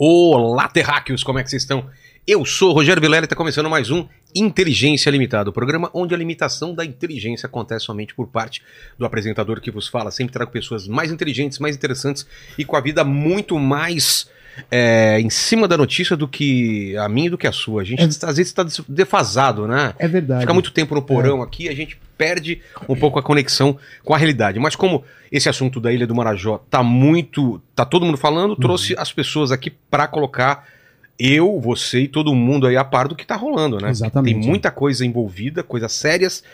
Olá, terráqueos, como é que vocês estão? Eu sou Rogério Vilela e está começando mais um Inteligência Limitada, o programa onde a limitação da inteligência acontece somente por parte do apresentador que vos fala. Sempre trago pessoas mais inteligentes, mais interessantes e com a vida muito mais é, em cima da notícia do que a minha e do que a sua. A gente É- às vezes está defasado, né? É verdade. Fica muito tempo no porão aqui, a gente perde um pouco a conexão com a realidade. Mas como esse assunto da Ilha do Marajó tá muito, tá todo mundo falando, trouxe as pessoas aqui para colocar eu, você e todo mundo aí a par do que tá rolando, né? Exatamente, Tem muita coisa envolvida, coisas sérias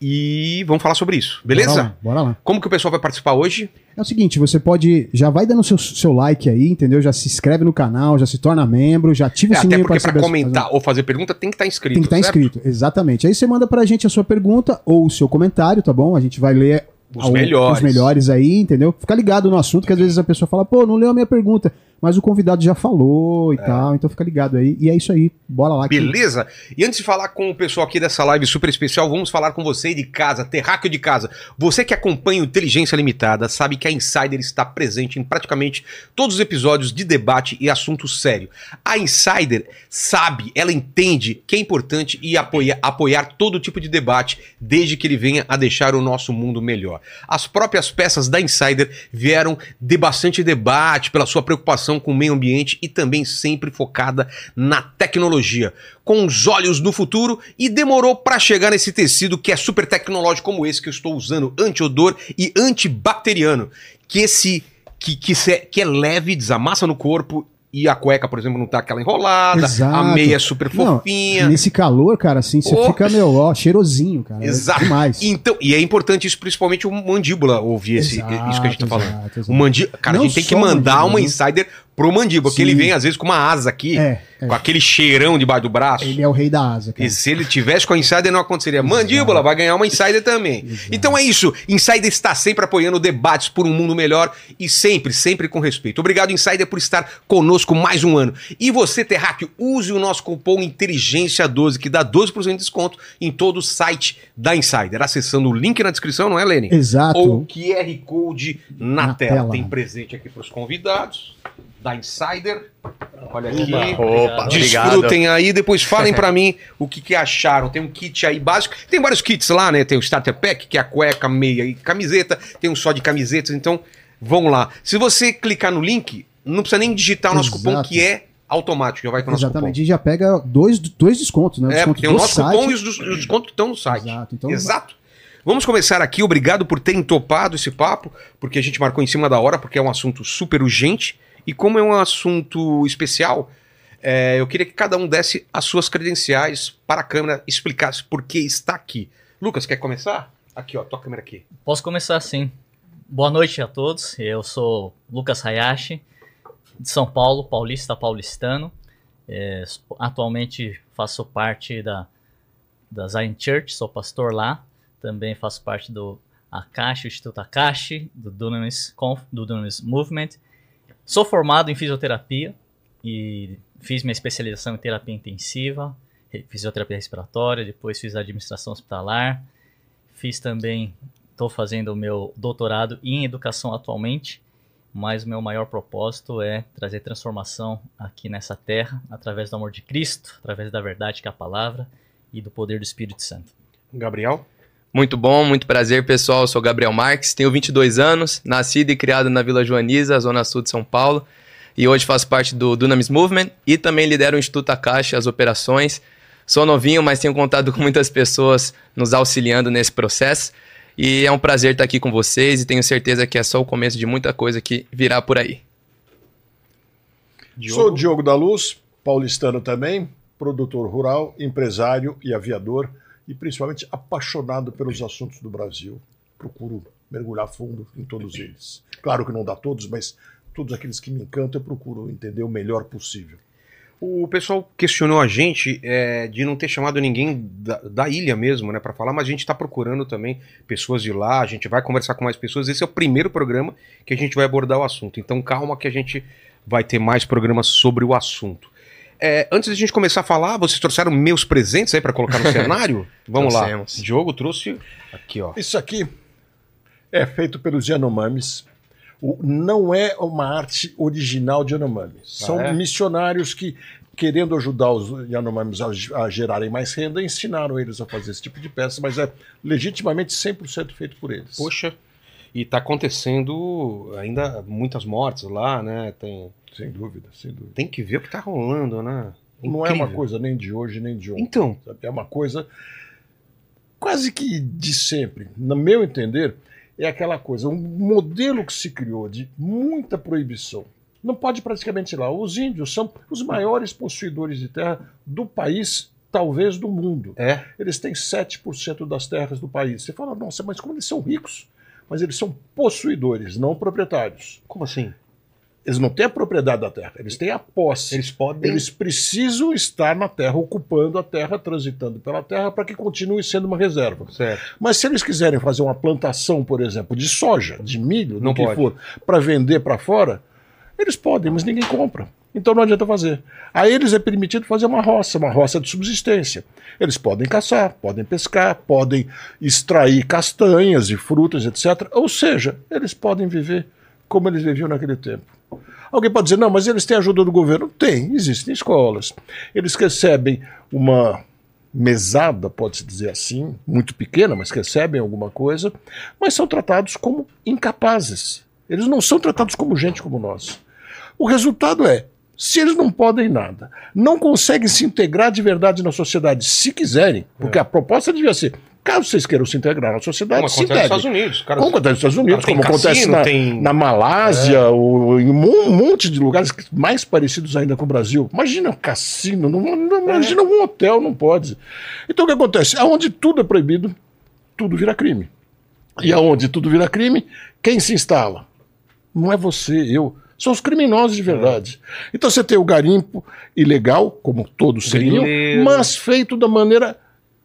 e vamos falar sobre isso, Bora beleza? lá, Bora lá. Como que o pessoal vai participar hoje? É o seguinte, você pode. Já vai dando seu, seu like aí, entendeu? Já se inscreve no canal, já se torna membro, já ativa É, o até sininho porque para para saber as- comentar ou fazer pergunta tem que estar inscrito, Tem que estar certo? inscrito, exatamente. Aí você manda pra gente a sua pergunta ou o seu comentário, tá bom? A gente vai ler Os ao- melhores. os melhores aí, entendeu? Fica ligado no assunto, que às vezes a pessoa fala, pô, não leu a minha pergunta, mas o convidado já falou e tal, então fica ligado aí. E é isso aí, bora lá. Beleza? E antes de falar com o pessoal aqui dessa live super especial, vamos falar com você de casa, terráqueo de casa. Você que acompanha o Inteligência Limitada sabe que a Insider está presente em praticamente todos os episódios de debate e assunto sério. A Insider sabe, ela entende que é importante e apoia, apoiar todo tipo de debate, desde que ele venha a deixar o nosso mundo melhor. As próprias peças da Insider vieram de bastante debate pela sua preocupação com o meio ambiente e também sempre focada na tecnologia, com os olhos no futuro e demorou para chegar nesse tecido que é super tecnológico como esse que eu estou usando, anti-odor e antibacteriano, que esse que, que, se- que é leve, desamassa no corpo e a cueca, por exemplo, não tá aquela enrolada, a Exato. meia é super Não, fofinha. Nesse calor, cara, assim, você Oh. fica, meu, ó, cheirosinho, cara. Exato. É demais. Então, e é importante isso, principalmente o mandíbula ouvir esse, Exato, isso que a gente tá falando. exato, exato. O mandi... Cara, Não a gente tem que mandar mandíbula, uma viu? insider pro mandíbula, porque ele vem às vezes com uma asa aqui, É, é. com aquele cheirão debaixo do braço. Ele é o rei da asa, cara. E se ele tivesse com a Insider, não aconteceria. Mandíbula vai ganhar uma Insider também. Então é isso. Insider está sempre apoiando debates por um mundo melhor e sempre, sempre com respeito. Obrigado, Insider, por estar conosco mais um ano. E você, Terráqueo, use o nosso cupom Inteligência12, que dá 12% de desconto em todo o site da Insider. Acessando o link na descrição, não é, Lene? Exato. Ou QR Code na, Na tela. tela. Tem presente aqui para os convidados da Insider. Olha aqui. Opa, obrigado. Desfrutem aí, depois falem pra mim o que, que acharam. Tem um kit aí básico. Tem vários kits lá, né? Tem o Starter Pack, que é a cueca, meia e camiseta. Tem um só de camisetas. Então, vamos lá. Se você clicar no link, não precisa nem digitar o nosso Exato. cupom, que é automático. Já vai com o nosso Exatamente. E já pega dois, dois descontos, né? cupom. É, Desconto porque tem o nosso site. cupom e os, os descontos que estão no site. Exato. Então, Exato. Vamos começar aqui. Obrigado por terem topado esse papo, porque a gente marcou em cima da hora, porque é um assunto super urgente. E como é um assunto especial, é, eu queria que cada um desse as suas credenciais para a câmera, explicasse por que está aqui. Lucas, quer começar? Aqui, ó, tua câmera aqui. Posso começar sim. Boa noite a todos. Eu sou Lucas Hayashi, de São Paulo, paulista paulistano. É, atualmente faço parte da, da Zion Church, sou pastor lá. Também faço parte do Akashi, Instituto Akashi, do Dunamis, Conf, do Dunamis Movement. Sou formado em fisioterapia e fiz minha especialização em terapia intensiva, fisioterapia respiratória, depois fiz administração hospitalar. Fiz também Estou fazendo o meu doutorado em educação atualmente, mas o meu maior propósito é trazer transformação aqui nessa terra através do amor de Cristo, através da verdade que é a palavra e do poder do Espírito Santo. Gabriel? Muito bom, muito prazer, pessoal. Eu sou Gabriel Marques, tenho 22 anos, nascido e criado na Vila Joaniza, zona sul de São Paulo, e hoje faço parte do Dunamis Movement e também lidero o Instituto Akashi, as operações. Sou novinho, mas tenho contato com muitas pessoas nos auxiliando nesse processo. E é um prazer estar aqui com vocês e tenho certeza que é só o começo de muita coisa que virá por aí. Diogo? Sou Diogo da Luz, paulistano também, produtor rural, empresário e aviador, e principalmente apaixonado pelos assuntos do Brasil. Procuro mergulhar fundo em todos eles. Claro que não dá todos, mas todos aqueles que me encantam eu procuro entender o melhor possível. O pessoal questionou a gente é, de não ter chamado ninguém da, da ilha mesmo, né, para falar, mas a gente está procurando também pessoas de lá, a gente vai conversar com mais pessoas. Esse é o primeiro programa que a gente vai abordar o assunto. Então calma que a gente vai ter mais programas sobre o assunto. É, antes da gente começar a falar, vocês trouxeram meus presentes aí para colocar no cenário? Vamos lá. Diogo trouxe aqui, ó. Isso aqui é feito pelos Yanomamis, O- não é uma arte original de Yanomami. São é? missionários que, querendo ajudar os Yanomamis a, a gerarem mais renda, ensinaram eles a fazer esse tipo de peça, mas é legitimamente 100% feito por eles. Poxa. E tá acontecendo ainda muitas mortes lá, né? Tem, Sem dúvida, sem dúvida. tem que ver o que tá rolando, né? Não é uma Incrível. coisa nem de hoje nem de ontem. Então, sabe? É uma coisa quase que de sempre. No meu entender, é aquela coisa, um modelo que se criou de muita proibição. Não pode praticamente ir lá. Os índios são os maiores possuidores de terra do país, talvez do mundo. é. Eles têm 7% das terras do país. Você fala, nossa, mas como eles são ricos? Mas eles são possuidores, não proprietários. Como assim? Eles não têm a propriedade da terra, eles têm a posse. Eles podem. Eles precisam estar na terra, ocupando a terra, transitando pela terra, para que continue sendo uma reserva. Certo. Mas se eles quiserem fazer uma plantação, por exemplo, de soja, de milho, Não do que for, para vender para fora, eles podem, mas ninguém compra. Então não adianta fazer. A eles é permitido fazer uma roça, uma roça de subsistência. Eles podem caçar, podem pescar, podem extrair castanhas e frutas, etc. Ou seja, eles podem viver como eles viviam naquele tempo. Alguém pode dizer, não, mas eles têm ajuda do governo. Tem, existem escolas. Eles recebem uma mesada, pode-se dizer assim, muito pequena, mas recebem alguma coisa, mas são tratados como incapazes. Eles não são tratados como gente como nós. O resultado é, se eles não podem nada, não conseguem se integrar de verdade na sociedade, se quiserem, porque a proposta devia ser, caso vocês queiram se integrar na sociedade, Como se acontece nos integrem. Estados Unidos. Cara, Como acontece nos Estados Unidos, como acontece cassino, na, tem- na Malásia, ou em um monte de lugares mais parecidos ainda com o Brasil. Imagina um cassino, não, não- imagina um hotel, não pode. Então o que acontece? Aonde tudo é proibido, tudo vira crime. E aonde tudo vira crime, quem se instala? Não é você, eu. São os criminosos de verdade. Então você tem o garimpo ilegal, como todos seriam, mas feito da maneira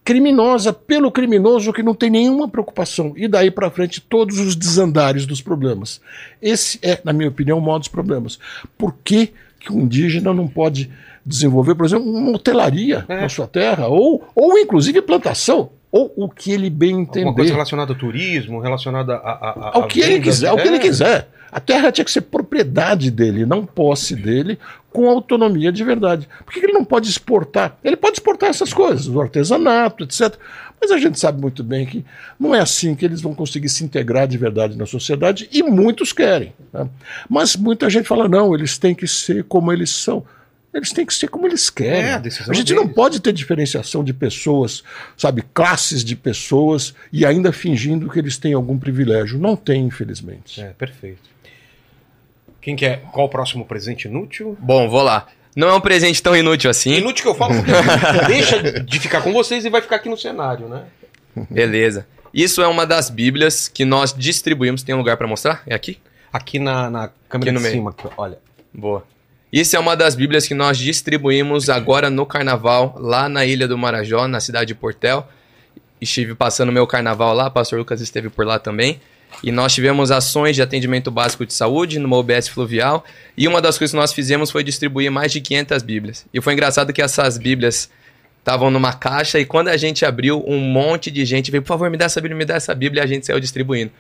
criminosa, pelo criminoso que não tem nenhuma preocupação. E daí para frente todos os desandares dos problemas. Esse é, na minha opinião, o maior dos problemas. Por que, que um indígena não pode desenvolver, por exemplo, uma hotelaria É. na sua terra? Ou, ou inclusive plantação? Ou o que ele bem Alguma coisa entender. relacionada ao turismo, relacionada a, a, a- Ao que ele quiser, ao que É. ele quiser. A terra tinha que ser propriedade dele, não posse dele, com autonomia de verdade. Por que que ele não pode exportar? Ele pode exportar essas coisas, o artesanato, etc. Mas a gente sabe muito bem que não é assim que eles vão conseguir se integrar de verdade na sociedade, e muitos querem. né? Mas muita gente fala: não, eles têm que ser como eles são. Eles têm que ser como eles querem. É, a a gente não deles. pode ter diferenciação de pessoas, sabe, classes de pessoas e ainda fingindo que eles têm algum privilégio. Não tem, infelizmente. É, perfeito. Quem quer? Qual o próximo presente inútil? Bom, vou lá. Não é um presente tão inútil assim. Inútil que eu falo porque deixa de ficar com vocês e vai ficar aqui no cenário, né? Beleza. Isso é uma das Bíblias que nós distribuímos. Tem um lugar pra mostrar? É aqui? Aqui na, na câmera Aqui no de meio. cima, aqui, olha. Boa. Isso é uma das Bíblias que nós distribuímos agora no carnaval, lá na Ilha do Marajó, na cidade de Portel. Estive passando meu carnaval lá, pastor Lucas esteve por lá também. E nós tivemos ações de atendimento básico de saúde numa OBS fluvial. E uma das coisas que nós fizemos foi distribuir mais de 500 Bíblias. E foi engraçado que essas Bíblias estavam numa caixa e quando a gente abriu, um monte de gente veio, por favor, me dá essa Bíblia, me dá essa Bíblia, e a gente saiu distribuindo.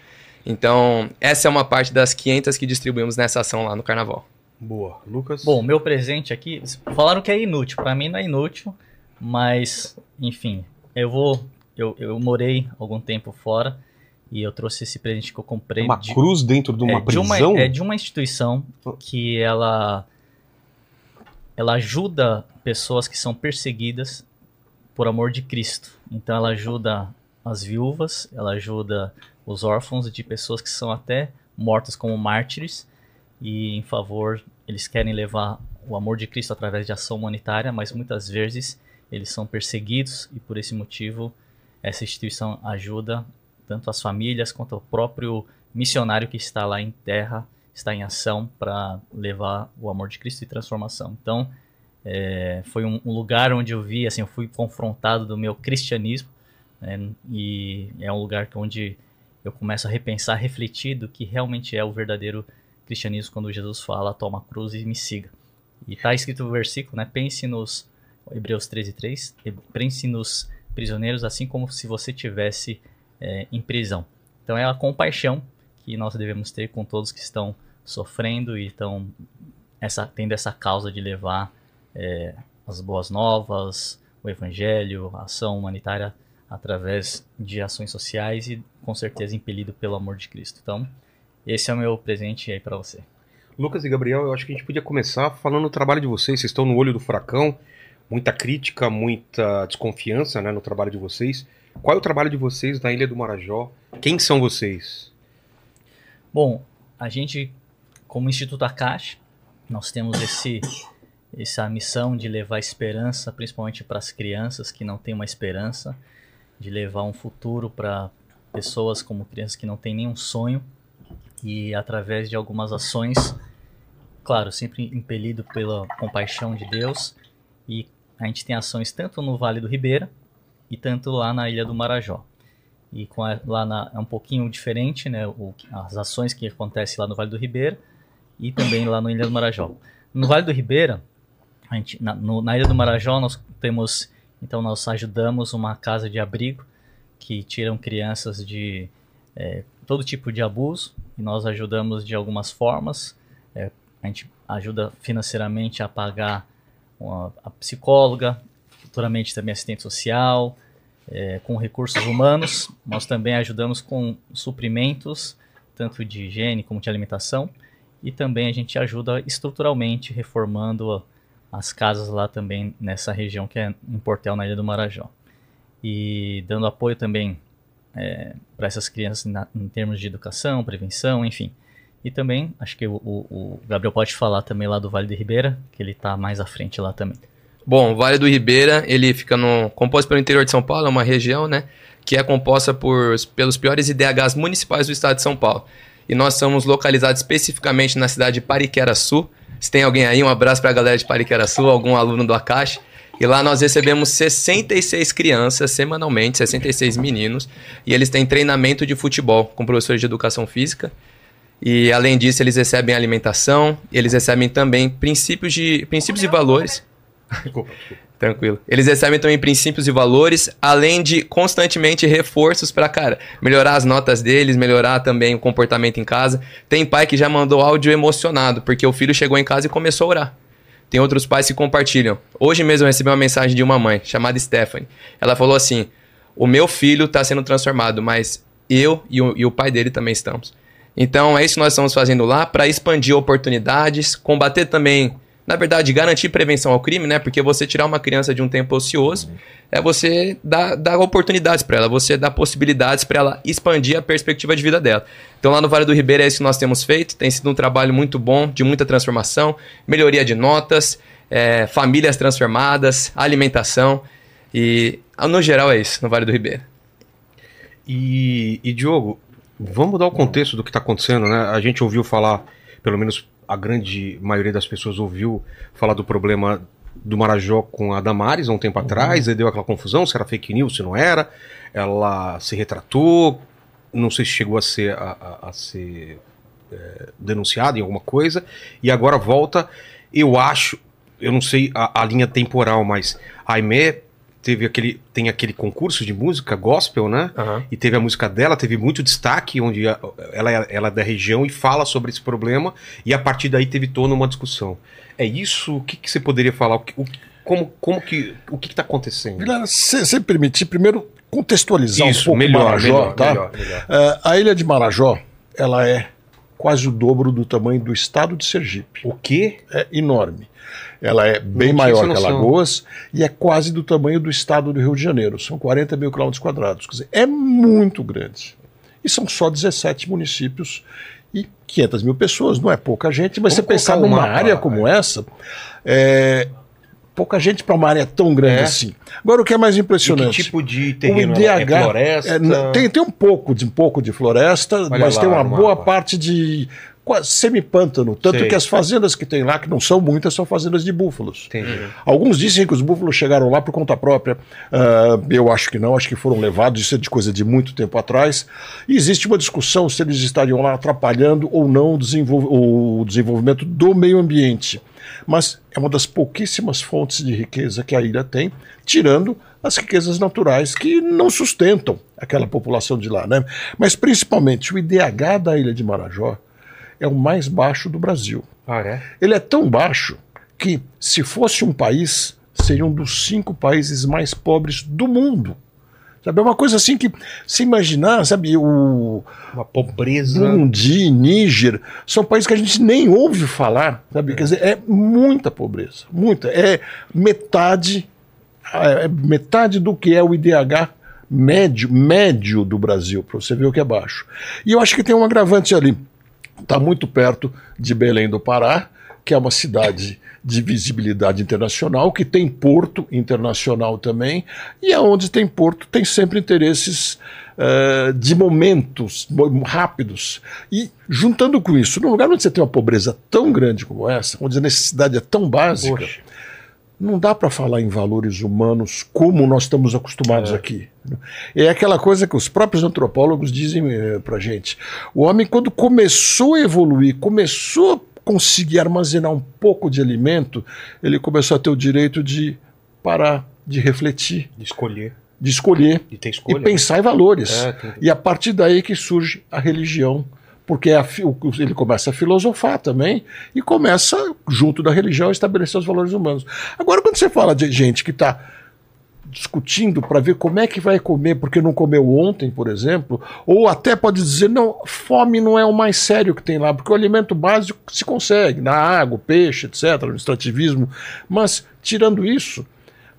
Então, essa é uma parte das 500 que distribuímos nessa ação lá no carnaval. Boa. Lucas? Bom, meu presente aqui, falaram que é inútil, pra mim não é inútil, mas enfim, eu vou, eu, eu morei algum tempo fora e eu trouxe esse presente que eu comprei uma de, cruz dentro de uma é, de uma prisão? é de uma instituição que ela ela ajuda pessoas que são perseguidas por amor de Cristo. Então ela ajuda as viúvas, ela ajuda os órfãos de pessoas que são até mortos como mártires e em favor eles querem levar o amor de Cristo através de ação humanitária, mas muitas vezes eles são perseguidos e por esse motivo essa instituição ajuda tanto as famílias quanto o próprio missionário que está lá em terra, está em ação para levar o amor de Cristo e transformação. Então, é, foi um, um lugar onde eu vi, assim, eu fui confrontado do meu cristianismo, né, e é um lugar onde eu começo a repensar, refletir do que realmente é o verdadeiro cristianismo quando Jesus fala, toma a cruz e me siga. E está escrito no versículo, né, pense nos, Hebreus 13, 3, pense nos prisioneiros assim como se você tivesse é, em prisão. Então é a compaixão que nós devemos ter com todos que estão sofrendo e estão essa, tendo essa causa de levar é, as boas novas, o evangelho, a ação humanitária através de ações sociais e com certeza impelido pelo amor de Cristo. Então, esse é o meu presente aí para você. Lucas e Gabriel, eu acho que a gente podia começar falando do trabalho de vocês. Vocês estão no olho do furacão, muita crítica, muita desconfiança né, no trabalho de vocês. Qual é o trabalho de vocês na Ilha do Marajó? Quem são vocês? Bom, a gente, como Instituto Akash, nós temos esse, essa missão de levar esperança, principalmente para as crianças que não têm uma esperança, de levar um futuro para pessoas como crianças que não têm nenhum sonho e através de algumas ações, claro, sempre impelido pela compaixão de Deus e a gente tem ações tanto no Vale do Ribeira e tanto lá na Ilha do Marajó. E a, lá na, é um pouquinho diferente, né, o, as ações que acontecem lá no Vale do Ribeira e também lá na Ilha do Marajó. No Vale do Ribeira, a gente, na, no, na Ilha do Marajó nós temos, então nós ajudamos uma casa de abrigo que tiram crianças de é, todo tipo de abuso e nós ajudamos de algumas formas. É, a gente ajuda financeiramente a pagar uma, a psicóloga, futuramente também assistente social, é, com recursos humanos. Nós também ajudamos com suprimentos, tanto de higiene como de alimentação. E também a gente ajuda estruturalmente reformando as casas lá também nessa região que é em Portel, na Ilha do Marajó. E dando apoio também é, para essas crianças na, em termos de educação, prevenção, enfim. E também, acho que o, o, Gabriel pode falar também lá do Vale do Ribeira, que ele está mais à frente lá também. Bom, o Vale do Ribeira, ele fica no, composto pelo interior de São Paulo, é uma região, né, que é composta por, pelos piores IDHs municipais do estado de São Paulo. E nós somos localizados especificamente na cidade de Pariquera-Sul. Se tem alguém aí, um abraço para a galera de Pariquera-Sul, algum aluno do Akash. E lá nós recebemos 66 crianças semanalmente, 66 meninos, e eles têm treinamento de futebol com professores de educação física. E além disso, eles recebem alimentação, eles recebem também princípios de princípios e valores. Desculpa, desculpa. Tranquilo. Eles recebem também princípios e valores, além de constantemente reforços para, cara, melhorar as notas deles, melhorar também o comportamento em casa. Tem pai que já mandou áudio emocionado, porque o filho chegou em casa e começou a orar. Tem outros pais que compartilham. Hoje mesmo eu recebi uma mensagem de uma mãe, chamada Stephanie. Ela falou assim: O meu filho está sendo transformado, mas eu e o, e o pai dele também estamos. Então é isso que nós estamos fazendo lá para expandir oportunidades, combater também na verdade, garantir prevenção ao crime, né? Porque você tirar uma criança de um tempo ocioso é você dar, dar oportunidades para ela, você dar possibilidades para ela expandir a perspectiva de vida dela. Então, lá no Vale do Ribeira é isso que nós temos feito. Tem sido um trabalho muito bom, de muita transformação, melhoria de notas, é, famílias transformadas, alimentação. E, no geral, é isso, no Vale do Ribeira. E, e Diogo, vamos dar o contexto do que está acontecendo, né? A gente ouviu falar, pelo menos a grande maioria das pessoas ouviu falar do problema do Marajó com a Damares há um tempo uhum. atrás, e deu aquela confusão se era fake news, se não era. Ela se retratou, não sei se chegou a ser, a, a, a ser é, denunciada em alguma coisa, e agora volta. Eu acho, eu não sei a, a linha temporal, mas a Aimee teve aquele, tem aquele concurso de música gospel, né? Uhum. E teve a música dela, teve muito destaque, onde ela, é, ela é da região e fala sobre esse problema, e a partir daí teve toda uma discussão. É isso? O que, que você poderia falar? O, que, o como, como que, o que está acontecendo? Se você permitir, primeiro contextualizar isso, um pouco melhor, Marajó, melhor, tá? Melhor, melhor. Uh, a ilha de Marajó, ela é quase o dobro do tamanho do estado de Sergipe. O quê? É enorme. Ela é bem maior que Alagoas e é quase do tamanho do estado do Rio de Janeiro. São 40 mil quilômetros quadrados. Quer dizer, é muito grande. E são só 17 municípios e 500 mil pessoas. Não é pouca gente, mas Vamos você pensar numa área como essa, é, pouca gente para uma área tão grande é. assim. Agora, o que é mais impressionante? E que tipo de terreno? O IDH, é floresta? É, tem, tem um pouco de, um pouco de floresta, Olha mas lá, tem uma boa mapa. parte de quase semipântano. Tanto Sei. que as fazendas que tem lá, que não são muitas, são fazendas de búfalos. Entendi. Alguns dizem que os búfalos chegaram lá por conta própria. Ah, eu acho que não, acho que foram levados, isso é de coisa de muito tempo atrás. E existe uma discussão se eles estariam lá atrapalhando ou não o, desenvol- o desenvolvimento do meio ambiente. Mas é uma das pouquíssimas fontes de riqueza que a ilha tem, tirando as riquezas naturais que não sustentam aquela população de lá. Né? Mas principalmente o IDH da ilha de Marajó é o mais baixo do Brasil. Ah, é? Ele é tão baixo que, se fosse um país, seria um dos cinco países mais pobres do mundo. Sabe, é uma coisa assim que, se imaginar, sabe, o Uma pobreza. Burundi, Níger, são países que a gente nem ouve falar, sabe? Quer dizer, é muita pobreza, muita. É metade, é metade do que é o IDH médio, médio do Brasil, para você ver o que é baixo. E eu acho que tem um agravante ali. Está muito perto de Belém do Pará, que é uma cidade de visibilidade internacional, que tem porto internacional também, e aonde tem porto tem sempre interesses eh, de momentos mo- rápidos. E juntando com isso, num lugar onde você tem uma pobreza tão grande como essa, onde a necessidade é tão básica, Poxa. não dá para falar em valores humanos como nós estamos acostumados aqui. É aquela coisa que os próprios antropólogos dizem para gente. O homem, quando começou a evoluir, começou a conseguir armazenar um pouco de alimento, ele começou a ter o direito de parar, de refletir, De escolher. de escolher De ter escolha. e pensar em valores. É, E a partir daí que surge a religião. Porque a ele começa a filosofar também e começa, junto da religião, a estabelecer os valores humanos. Agora, quando você fala de gente que está discutindo para ver como é que vai comer porque não comeu ontem, por exemplo, ou até pode dizer, não, fome não é o mais sério que tem lá, porque o alimento básico se consegue, na água, peixe, etc., no extrativismo. Mas, tirando isso,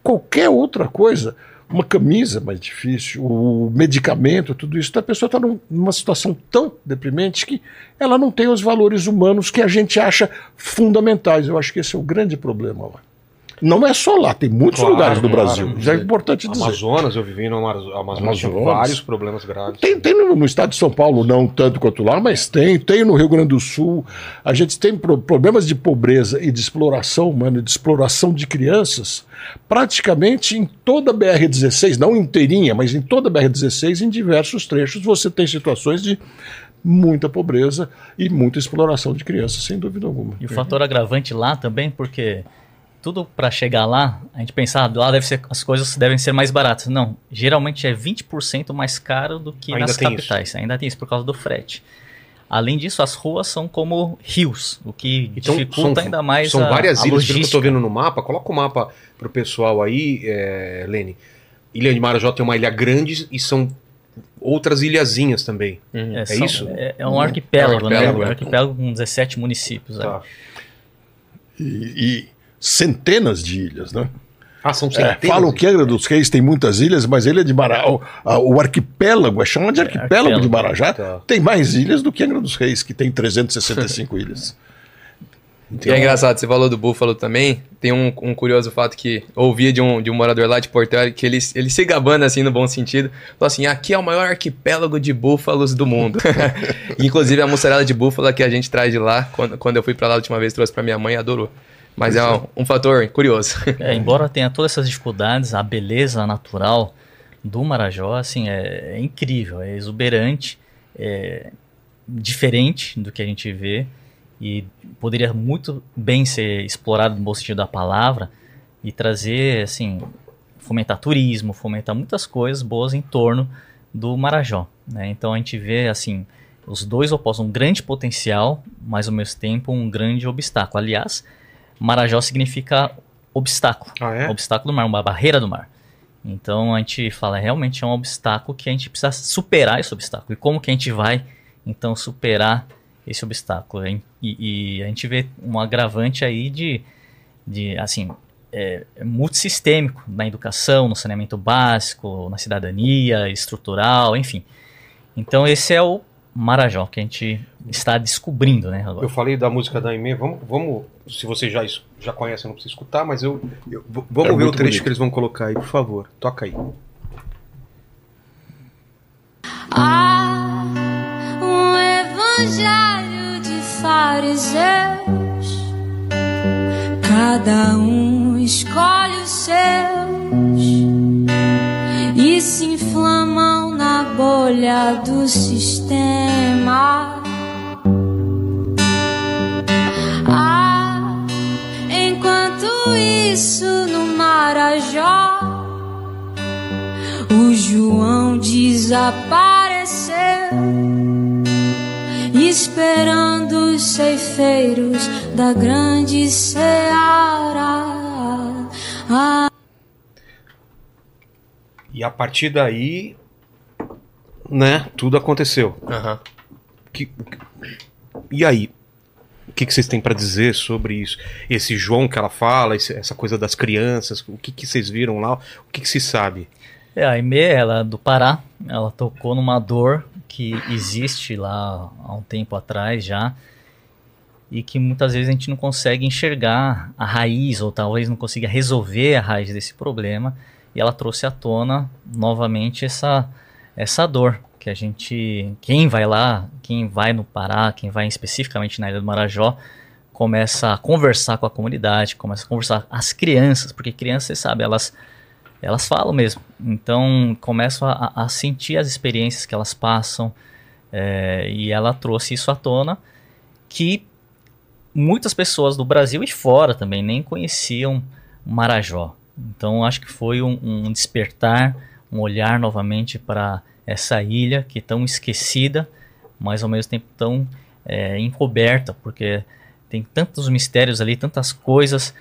qualquer outra coisa, uma camisa mais difícil, o medicamento, tudo isso, então a pessoa está numa situação tão deprimente que ela não tem os valores humanos que a gente acha fundamentais. Eu acho que esse é o grande problema lá. Não é só lá, tem muitos Claro, lugares do claro. Brasil. Já é importante dizer. Amazonas, eu vivi no Amazo- Amazonas, tinha Amazonas. vários problemas graves. Tem, tem no, no estado de São Paulo, não tanto quanto lá, mas tem. Tem no Rio Grande do Sul. A gente tem pro- problemas de pobreza e de exploração humana, de exploração de crianças, praticamente em toda a BR-16, não inteirinha, mas em toda a BR-16, em diversos trechos, você tem situações de muita pobreza e muita exploração de crianças, sem dúvida alguma. E o fator agravante lá também, porque tudo para chegar lá, a gente pensar, lá deve ser, as coisas devem ser mais baratas. Não, geralmente é 20% mais caro do que Ainda nas capitais. Ainda tem isso por causa do frete. Além disso, as ruas são como rios, o que dificulta ainda mais Então, são a, várias a ilhas, pelo que eu tô logística. vendo no mapa. Coloca o mapa pro pessoal aí, é, Lene. Ilha de Marajó tem uma ilha grande e são outras ilhazinhas também. É, É são- isso? É, é um arquipélago, né? Arquipélago, Um é. arquipélago com 17 municípios. Tá. né? E, e centenas de ilhas, né? Ah, são É, centenas. falam que Angra dos Reis tem muitas ilhas, mas a ilha de Marajá, o, a- o arquipélago, é chamado de arquipélago, arquipélago. de Marajá, Tá. tem mais ilhas do que Angra dos Reis, que tem 365 ilhas. E é engraçado, você falou do búfalo também. Tem um, um curioso fato que eu ouvi de um, de um morador lá de Porto que ele, ele se gabando assim no bom sentido. Falou assim: aqui é o maior arquipélago de búfalos do mundo. Inclusive a mussarela de búfala que a gente traz de lá, quando, quando eu fui pra lá a última vez, trouxe pra minha mãe e adorou. Mas é um, um fator curioso. É, embora tenha todas essas dificuldades, a beleza natural do Marajó, assim, é, é incrível, é exuberante, é diferente do que a gente vê e poderia muito bem ser explorado no bom sentido da palavra e trazer, assim, fomentar turismo, fomentar muitas coisas boas em torno do Marajó, né? Então a gente vê, assim, os dois opostos, um grande potencial, mas ao mesmo tempo um grande obstáculo. Aliás, Marajó significa obstáculo. Ah, é? Obstáculo do mar, uma barreira do mar. Então a gente fala, realmente é um obstáculo que a gente precisa superar esse obstáculo. E como que a gente vai, então, superar esse obstáculo? E, e a gente vê um agravante aí de, de assim, é, é multissistêmico na educação, no saneamento básico, na cidadania, estrutural, enfim. Então esse é o Marajó que a gente está descobrindo, né, agora. Eu falei da música da Aimee, vamos, vamos se você já, já conhece, não precisa escutar, mas eu, eu- vamos É ver o trecho bonito. que eles vão colocar aí, por favor. Toca aí. Há um evangelho de fariseus, cada um escolhe os seus e se inflamam na bolha do sistema. João desapareceu esperando os ceifeiros da grande seara. Ah. E a partir daí, né, tudo aconteceu. Aham. Que- e aí? O que, que vocês têm pra dizer sobre isso? Esse João que ela fala, esse- essa coisa das crianças, o que, que vocês viram lá? O que, que se sabe? É, a Aimee, ela é do Pará, ela tocou numa dor que existe lá há um tempo atrás já e que muitas vezes a gente não consegue enxergar a raiz ou talvez não consiga resolver a raiz desse problema. E ela trouxe à tona novamente essa essa dor que a gente quem vai lá, quem vai no Pará, quem vai especificamente na Ilha do Marajó começa a conversar com a comunidade, começa a conversar as crianças, porque crianças, você sabe, elas elas falam mesmo. Então começam a, a sentir as experiências que elas passam. é, e ela trouxe isso à tona que muitas pessoas do Brasil e fora também nem conheciam Marajó. Então acho que foi um, um despertar, um olhar novamente para essa ilha que é tão esquecida, mas ao mesmo tempo tão é, encoberta, porque tem tantos mistérios ali, tantas coisas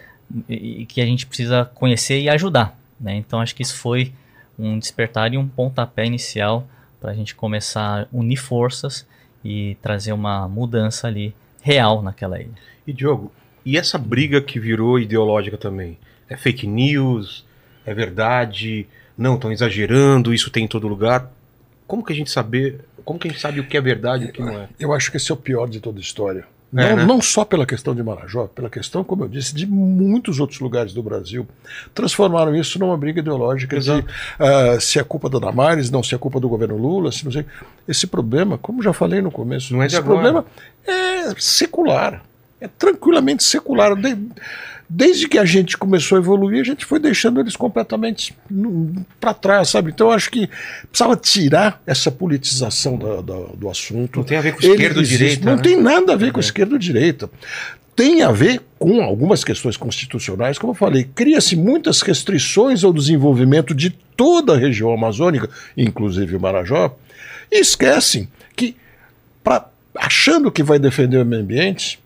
que a gente precisa conhecer e ajudar. Né? Então acho que isso foi um despertar e um pontapé inicial para a gente começar a unir forças e trazer uma mudança ali real naquela ilha. E Diogo, e essa briga que virou ideológica também? É fake news? É verdade? Não, estão exagerando, isso tem em todo lugar. Como que a gente saber, como que a gente sabe o que é verdade e o que não é? Eu acho que esse é o pior de toda a história. É, não, né? não só pela questão de Marajó, pela questão, como eu disse, de muitos outros lugares do Brasil. Transformaram isso numa briga ideológica Exato. de ah, se é culpa da Damares, não se é culpa do governo Lula, se não sei. Esse problema, como já falei no começo, Não é esse agora. problema é secular. É tranquilamente secular. De- desde que a gente começou a evoluir, a gente foi deixando eles completamente para trás, sabe? Então acho que precisava tirar essa politização da- da- do assunto. Não tem a ver com Ele esquerda ou existe- direita, Não né? tem nada a ver com esquerda ou direita. Tem a ver com algumas questões constitucionais, como eu falei, cria-se muitas restrições ao desenvolvimento de toda a região amazônica, inclusive o Marajó, e esquecem que, pra, achando que vai defender o meio ambiente,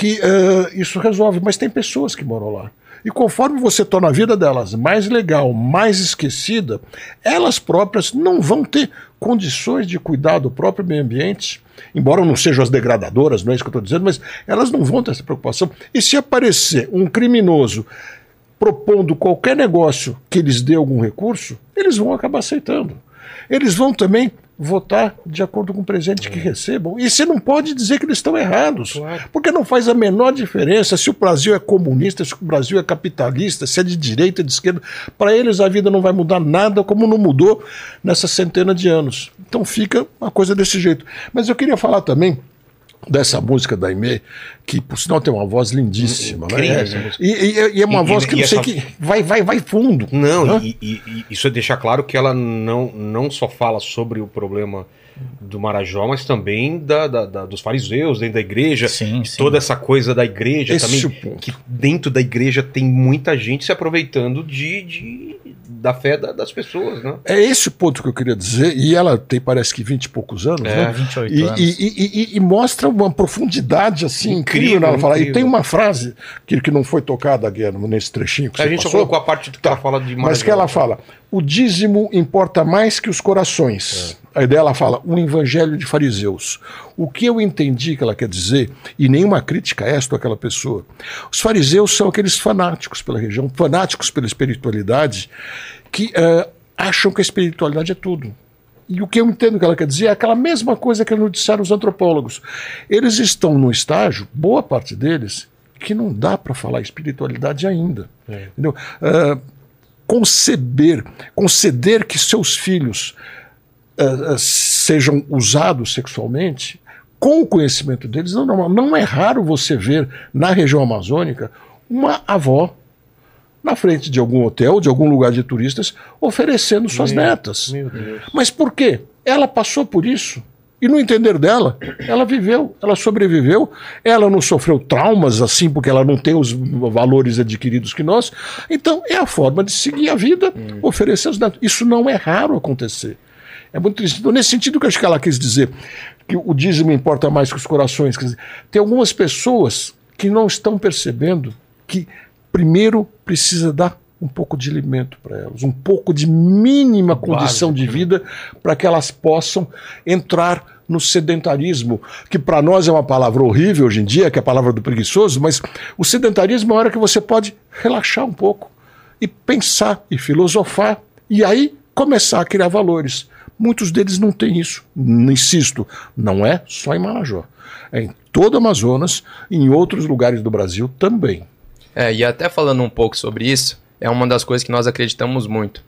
que eh, isso resolve, mas tem pessoas que moram lá. E conforme você torna a vida delas mais legal, mais esquecida, elas próprias não vão ter condições de cuidar do próprio meio ambiente, embora não sejam as degradadoras, não é isso que eu estou dizendo, mas elas não vão ter essa preocupação. E se aparecer um criminoso propondo qualquer negócio que lhes dê algum recurso, eles vão acabar aceitando. Eles vão também votar de acordo com o presente que recebam. E você não pode dizer que eles estão errados, Claro. porque não faz a menor diferença se o Brasil é comunista, se o Brasil é capitalista, se é de direita, de esquerda. Para eles a vida não vai mudar nada, como não mudou nessa centena de anos. Então fica uma coisa desse jeito. Mas eu queria falar também dessa música da Aimee, que por sinal tem uma voz lindíssima. né? Incrível É, música. e, e- e é uma E- voz e- que e não sei essa- que vai, vai, vai fundo. Não, né? e, isso é deixar claro que ela não, não só fala sobre o problema do Marajó, mas também da, da- da- dos fariseus dentro da igreja. Sim, sim. Toda essa coisa da igreja Esse também. é o ponto. Que dentro da igreja tem muita gente se aproveitando de, de- da fé da- das pessoas, né? É esse o ponto que eu queria dizer. E ela tem, parece que 20 e poucos anos, É, né? 28 E, anos. e- e- e- e mostra uma profundidade assim incrível, Incrível, nela falar. E tem uma frase que, que não foi tocada aqui nesse trechinho que A você gente só passou, colocou a parte que ela fala de mas que ela fala: o dízimo importa mais que os corações. É. Aí dela ela fala: um evangelho de fariseus. O que eu entendi que ela quer dizer, e nenhuma crítica a esta ou aquela pessoa, os fariseus são aqueles fanáticos pela região, fanáticos pela espiritualidade, que eh, acham que a espiritualidade é tudo. E o que eu entendo que ela quer dizer é aquela mesma coisa que nos disseram os antropólogos. Eles estão no estágio, boa parte deles, que não dá para falar espiritualidade ainda. É. Entendeu? Ah, conceber, conceder que seus filhos ah, ah, sejam usados sexualmente, com o conhecimento deles, não, não, não é raro você ver na região amazônica uma avó na frente de algum hotel, de algum lugar de turistas, oferecendo suas Meu- netas. Meu. Mas por quê? Ela passou por isso. E no entender dela, ela viveu, ela sobreviveu, ela não sofreu traumas assim, porque ela não tem os valores adquiridos que nós. Então, é a forma de seguir a vida, oferecer os netos. Isso não é raro acontecer. É muito triste. Então, nesse sentido que eu acho que ela quis dizer, que o dízimo importa mais que os corações. Dizer, tem algumas pessoas que não estão percebendo que primeiro precisa dar um pouco de alimento para elas, um pouco de mínima condição de vida para que elas possam entrar no sedentarismo, que para nós é uma palavra horrível hoje em dia, que é a palavra do preguiçoso, mas o sedentarismo é uma hora que você pode relaxar um pouco e pensar e filosofar e aí começar a criar valores. Muitos deles não têm isso. Insisto, não é só em Marajó. É em todo o Amazonas e em outros lugares do Brasil também. É, e até falando um pouco sobre isso, é uma das coisas que nós acreditamos muito.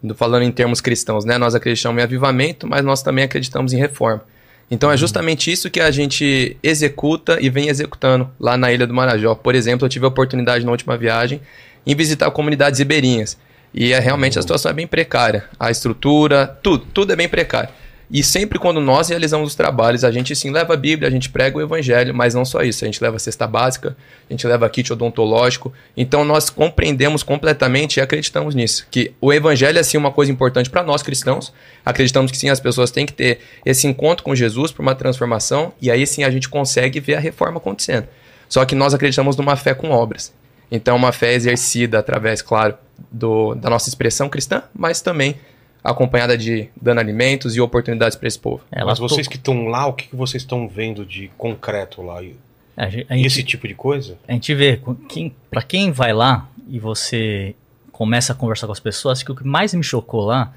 Do- Falando em termos cristãos, né? Nós acreditamos em avivamento, mas nós também acreditamos em reforma. Então é justamente isso que a gente executa e vem executando lá na Ilha do Marajó. Por exemplo, eu tive a oportunidade na última viagem em visitar comunidades ribeirinhas. E é realmente a situação é bem precária. A estrutura, tudo, tudo é bem precário. E sempre quando nós realizamos os trabalhos, a gente sim leva a Bíblia, a gente prega o Evangelho, mas não só isso. A gente leva a cesta básica, a gente leva kit odontológico. Então nós compreendemos completamente e acreditamos nisso. Que o Evangelho é sim uma coisa importante para nós cristãos. Acreditamos que sim, as pessoas têm que ter esse encontro com Jesus por uma transformação. E aí sim a gente consegue ver a reforma acontecendo. Só que nós acreditamos numa fé com obras. Então, uma fé exercida através, claro, do, da nossa expressão cristã, mas também acompanhada de dando alimentos e oportunidades para esse povo. Ela Mas vocês que estão lá, o que, que vocês estão vendo de concreto lá? E- a gente- a gente- Esse tipo de coisa? A gente vê, quem, pra quem vai lá e você começa a conversar com as pessoas, que o que mais me chocou lá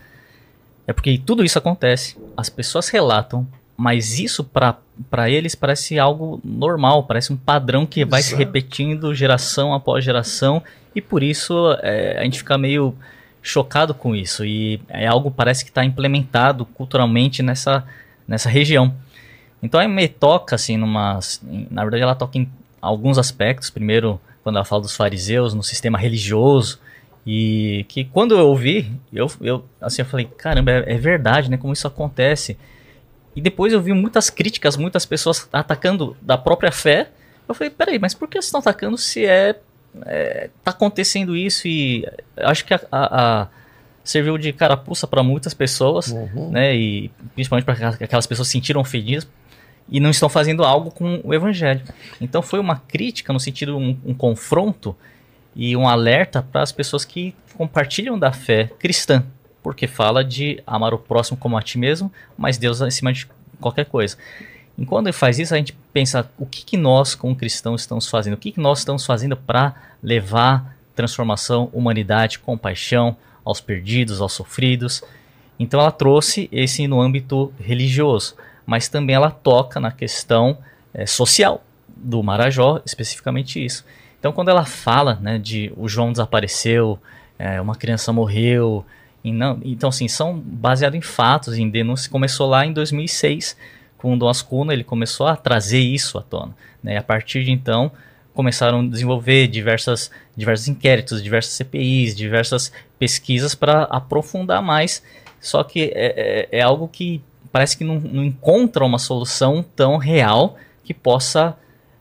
é porque tudo isso acontece, as pessoas relatam, mas isso pra eles parece algo normal, parece um padrão que vai se Exato. repetindo geração após geração e por isso é, a gente fica meio chocado com isso e é algo parece que está implementado culturalmente nessa, nessa região. Então a me toca assim numa, na verdade ela toca em alguns aspectos. Primeiro, quando ela fala dos fariseus no sistema religioso e que quando eu ouvi, eu, eu assim eu falei, caramba, é, é verdade, né? Como isso acontece. E depois eu vi muitas críticas, muitas pessoas atacando da própria fé. Eu falei, peraí, mas por que vocês estão atacando se é, é tá acontecendo isso e acho que a, a- a- serviu de carapuça para muitas pessoas, né? E principalmente para aquelas pessoas se sentiram ofendidas e não estão fazendo algo com o evangelho. Então foi uma crítica no sentido um, um confronto e um alerta para as pessoas que compartilham da fé cristã, porque fala de amar o próximo como a ti mesmo, mas Deus acima de qualquer coisa. E quando ele faz isso, a gente pensa o que, que nós, como cristãos, estamos fazendo? O que, que nós estamos fazendo para levar transformação, humanidade, compaixão aos perdidos, aos sofridos? Então ela trouxe esse no âmbito religioso, mas também ela toca na questão eh, social do Marajó, especificamente isso. Então quando ela fala né, de o João desapareceu, eh, uma criança morreu, não, então assim, são baseados em fatos, em denúncias, começou lá em 2006, com o Dom Ascuna, ele começou a trazer isso à tona. Né? E a partir de então, começaram a desenvolver diversas, diversos inquéritos, diversas CPIs, diversas pesquisas para aprofundar mais. Só que é, é- é algo que parece que não, não encontra uma solução tão real que possa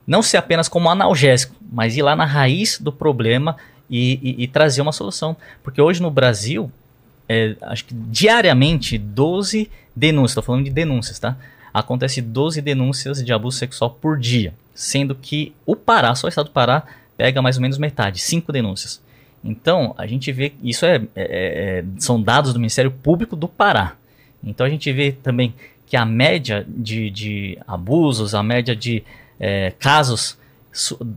não ser apenas como analgésico, mas ir lá na raiz do problema e, e- e trazer uma solução. Porque hoje no Brasil, é, acho que diariamente 12 denúncias, estou falando de denúncias, tá? Acontece 12 denúncias de abuso sexual por dia, sendo que o Pará, só o estado do Pará, pega mais ou menos metade, 5 denúncias. Então, a gente vê, isso é, é- é- são dados do Ministério Público do Pará. Então a gente vê também que a média de, de abusos, a média de é, casos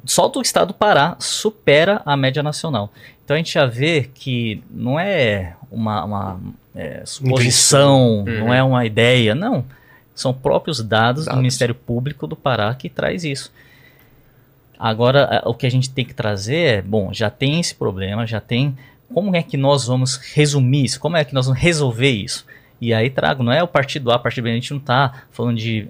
só do estado do Pará supera a média nacional. Então a gente já vê que não é uma, uma, é, suposição, Invenção. não é uma ideia, não. São próprios dados, do Dados. Ministério Público do Pará que traz isso. Agora, o que a gente tem que trazer é, bom, já tem esse problema, já tem. Como é que nós vamos resumir isso? Como é que nós vamos resolver isso? E aí trago, não é o partido A, o partido B, a gente não está falando de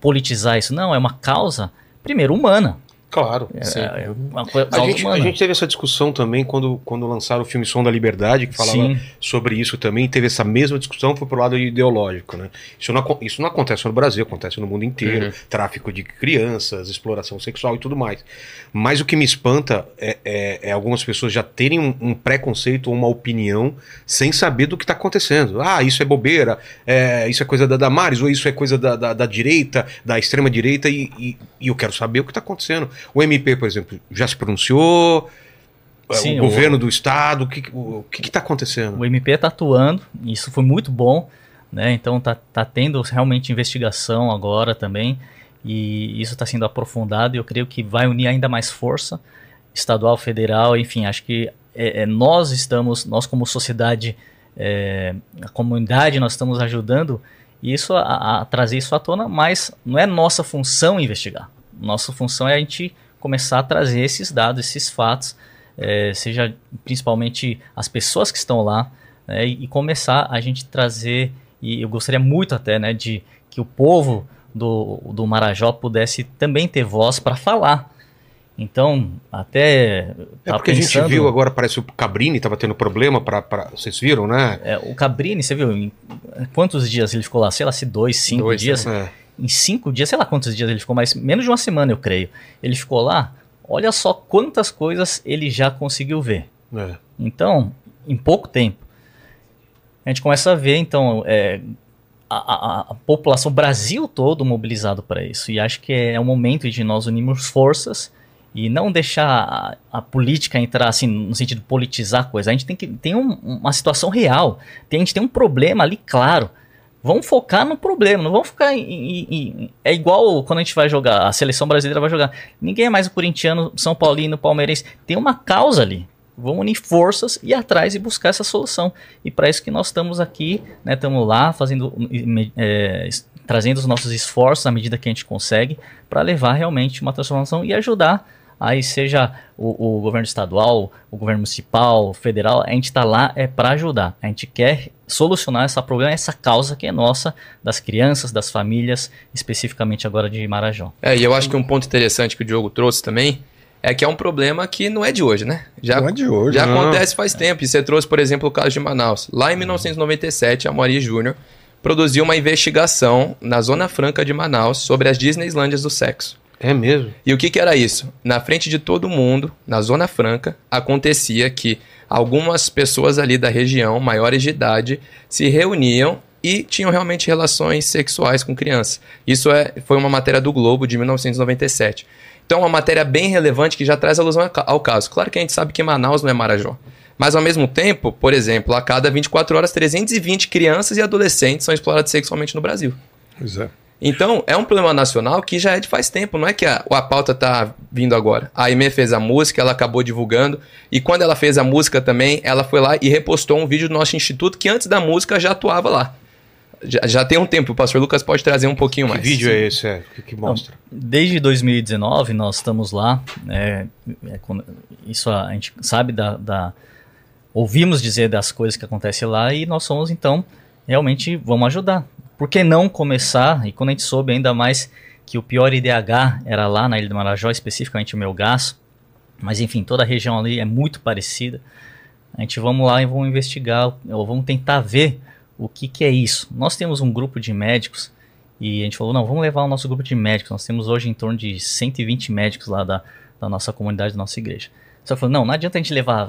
politizar isso, não, é uma causa, primeiro, humana. Claro. É, é uma coisa A gente, a gente teve essa discussão também quando, quando lançaram o filme Som da Liberdade, que falava Sim. sobre isso também, teve essa mesma discussão, foi pro lado ideológico, né? Isso não, isso não acontece no Brasil, acontece no mundo inteiro, Uhum. tráfico de crianças, exploração sexual e tudo mais. Mas o que me espanta é, é- é algumas pessoas já terem um, um preconceito ou uma opinião sem saber do que está acontecendo. Ah, isso é bobeira, é, isso é coisa da Damares, ou isso é coisa da, da, da direita, da extrema direita, e, e- e eu quero saber o que está acontecendo. O MP, por exemplo, já se pronunciou, É, Sim, o o- governo do estado, o que o, que está acontecendo? O MP está atuando, isso foi muito bom, né? Então tá, tá tendo realmente investigação agora também, e isso está sendo aprofundado, e eu creio que vai unir ainda mais força, estadual, federal, enfim, acho que é, é, nós estamos, nós como sociedade, é, a comunidade, nós estamos ajudando isso a- a trazer isso à tona, mas não é nossa função investigar. Nossa função é a gente começar a trazer esses dados, esses fatos, é, seja principalmente as pessoas que estão lá, né, e, e começar a gente trazer, e eu gostaria muito até, né, de que o povo do, do Marajó pudesse também ter voz para falar. Então, até É tá porque a gente pensando- viu agora, parece o Cabrini estava tendo problema, pra, pra- vocês viram, né? é, o Cabrini, você viu, em quantos dias ele ficou lá? Sei lá, se dois, cinco Dois, dias. É. Em cinco dias, sei lá quantos dias ele ficou, mas menos de uma semana, eu creio. Ele ficou lá, olha só quantas coisas ele já conseguiu ver. É. Então, em pouco tempo, a gente começa a ver, então, é, a, a- a população, o Brasil todo mobilizado para isso. E acho que é o momento de nós unirmos forças e não deixar a, a política entrar assim, no sentido de politizar a coisa. A gente tem que tem um- uma situação real. Tem, a gente tem um problema ali, claro. Vamos focar no problema, não vamos ficar em, em- em- É igual quando a gente vai jogar, a seleção brasileira vai jogar. Ninguém é mais o corintiano, São Paulino, palmeirense. Tem uma causa ali. Vamos unir forças e ir atrás e buscar essa solução. E para isso que nós estamos aqui, né? Estamos lá fazendo, é, trazendo os nossos esforços à medida que a gente consegue para levar realmente uma transformação e ajudar. Aí seja o, o governo estadual, o governo municipal, federal, a gente está lá é para ajudar. A gente quer solucionar esse problema, essa causa que é nossa, das crianças, das famílias, especificamente agora de Marajó. É, e eu acho que um ponto interessante que o Diogo trouxe também é que é um problema que não é de hoje, né? Já, Não é de hoje. já Não. acontece faz tempo. E você trouxe, por exemplo, o caso de Manaus. Lá em 1997, a Maria Júnior produziu uma investigação na Zona Franca de Manaus sobre as Disneylândias do sexo. É mesmo. E o que, que era isso? Na frente de todo mundo, na Zona Franca, acontecia que algumas pessoas ali da região, maiores de idade, se reuniam e tinham realmente relações sexuais com crianças. Isso é, foi uma matéria do Globo de 1997. Então, é uma matéria bem relevante que já traz alusão ao ca- ao caso. Claro que a gente sabe que Manaus não é Marajó. Mas, ao mesmo tempo, por exemplo, a cada 24 horas, 320 crianças e adolescentes são explorados sexualmente no Brasil. Pois é. Então, é um problema nacional que já é de faz tempo, não é que a, a pauta tá vindo agora. A Aimee fez a música, ela acabou divulgando, e quando ela fez a música também, ela foi lá e repostou um vídeo do nosso instituto que antes da música já atuava lá. Já, já tem um tempo, o pastor Lucas pode trazer um pouquinho Que mais. vídeo é esse? É? O que, que mostra? Desde 2019 nós estamos lá, né, é, quando- isso a, a gente sabe da, da- ouvimos dizer das coisas que acontecem lá e nós somos então realmente vamos ajudar. Por que não começar? E quando a gente soube ainda mais que o pior IDH era lá na Ilha do Marajó, especificamente o Melgaço, mas enfim, toda a região ali é muito parecida. A gente vamos lá e vamos investigar, ou vamos tentar ver o que, que é isso. Nós temos um grupo de médicos e a gente falou, não, vamos levar o nosso grupo de médicos. Nós temos hoje em torno de 120 médicos lá da, da nossa comunidade, da nossa igreja. Só falou, não, não adianta a gente levar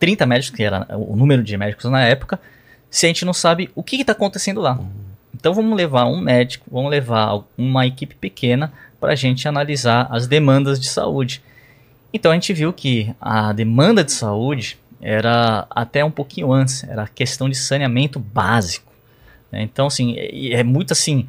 30 médicos, que era o número de médicos na época, se a gente não sabe o que está acontecendo lá. Então vamos levar um médico, vamos levar uma equipe pequena para a gente analisar as demandas de saúde. Então a gente viu que a demanda de saúde era até um pouquinho antes, era questão de saneamento básico. né? Então, assim, é, é muito assim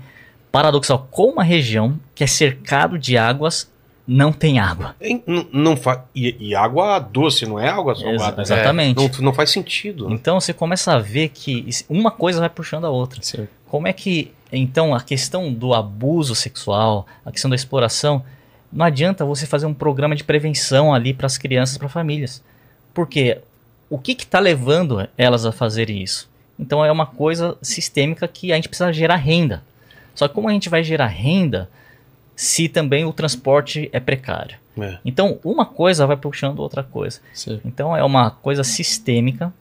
paradoxal. Como uma região que é cercado de águas não tem água. Em- Não, não fa... e, e água doce, não é água salgada. Exa- exatamente. Não, não faz sentido. Então você começa a ver que uma coisa vai puxando a outra. Certo. Como é que, então, a questão do abuso sexual, a questão da exploração, não adianta você fazer um programa de prevenção ali para as crianças, para famílias. Porque o que está levando elas a fazerem isso? Então é uma coisa sistêmica que a gente precisa gerar renda. Só que como a gente vai gerar renda se também o transporte é precário? É. Então uma coisa vai puxando outra coisa. Sim. Então é uma coisa sistêmica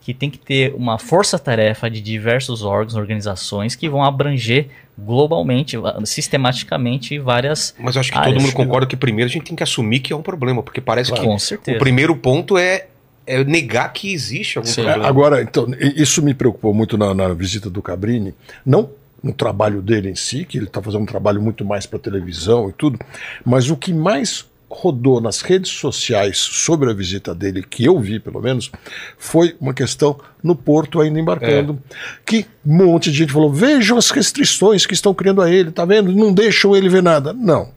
que tem que ter uma força-tarefa de diversos órgãos, organizações que vão abranger globalmente, sistematicamente várias. Mas eu acho que Ah, todo mundo concorda que primeiro a gente tem que assumir que é um problema, porque parece Com que o primeiro ponto é, é negar que existe algum Sim. problema. É, Agora, então, isso me preocupou muito na, na visita do Cabrini, não no trabalho dele em si, que ele está fazendo um trabalho muito mais para televisão e tudo, mas o que mais rodou nas redes sociais sobre a visita dele, que eu vi pelo menos, foi uma questão no porto ainda embarcando, que um monte de gente falou, vejam as restrições que estão criando a ele, tá vendo? Não deixam ele ver nada. Não.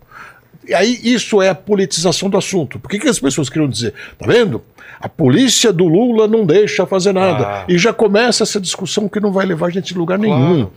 E aí isso é a politização do assunto. Por que, que as pessoas queriam dizer? Tá vendo? A polícia do Lula não deixa fazer nada. Ah. E já começa essa discussão que não vai levar a gente a lugar nenhum.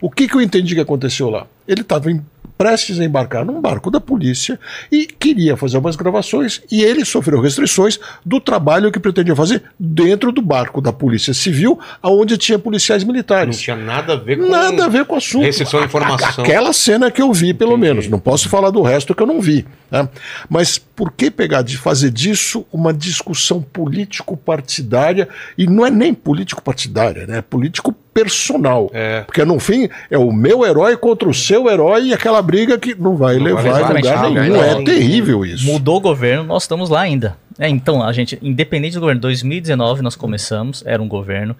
O que, que eu entendi que aconteceu lá? Ele estava prestes a embarcar num barco da polícia e queria fazer umas gravações e ele sofreu restrições do trabalho que pretendia fazer dentro do barco da Polícia Civil, aonde tinha policiais Não militares. tinha nada a ver com. Nada a ver com o assunto. Restrição de informação. Aquela cena que eu vi, pelo Entendi. menos. Não posso falar do resto que eu não vi. Né? Mas por que pegar de fazer disso uma discussão político-partidária? E não é nem político-partidária, né? É político personal. É. Porque no fim é o meu herói contra o seu herói e aquela briga que não vai Não levar a lugar nenhum. nenhum. É terrível isso. Mudou o governo, nós estamos lá ainda. É, então, a gente, independente do governo, 2019 nós começamos, era um governo.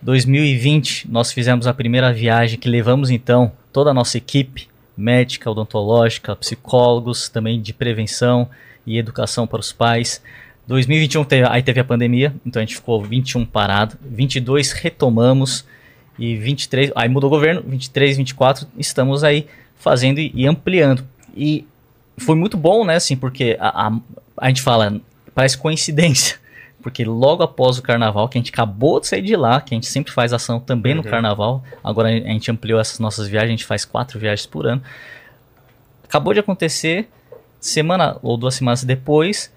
2020 nós fizemos a primeira viagem que levamos então toda a nossa equipe médica, odontológica, psicólogos, também de prevenção e educação para os pais. 2021 teve, aí teve a pandemia, então a gente ficou 21 parado, 22 retomamos e 23, aí mudou o governo, 23, 24 estamos aí fazendo e, e ampliando. E foi muito bom, né, assim, porque a, a, a gente fala, parece coincidência, porque logo após o carnaval, que a gente acabou de sair de lá, que a gente sempre faz ação também no carnaval, agora a gente ampliou essas nossas viagens, a gente faz quatro viagens por ano. Acabou de acontecer, semana ou duas semanas depois,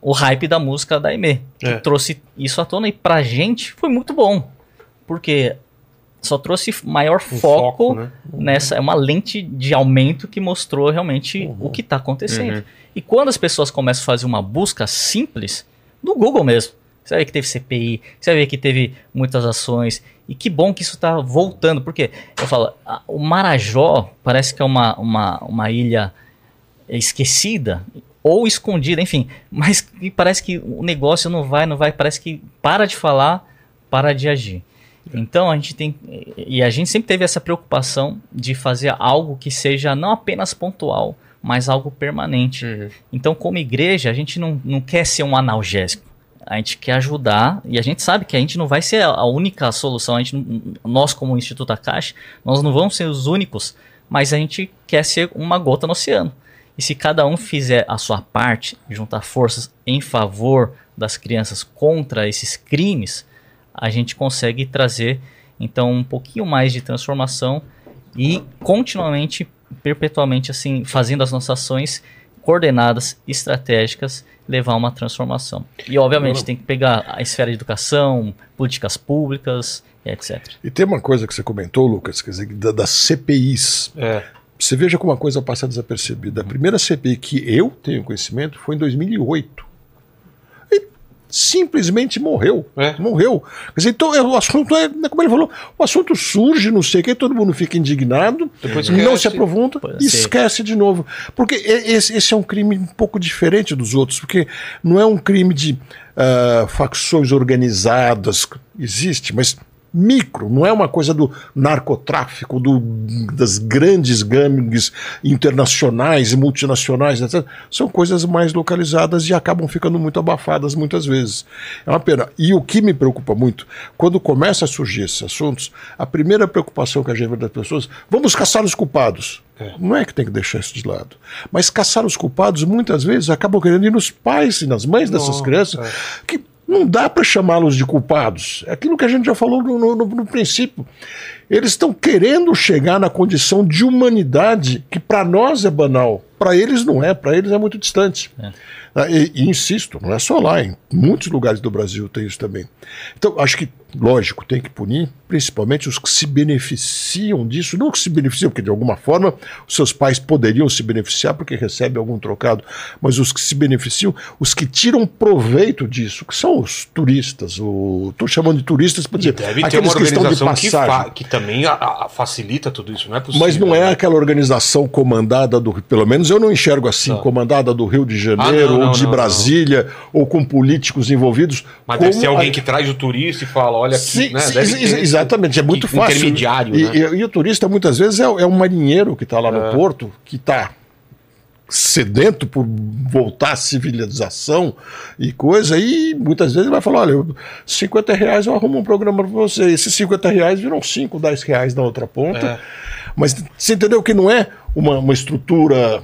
o hype da música da Aimee, que É. trouxe isso à tona e pra gente foi muito bom, porque só trouxe maior foco, foco, né? nessa é uma lente de aumento que mostrou realmente o que está acontecendo. Uhum. E quando as pessoas começam a fazer uma busca simples, no Google mesmo, você vai ver que teve CPI, você vai ver que teve muitas ações, e que bom que isso está voltando, porque eu falo, a- o Marajó parece que é uma, uma, uma ilha esquecida ou escondida, enfim, mas parece que o negócio não vai, não vai, parece que para de falar, para de agir. Então a gente tem e a gente sempre teve essa preocupação de fazer algo que seja não apenas pontual, mas algo permanente. Uhum. Então, como igreja, a gente não, não quer ser um analgésico. A gente quer ajudar e a gente sabe que a gente não vai ser a única solução. A gente, nós, como Instituto Akashi, nós não vamos ser os únicos, mas a gente quer ser uma gota no oceano. E se cada um fizer a sua parte, juntar forças em favor das crianças contra esses crimes, a gente consegue trazer então um pouquinho mais de transformação e continuamente, perpetuamente assim, fazendo as nossas ações coordenadas, estratégicas, levar uma transformação. E obviamente tem que pegar a esfera de educação, políticas públicas, etc. E tem uma coisa que você comentou, Lucas, quer dizer, da- das CPIs. É. Você veja como uma coisa passa desapercebida. A primeira CPI que eu tenho conhecimento foi em 2008. Simplesmente morreu. É. Morreu. Quer dizer, então é, o assunto é, é como ele falou, o assunto surge, não sei o que, todo mundo fica indignado, Depois não esquece. se aprofunda e sim. esquece de novo. Porque e- esse, esse é um crime um pouco diferente dos outros, porque não é um crime de ah, facções organizadas, existe, mas micro, não é uma coisa do narcotráfico, do, das grandes gangues internacionais e multinacionais, etc. São coisas mais localizadas e acabam ficando muito abafadas muitas vezes. É uma pena. E o que me preocupa muito, quando começa a surgir esses assuntos, a primeira preocupação que a gente vê das pessoas, vamos caçar os culpados. Não é que tem que deixar isso de lado. Mas caçar os culpados, muitas vezes, acabam querendo ir nos pais e nas mães dessas Nossa, crianças, é. que não dá para chamá-los de culpados. É aquilo que a gente já falou no, no- no- princípio. Eles estão querendo chegar na condição de humanidade que para nós é banal. Para eles não é, para eles é muito distante. Ah, E, e insisto, não é só lá, em muitos lugares do Brasil tem isso também. Então, acho que, lógico, tem que punir, principalmente os que se beneficiam disso, não que se beneficiam, porque de alguma forma os seus pais poderiam se beneficiar porque recebem algum trocado, mas os que se beneficiam, os que tiram proveito disso, que são os turistas, estou chamando de turistas para dizer, Deve aqueles que estão de que, passagem. fa- que também a- a- facilita tudo isso, não é possível. Mas não é né? aquela organização comandada do pelo menos eu não enxergo assim, Não. comandada do Rio de Janeiro Ah, não, ou não, de não, Brasília ou com políticos envolvidos. Mas deve ser alguém a- que traz o turista e fala, olha aqui, Sim, né? sim, exatamente, é muito fácil. intermediário, e, né? e- e o turista muitas vezes é, é um marinheiro que está lá no porto, que está sedento por voltar à civilização e coisa, e muitas vezes ele vai falar, olha, eu- 50 reais eu arrumo um programa para você, esses 50 reais viram 5, 10 reais na outra ponta, É. mas você entendeu que não é uma, uma estrutura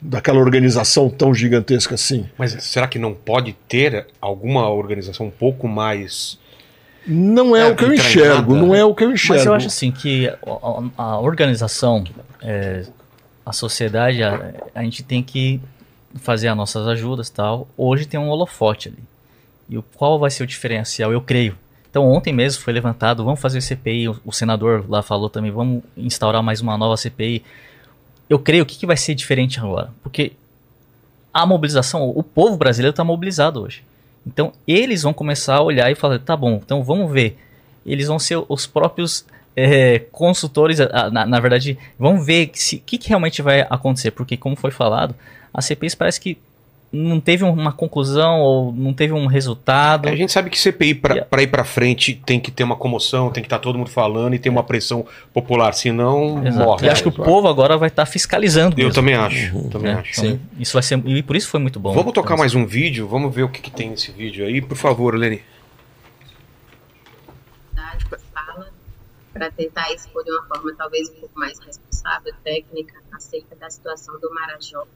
daquela organização tão gigantesca assim? Mas será que não pode ter alguma organização um pouco mais. Não é, É, o que eu enxergo, não é o que eu enxergo. Mas eu acho assim que a, a- organização, é, a sociedade, a, a gente tem que fazer as nossas ajudas e tal. Hoje tem um holofote ali. E o, qual vai ser o diferencial? Eu creio. Então ontem mesmo foi levantado, vamos fazer CPI, o, o senador lá falou também, vamos instaurar mais uma nova CPI. Eu creio, o que, que vai ser diferente agora? Porque a mobilização, o povo brasileiro está mobilizado hoje. Então eles vão começar a olhar e falar, tá bom, então vamos ver. Eles vão ser os próprios é, consultores, na, na verdade, vão ver o que, que, realmente vai acontecer. Porque, como foi falado, a CPI parece que não teve uma conclusão ou não teve um resultado. A gente sabe que CPI, pra, Yeah. ir pra frente, tem que ter uma comoção, tem que estar todo mundo falando e ter uma pressão popular, senão Exato. morre. E acho que o povo agora vai estar fiscalizando. Eu mesmo, também acho. Também né? acho. Então, Isso vai ser. E por isso foi muito bom. Vamos tocar Então, mais um vídeo, vamos ver o que, que tem nesse vídeo aí. Por favor, Leni. para para tentar expor de uma forma talvez um pouco mais responsável, técnica, acerca da situação do Marajó.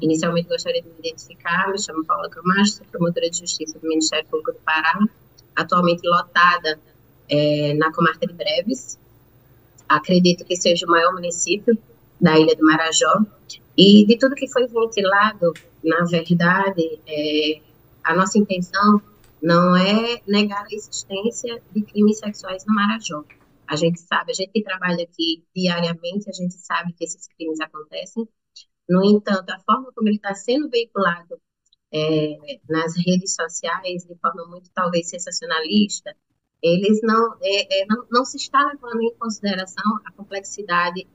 Inicialmente gostaria de me identificar, me chamo Paula Camacho, sou promotora de justiça do Ministério Público do Pará, atualmente lotada eh, na comarca de Breves. Acredito que seja o maior município da ilha do Marajó. E de tudo que foi ventilado, na verdade, eh, a nossa intenção não é negar a existência de crimes sexuais no Marajó. A gente sabe, a gente que trabalha aqui diariamente, a gente sabe que esses crimes acontecem. No entanto, a forma como ele está sendo veiculado é, nas redes sociais, de forma muito talvez sensacionalista, eles não, é, é, não, não se está levando em consideração a complexidade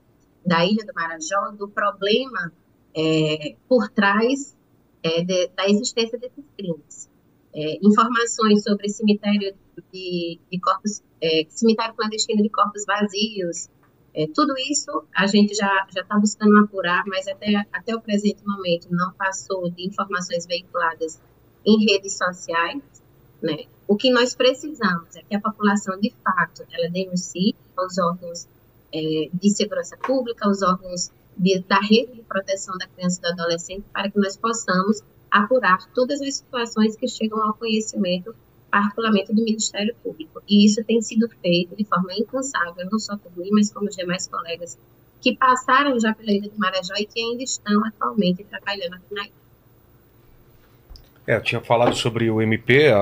da Ilha do Marajó, do problema é, por trás é, de, da existência desses crimes. É, informações sobre cemitério de, de corpos, é, cemitério clandestino de corpos vazios, é, tudo isso a gente já está buscando apurar, mas até até o presente momento não passou de informações veiculadas em redes sociais, né? O que nós precisamos é que a população de fato ela denuncie aos órgãos é, de segurança pública, aos órgãos de, da rede de proteção da criança e do adolescente, para que nós possamos apurar todas as situações que chegam ao conhecimento, particularmente do Ministério Público. E isso tem sido feito de forma incansável, não só por mim, mas como os demais colegas que passaram já pela Ilha do Marajó e que ainda estão atualmente trabalhando aqui na ilha. É, eu tinha falado sobre o MP a-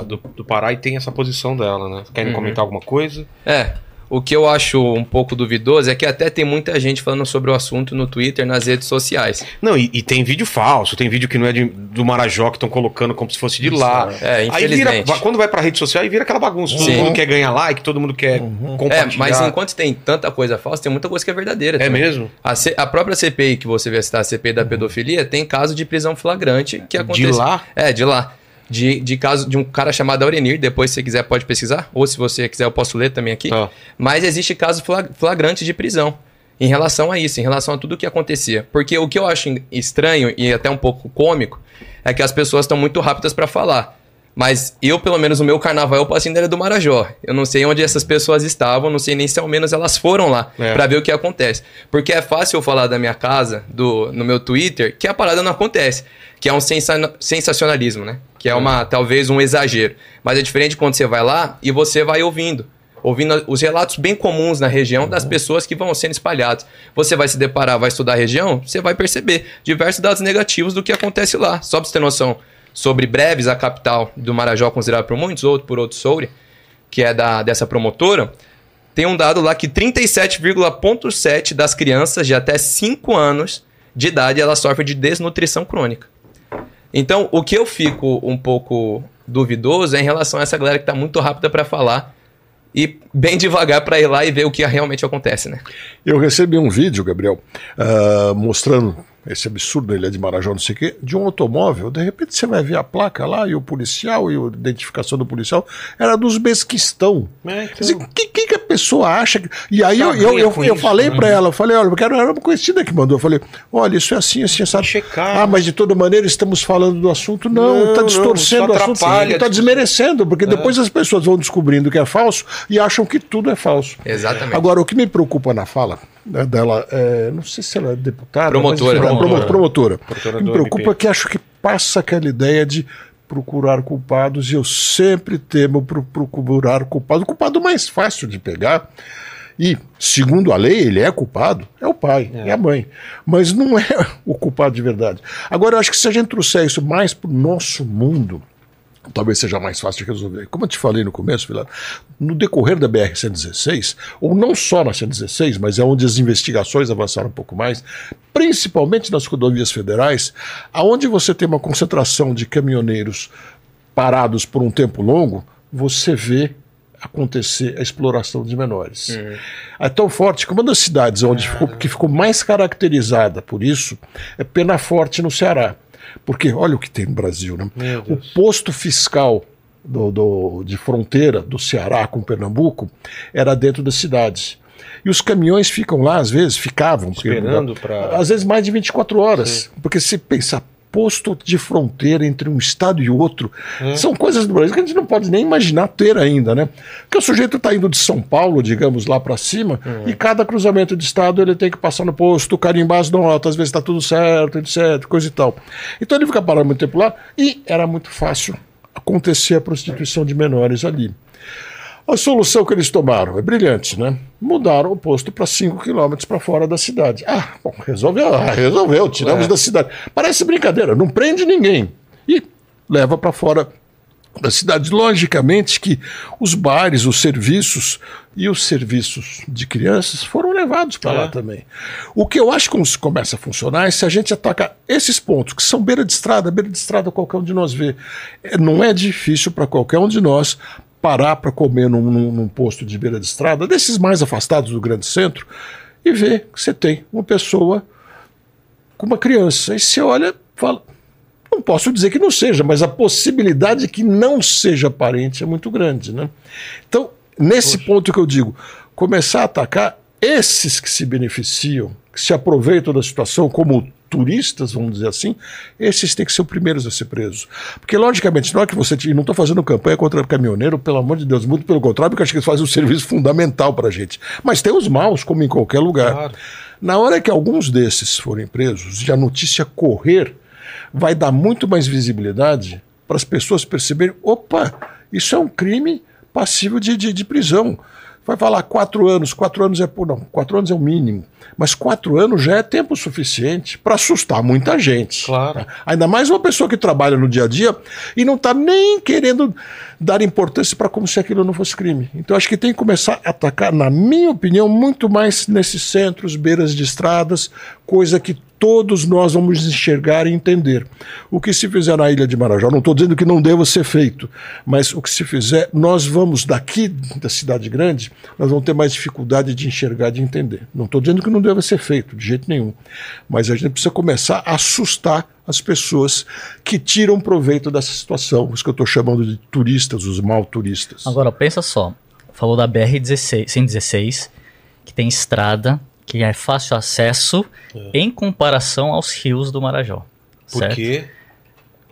a- do, do Pará e tem essa posição dela, né? Querem Uhum. comentar alguma coisa? É. O que eu acho um pouco duvidoso é que até tem muita gente falando sobre o assunto no Twitter, nas redes sociais. Não, e, e tem vídeo falso, tem vídeo que não é de- do Marajó que estão colocando como se fosse de lá. É, Aí vira, infelizmente. va- quando vai pra rede social, aí vira aquela bagunça. Todo mundo quer ganhar like, todo mundo quer É, compartilhar. mas enquanto tem tanta coisa falsa, tem muita coisa que é verdadeira. É também. mesmo? A, C- a própria CPI que você vai citar, a CPI da pedofilia, tem caso de prisão flagrante que aconteceu. De lá? É, de lá. De, de caso de um cara chamado Aurenir, depois se você quiser pode pesquisar, ou se você quiser eu posso ler também aqui. Ah. Mas existe caso fla- flagrante de prisão em relação a isso, em relação a tudo o que acontecia. Porque o que eu acho estranho e até um pouco cômico é que as pessoas estão muito rápidas para falar. Mas eu, pelo menos, o meu carnaval eu passei ainda era do Marajó. Eu não sei onde essas pessoas estavam, não sei nem se ao menos elas foram lá É. pra ver o que acontece. Porque é fácil eu falar da minha casa, do, no meu Twitter, que a parada não acontece. Que é um sensa- sensacionalismo, né? Que é uma, talvez um exagero. Mas é diferente quando você vai lá e você vai ouvindo. ouvindo os relatos bem comuns na região das pessoas que vão sendo espalhados. Você vai se deparar, vai estudar a região, você vai perceber diversos dados negativos do que acontece lá. Só para você ter noção, sobre Breves, a capital do Marajó, considerada por muitos, outro por outro Souri, que é da, dessa promotora, tem um dado lá que 37,7% das crianças de até 5 anos de idade elas sofrem de desnutrição crônica. Então, o que eu fico um pouco duvidoso é em relação a essa galera que está muito rápida para falar e bem devagar para ir lá e ver o que realmente acontece, né? Eu recebi um vídeo, Gabriel, uh, mostrando esse absurdo, ele é de Marajó, não sei o quê, de um automóvel. De repente você vai ver a placa lá e o policial e a identificação do policial era dos Besquistão. É, O que, que, que a pessoa acha? que- E aí eu, eu, eu, eu falei para ela, eu falei, olha, porque era uma conhecida que mandou. Eu falei, olha, isso é assim, assim, sabe? checar. Ah, mas de toda maneira estamos falando do assunto. Não, Não, está não, distorcendo isso o assunto, está desmerecendo, porque depois as pessoas vão descobrindo que é falso e acham que tudo é falso. Exatamente. Agora, o que me preocupa na fala né, dela, é, não sei se ela é deputada, Promotora. mas, Promotora. promotora. Promotora me preocupa que acho que passa aquela ideia de procurar culpados e eu sempre temo pro procurar culpado. O culpado mais fácil de pegar e, segundo a lei, ele é culpado, é o pai, é, a mãe. Mas não é o culpado de verdade. Agora, eu acho que se a gente trouxer isso mais para o nosso mundo, talvez seja mais fácil de resolver. Como eu te falei no começo, Vilar, no decorrer da BR-116, ou não só na 116, mas é onde as investigações avançaram um pouco mais, principalmente nas rodovias federais, aonde você tem uma concentração de caminhoneiros parados por um tempo longo, você vê acontecer a exploração de menores. É tão forte que uma das cidades onde ficou, que ficou mais caracterizada por isso é Penaforte, no Ceará. Porque olha o que tem no Brasil, né? O posto fiscal do, do- de fronteira do Ceará com Pernambuco era dentro das cidades. E os caminhões ficam lá, às vezes, ficavam. Esperando pra- Às vezes mais de 24 horas. Porque se pensar, posto de fronteira entre um estado e outro, são coisas do Brasil que a gente não pode nem imaginar ter ainda, né? Porque o sujeito está indo de São Paulo, digamos, lá para cima, e cada cruzamento de estado ele tem que passar no posto, carimbar as notas, ver se está tudo certo, etc, coisa e tal. Então ele fica parado muito tempo lá e era muito fácil acontecer a prostituição de menores ali. A solução que eles tomaram é brilhante, né? Mudaram o posto para 5 quilômetros para fora da cidade. Ah, bom, resolveu, ah, resolveu, tiramos da cidade. Parece brincadeira, não prende ninguém. E leva para fora da cidade. Logicamente que os bares, os serviços e os serviços de crianças foram levados para lá também. O que eu acho que começa a funcionar é se a gente atacar esses pontos, que são beira de estrada, beira de estrada qualquer um de nós vê. É, Não é difícil para qualquer um de nós parar para comer num, num- num posto de beira de estrada, desses mais afastados do grande centro, e ver que você tem uma pessoa com uma criança. Aí você olha e fala. Não posso dizer que não seja, mas a possibilidade de que não seja parente é muito grande. Né? Então, nesse ponto que eu digo, começar a atacar esses que se beneficiam, que se aproveitam da situação como turistas, vamos dizer assim, esses têm que ser os primeiros a ser presos. Porque, logicamente, não é que você. e Não estou fazendo campanha contra caminhoneiro, pelo amor de Deus, muito pelo contrário, porque acho que eles fazem um serviço fundamental para a gente. Mas tem os maus, como em qualquer lugar. Claro. Na hora que alguns desses forem presos e a notícia correr, vai dar muito mais visibilidade para as pessoas perceberem: opa, isso é um crime passível de, de, de prisão. Vai falar quatro anos, quatro anos é por não, quatro anos é o mínimo, mas quatro anos já é tempo suficiente para assustar muita gente. Claro. Ainda mais uma pessoa que trabalha no dia a dia e não está nem querendo dar importância para como se aquilo não fosse crime. Então acho que tem que começar a atacar, na minha opinião, muito mais nesses centros, beiras de estradas, coisa que todos nós vamos enxergar e entender. O que se fizer na ilha de Marajó, não estou dizendo que não deva ser feito, mas o que se fizer, nós vamos daqui da cidade grande, nós vamos ter mais dificuldade de enxergar, de entender. Não estou dizendo que não deva ser feito, de jeito nenhum, mas a gente precisa começar a assustar as pessoas que tiram proveito dessa situação, os que eu estou chamando de turistas, os mal turistas. Agora, pensa só. Falou da BR-16, 116, que tem estrada, que é fácil acesso em comparação aos rios do Marajó. certo? Porque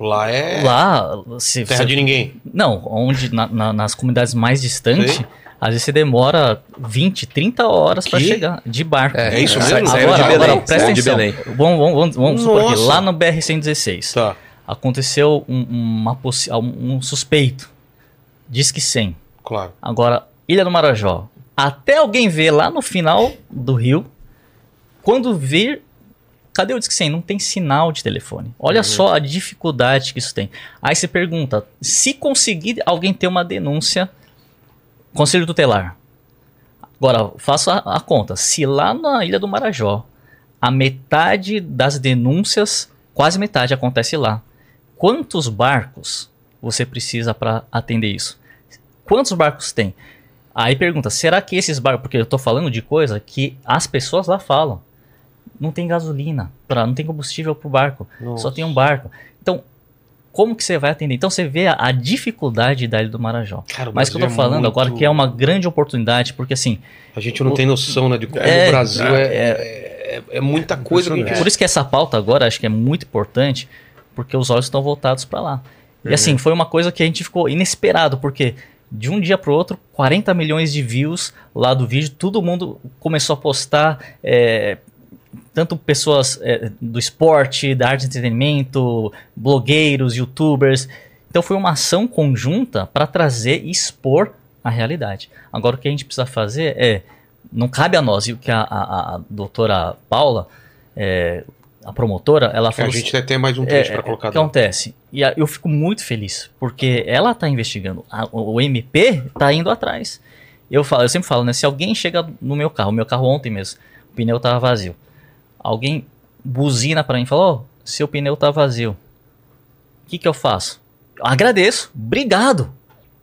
lá é Lá, se terra você- de ninguém. Não, onde na- na- nas comunidades mais distantes, às vezes você demora 20, 30 horas para chegar de barco. É, É isso mesmo? Agora, de Belém. agora presta atenção. Vamos, vamos, vamos, vamos supor aqui, lá no BR-116 Tá. aconteceu um, uma um, um suspeito. Diz que 100. Claro. Agora, Ilha do Marajó, até alguém ver lá no final do rio, quando vir, cadê o Disque 100? Não tem sinal de telefone. Olha só a dificuldade que isso tem. Aí você pergunta, se conseguir alguém ter uma denúncia, conselho tutelar. Agora, faça a, a conta. Se lá na Ilha do Marajó, a metade das denúncias, quase metade acontece lá. Quantos barcos você precisa para atender isso? Quantos barcos tem? Aí pergunta, será que esses barcos, porque eu tô falando de coisa que as pessoas lá falam. Não tem gasolina, pra, não tem combustível pro barco, só tem um barco. Então, como que você vai atender? Então você vê a, a dificuldade da Ilha do Marajó. Cara, o Mas que eu tô é falando agora muito- que é uma grande oportunidade, porque assim, A gente não tem noção, né, de como É, o Brasil é, é, é muita coisa que a gente Por isso que essa pauta agora acho que é muito importante, porque os olhos estão voltados para lá. E assim, foi uma coisa que a gente ficou inesperado, porque de um dia para o outro, 40 milhões de views lá do vídeo, todo mundo começou a postar, é, tanto pessoas é, do esporte, da arte de entretenimento, blogueiros, youtubers. Então foi uma ação conjunta para trazer e expor a realidade. Agora o que a gente precisa fazer é, não cabe a nós, e o que a, a- a doutora Paula, é, a promotora, ela A falou gente deve ter mais um trecho é, pra é, colocar. O que acontece? E a- eu fico muito feliz, porque ela está investigando. A- o, MP está indo atrás. Eu, falo, eu sempre falo, né? Se alguém chega no meu carro, meu carro ontem mesmo, o pneu estava vazio. Alguém buzina para mim e fala, ó, seu pneu tá vazio. O que que eu faço? Agradeço, obrigado.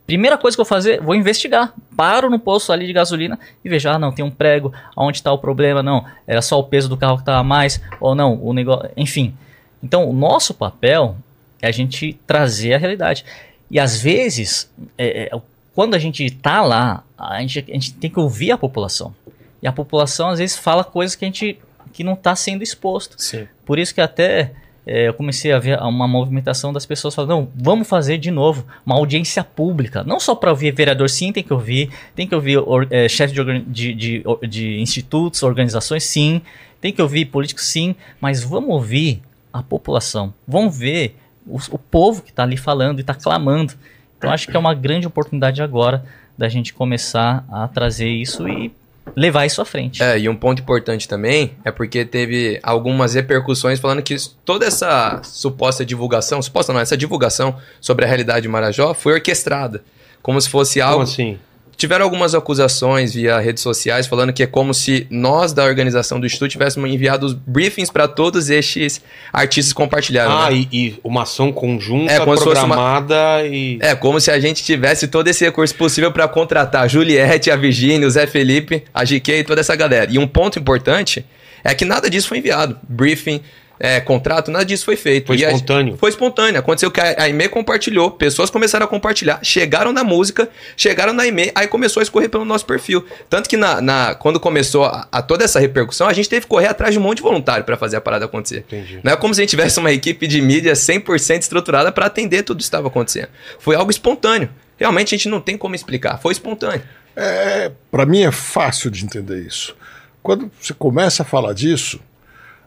Primeira coisa que eu vou fazer, vou investigar. Paro no posto ali de gasolina e vejo, ah, não, tem um prego, aonde está o problema? Não, era só o peso do carro que estava mais, ou não, o negócio, enfim. Então, o nosso papel é a gente trazer a realidade. E às vezes, é, é, quando a gente tá lá, a gente, a gente tem que ouvir a população. E a população às vezes fala coisas que a gente que não está sendo exposto. Sim. Por isso que até é, eu comecei a ver uma movimentação das pessoas falando, não, vamos fazer de novo uma audiência pública. Não só para ouvir vereador, sim, tem que ouvir, tem que ouvir é, chefe de, de, de, de institutos, organizações, sim, tem que ouvir políticos, sim, mas vamos ouvir a população, vamos ver o, o povo que está ali falando e está clamando. Então acho que é uma grande oportunidade agora da gente começar a trazer isso e levar isso à frente. É, e um ponto importante também é porque teve algumas repercussões falando que toda essa suposta divulgação, suposta não, essa divulgação sobre a realidade de Marajó foi orquestrada. Como se fosse Como algo. assim? Tiveram algumas acusações via redes sociais falando que é como se nós da organização do Instituto tivéssemos enviado os briefings para todos estes artistas que compartilharam. Ah, né? e, e uma ação conjunta, É, fosse uma- programada e. É, como se a gente tivesse todo esse recurso possível para contratar a Juliette, a Virgínia, o Zé Felipe, a GK e toda essa galera. E um ponto importante é que nada disso foi enviado. Briefing, é, contrato, nada disso foi feito. Foi E a- espontâneo. foi espontâneo. Aconteceu que a a IME compartilhou, pessoas começaram a compartilhar, chegaram na música, chegaram na IME, aí começou a escorrer pelo nosso perfil. Tanto que na, na- quando começou a, a toda essa repercussão, a gente teve que correr atrás de um monte de voluntário para fazer a parada acontecer. Entendi. Não é como se a gente tivesse uma equipe de mídia 100% estruturada para atender tudo que estava acontecendo. Foi algo espontâneo. Realmente a gente não tem como explicar. Foi espontâneo. É, para mim é fácil de entender isso. Quando você começa a falar disso,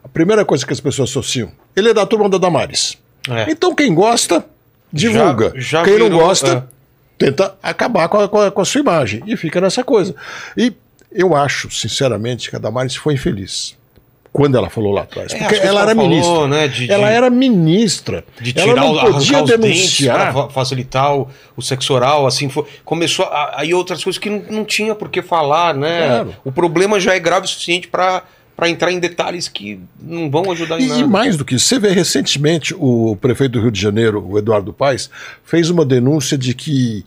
a primeira coisa que as pessoas associam, ele é da turma da Damares. É. Então quem gosta, divulga. Já- já quem virou, não gosta, é. tenta acabar com a, com a- com a sua imagem. E fica nessa coisa. E eu acho, sinceramente, que a Damares foi infeliz. Quando ela falou lá atrás. É, Porque coisas ela era falou, ministra. né, de- ela de- era ministra. De ela tirar não o, podia dentes denunciar. facilitar o, o sexo oral, assim, foi, começou a- aí outras coisas que não, não tinha por que falar, né? Claro. O problema já é grave o suficiente para para entrar em detalhes que não vão ajudar em E, nada. e mais do que isso, você vê recentemente o prefeito do Rio de Janeiro, o Eduardo Paes, fez uma denúncia de que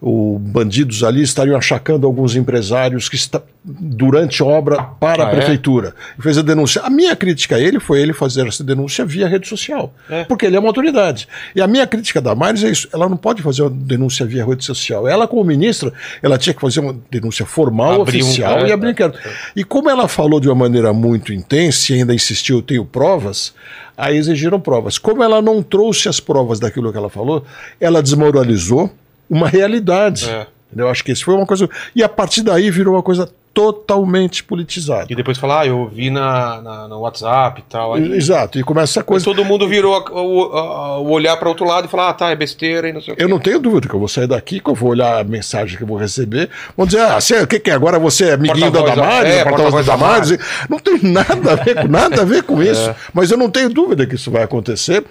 os bandidos ali estariam achacando alguns empresários que está durante obra para Ah, a é? prefeitura. E fez a denúncia. A minha crítica a ele foi ele fazer essa denúncia via rede social, É. porque ele é uma autoridade. E a minha crítica da Maris é isso, ela não pode fazer uma denúncia via rede social. Ela como ministra, ela tinha que fazer uma denúncia formal, Abrir um- oficial é, e abrir um inquérito. E como ela falou de uma maneira muito intensa e ainda insistiu, eu tenho provas, aí exigiram provas. Como ela não trouxe as provas daquilo que ela falou, ela desmoralizou uma realidade. É. Eu acho que esse foi uma coisa. E a partir daí virou uma coisa totalmente politizada. E depois falar, ah, eu vi na, na- no WhatsApp e tal. Aí, Exato, e começa essa coisa. todo mundo virou a- o, a- o olhar para outro lado e falar, ah, tá, é besteira e não sei o quê. Eu não tenho dúvida que eu vou sair daqui, que eu vou olhar a mensagem que eu vou receber. Vão dizer, ah, você, o que, que é? Agora você é amiguinho da Damares, é, é, porta-voz da Damares. Não tem nada a ver, nada a ver com isso. Mas eu não tenho dúvida que isso vai acontecer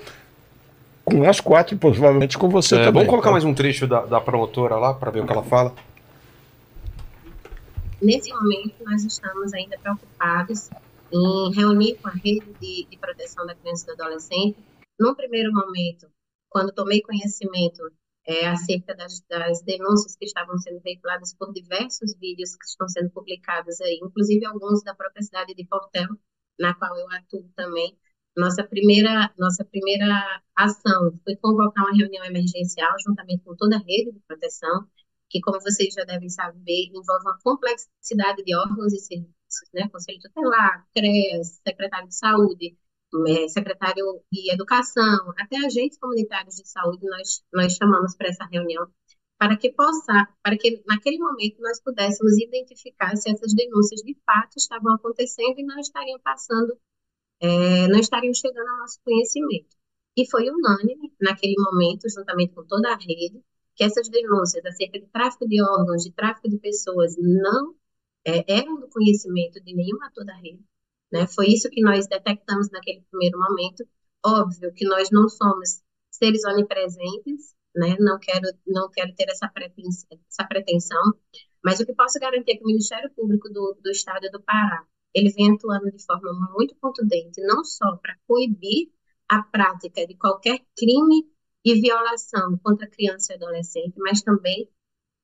com nós quatro provavelmente com você É, também. vamos colocar tá? mais um trecho da, da promotora lá para ver o que ela fala. Nesse momento, nós estamos ainda preocupados em reunir com a rede de, de proteção da criança e do adolescente. Num primeiro momento, quando tomei conhecimento é, acerca das, das denúncias que estavam sendo veiculadas por diversos vídeos que estão sendo publicados aí, inclusive alguns da própria cidade de Portel, na qual eu atuo também. Nossa primeira, nossa primeira ação foi convocar uma reunião emergencial juntamente com toda a rede de proteção, que, como vocês já devem saber, envolve uma complexidade de órgãos e serviços, né? Conselho Tutelar, CREAS, Secretário de Saúde, eh, Secretário de Educação, até agentes comunitários de saúde nós, nós chamamos para essa reunião, para que possa, para que naquele momento nós pudéssemos identificar se essas denúncias de fato estavam acontecendo e não estariam passando, eh, não estariam chegando ao nosso conhecimento. E foi unânime naquele momento, juntamente com toda a rede, que essas denúncias acerca de tráfico de órgãos, de tráfico de pessoas, não é, eram do conhecimento de nenhum ator da rede. Né? Foi isso que nós detectamos naquele primeiro momento. Óbvio que nós não somos seres onipresentes, né? não, quero, não quero ter essa pretensão, essa pretensão, mas o que posso garantir é que o Ministério Público do, do Estado do Pará ele vem atuando de forma muito contundente, não só para coibir a prática de qualquer crime e violação contra criança e adolescente, mas também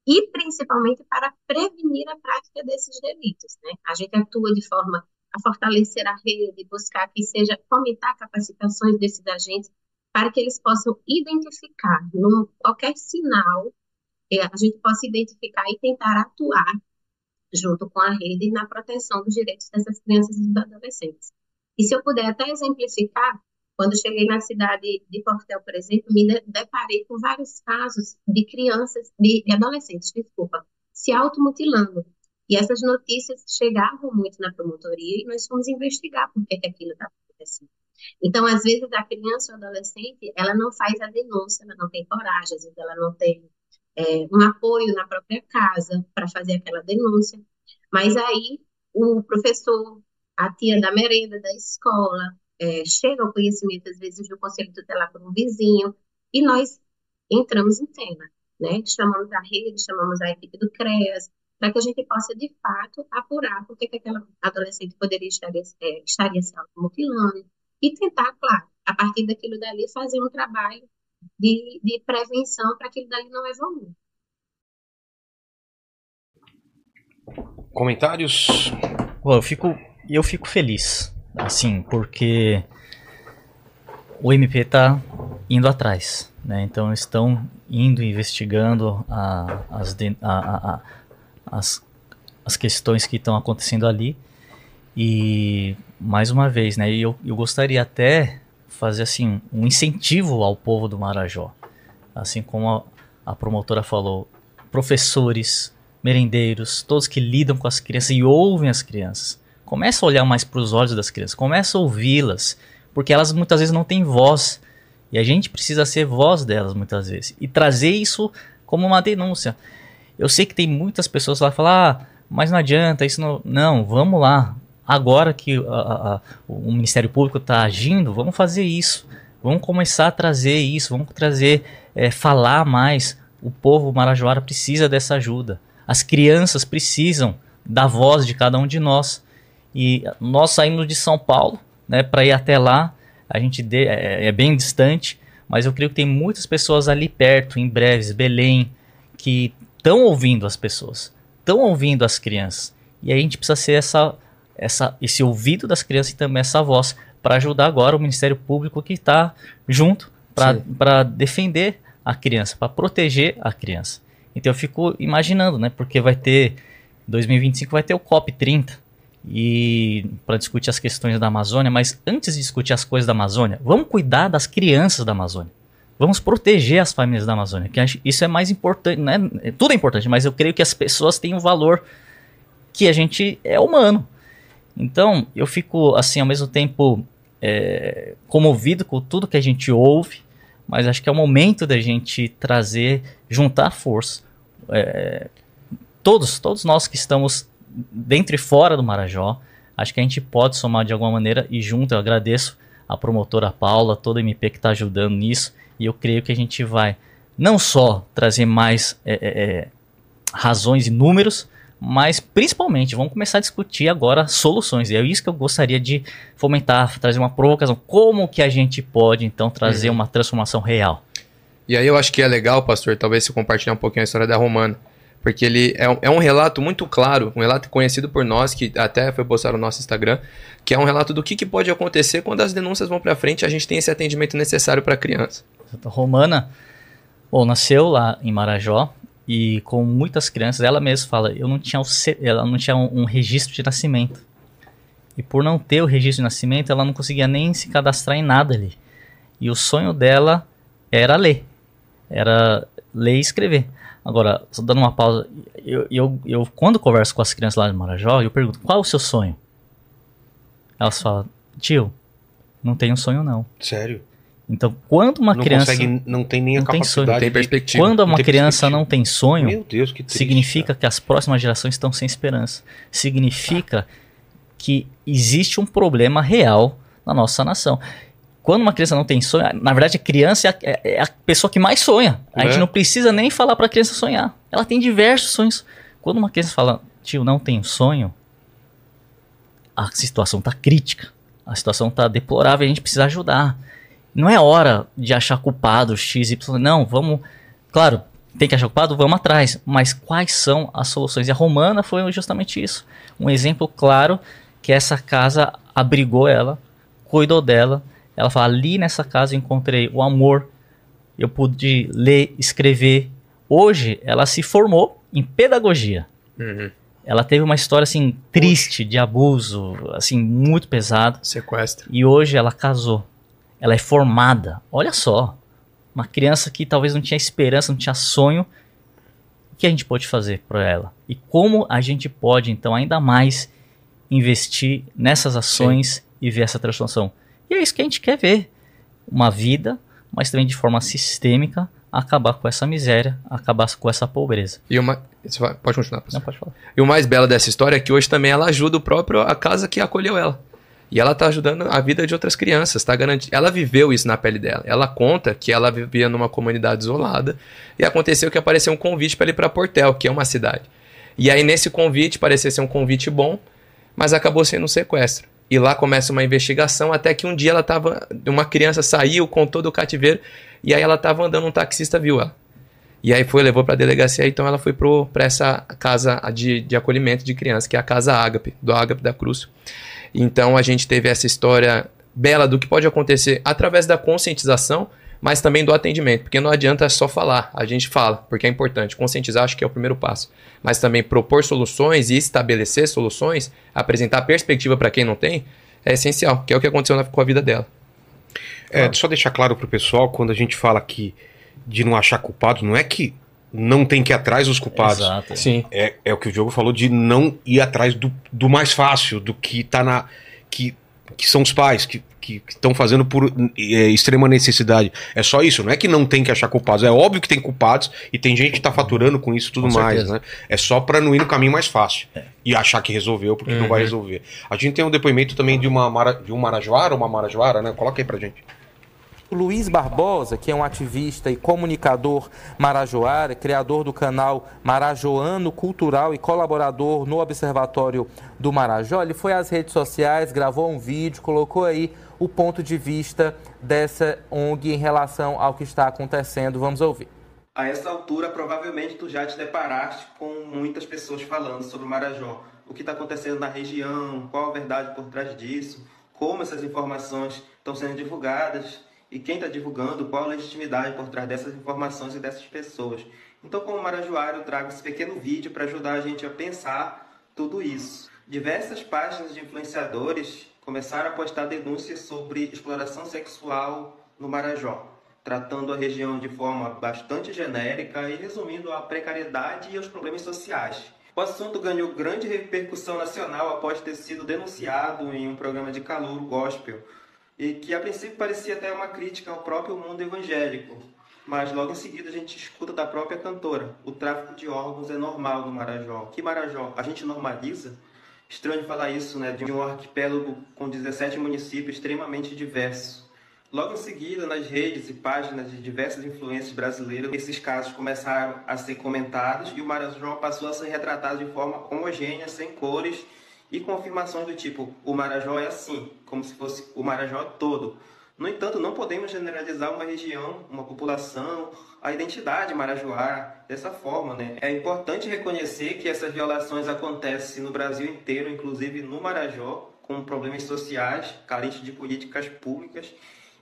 e principalmente para prevenir a prática desses delitos. Né? A gente atua de forma a fortalecer a rede, buscar que seja fomentar capacitações desses agentes para que eles possam identificar num, qualquer sinal, eh, a gente possa identificar e tentar atuar junto com a rede na proteção dos direitos dessas crianças e dos adolescentes. E se eu puder até exemplificar, quando cheguei na cidade de Portel, por exemplo, me deparei com vários casos de crianças, de, de adolescentes, desculpa, se automutilando. E essas notícias chegavam muito na promotoria e nós fomos investigar por que, que aquilo estava acontecendo. Então, às vezes, a criança ou adolescente, ela não faz a denúncia, ela não tem coragem, às vezes ela não tem é, um apoio na própria casa para fazer aquela denúncia. Mas aí, o professor, a tia da merenda da escola, é, chega ao conhecimento, às vezes, do conselho tutelar por um vizinho, e nós entramos em cena, né? Chamamos a rede, chamamos a equipe do CREAS, para que a gente possa, de fato, apurar por que que aquela adolescente poderia estar, é, estaria se automutilando, e tentar, claro, a partir daquilo dali, fazer um trabalho de, de prevenção para aquilo dali não evolua. Comentários? Bom, eu fico, eu fico feliz, assim, porque o MP está indo atrás, né? Então estão indo investigando a, as, de- a- a- a- as, as questões que estão acontecendo ali e mais uma vez, né? Eu, eu gostaria até fazer assim um incentivo ao povo do Marajó, assim como a, a promotora falou, professores, merendeiros, todos que lidam com as crianças e ouvem as crianças. Começa a olhar mais para os olhos das crianças, começa a ouvi-las, porque elas muitas vezes não têm voz. E a gente precisa ser voz delas muitas vezes. E trazer isso como uma denúncia. Eu sei que tem muitas pessoas lá que falam, ah, mas não adianta, isso não. Não, vamos lá. Agora que a- a- o Ministério Público está agindo, vamos fazer isso. Vamos começar a trazer isso, vamos trazer, é, falar mais. O povo marajoara precisa dessa ajuda. As crianças precisam da voz de cada um de nós. E nós saímos de São Paulo, né, para ir até lá. A gente de- é, é bem distante, mas eu creio que tem muitas pessoas ali perto, em Breves, Belém, que estão ouvindo as pessoas, estão ouvindo as crianças. E a gente precisa ser essa, essa, esse ouvido das crianças e também essa voz para ajudar agora o Ministério Público que está junto para defender a criança, para proteger a criança. Então eu fico imaginando, né? Porque vai ter 2025 vai ter o COP 30 e para discutir as questões da Amazônia, mas antes de discutir as coisas da Amazônia, vamos cuidar das crianças da Amazônia. Vamos proteger as famílias da Amazônia, que isso é mais importante, né? Tudo é importante, mas eu creio que as pessoas têm um valor que a gente é humano. Então, eu fico, assim, ao mesmo tempo é, comovido com tudo que a gente ouve, mas acho que é o momento da gente trazer, juntar força. É, todos, todos nós que estamos dentro e fora do Marajó, acho que a gente pode somar de alguma maneira e junto eu agradeço a promotora Paula, todo o MP que está ajudando nisso, e eu creio que a gente vai não só trazer mais é, é, é, razões e números, mas principalmente vamos começar a discutir agora soluções. E é isso que eu gostaria de fomentar, trazer uma provocação. Como que a gente pode então trazer uma transformação real? E aí eu acho que é legal, pastor, talvez se compartilhar um pouquinho a história da Romana. Porque ele é um, é um relato muito claro, um relato conhecido por nós, que até foi postado no nosso Instagram, que é um relato do que, que pode acontecer quando as denúncias vão para frente e a gente tem esse atendimento necessário para a criança. Romana, bom, nasceu lá em Marajó e com muitas crianças, ela mesma fala, eu não tinha, o ela não tinha um, um registro de nascimento. E por não ter o registro de nascimento, ela não conseguia nem se cadastrar em nada ali. E o sonho dela era ler. Era ler e escrever. Agora, só dando uma pausa, eu, eu, eu quando converso com as crianças lá de Marajó, eu pergunto, qual é o seu sonho? Elas falam, tio, não tenho sonho não. Sério? Então, quando uma não criança... consegue, não tem nem a não tem sonho, capacidade. Não tem perspectiva. Quando uma criança não tem sonho, Meu Deus, que triste, significa cara. que as próximas gerações estão sem esperança. Significa que existe um problema real na nossa nação. Quando uma criança não tem sonho, na verdade a criança é a, é- é a pessoa que mais sonha. A É. gente não precisa nem falar para a criança sonhar. Ela tem diversos sonhos. Quando uma criança fala, tio, não tenho sonho, a situação está crítica. A situação está deplorável, a gente precisa ajudar. Não é hora de achar culpado X, Y. Não, vamos. Claro, tem que achar culpado, vamos atrás. Mas quais são as soluções? E a Romana foi justamente isso. Um exemplo claro que essa casa abrigou ela, cuidou dela. Ela fala: ali nessa casa eu encontrei o amor, eu pude ler, escrever. Hoje ela se formou em pedagogia. Uhum. Ela teve uma história assim triste de abuso, assim muito pesado. Sequestro. E hoje ela casou. Ela é formada. Olha só. Uma criança que talvez não tinha esperança, não tinha sonho. O que a gente pode fazer para ela? E como a gente pode, então, ainda mais investir nessas ações e ver essa transformação? E é isso que a gente quer ver. Uma vida, mas também de forma sistêmica, acabar com essa miséria, acabar com essa pobreza. E uma. Pode continuar, pastor. Não pode falar. E o mais belo dessa história é que hoje também ela ajuda o próprio a casa que acolheu ela. E ela tá ajudando a vida de outras crianças, tá garantindo. Ela viveu isso na pele dela. Ela conta que ela vivia numa comunidade isolada e aconteceu que apareceu um convite para ir para Portel, que é uma cidade. E aí nesse convite parecia ser um convite bom, mas acabou sendo um sequestro. E lá começa uma investigação até que um dia ela tava, uma criança saiu, contou do cativeiro e aí ela tava andando, um taxista viu ela. E aí foi, levou pra delegacia, então ela foi pro, pra essa casa de, de acolhimento de criança, que é a Casa Ágape, do Ágape da Cruz. Então a gente teve essa história bela do que pode acontecer através da conscientização, mas também do atendimento, porque não adianta só falar, a gente fala, porque é importante. Conscientizar acho que é o primeiro passo, mas também propor soluções e estabelecer soluções, apresentar perspectiva para quem não tem, é essencial, que é o que aconteceu na- com a vida dela. É, só deixar claro pro pessoal, quando a gente fala aqui de não achar culpados, não é que não tem que ir atrás dos culpados. Exato. Sim. É, é o que o Diogo falou de não ir atrás do, do mais fácil, do que tá na. que, que são os pais, que estão fazendo por é, extrema necessidade. É só isso, não é que não tem que achar culpados. É óbvio que tem culpados e tem gente que tá faturando com isso e tudo Com mais, certeza. né? É só pra não ir no caminho mais fácil e achar que resolveu, porque não vai Uhum. resolver. A gente tem um depoimento também de uma mara, de um marajoara, uma marajoara, né? Coloca aí pra gente. Luiz Barbosa, que é um ativista e comunicador marajoara, criador do canal Marajoano Cultural e colaborador no Observatório do Marajó, ele foi às redes sociais, gravou um vídeo, colocou aí o ponto de vista dessa ONG em relação ao que está acontecendo. Vamos ouvir. A essa altura, provavelmente tu já te deparaste com muitas pessoas falando sobre o Marajó. O que está acontecendo na região, qual a verdade por trás disso, como essas informações estão sendo divulgadas e quem está divulgando, qual a legitimidade por trás dessas informações e dessas pessoas. Então, como marajoário, eu trago esse pequeno vídeo para ajudar a gente a pensar tudo isso. Diversas páginas de influenciadores começaram a postar denúncias sobre exploração sexual no Marajó. tratando a região de forma bastante genérica e resumindo a precariedade e os problemas sociais. O assunto ganhou grande repercussão nacional após ter sido denunciado em um programa de calor gospel, e que a princípio parecia até uma crítica ao próprio mundo evangélico. Mas logo em seguida a gente escuta da própria cantora: o tráfico de órgãos é normal no Marajó. Que Marajó? A gente normaliza? Estranho falar isso, né? De um arquipélago com 17 municípios extremamente diversos. Logo em seguida, nas redes e páginas de diversas influências brasileiras, esses casos começaram a ser comentados e o Marajó passou a ser retratado de forma homogênea, sem cores e com afirmações do tipo: o Marajó é assim, como se fosse o Marajó todo. No entanto, não podemos generalizar uma região, uma população, a identidade marajoara dessa forma. Né? É importante reconhecer que essas violações acontecem no Brasil inteiro, inclusive no Marajó, com problemas sociais, carentes de políticas públicas.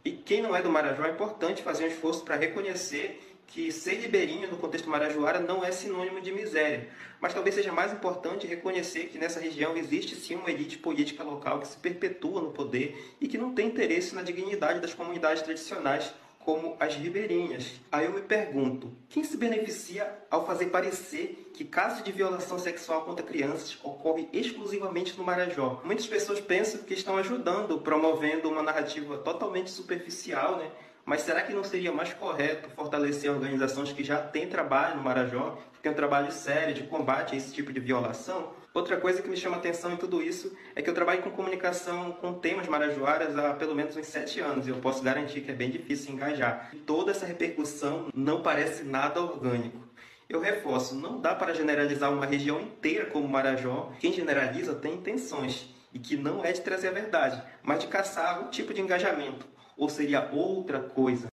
E quem não é do Marajó, é importante fazer um esforço para reconhecer que ser ribeirinho no contexto marajoara não é sinônimo de miséria, mas talvez seja mais importante reconhecer que nessa região existe sim uma elite política local que se perpetua no poder e que não tem interesse na dignidade das comunidades tradicionais como as ribeirinhas. Aí eu me pergunto, quem se beneficia ao fazer parecer que casos de violação sexual contra crianças ocorrem exclusivamente no Marajó? Muitas pessoas pensam que estão ajudando, promovendo uma narrativa totalmente superficial, né? Mas será que não seria mais correto fortalecer organizações que já têm trabalho no Marajó, que têm um trabalho sério de combate a esse tipo de violação? Outra coisa que me chama atenção em tudo isso é que eu trabalho com comunicação com temas marajoaras há pelo menos uns sete anos e eu posso garantir que é bem difícil engajar. Toda essa repercussão não parece nada orgânico. Eu reforço, não dá para generalizar uma região inteira como Marajó. Quem generaliza tem intenções e que não é de trazer a verdade, mas de caçar algum tipo de engajamento ou seria outra coisa?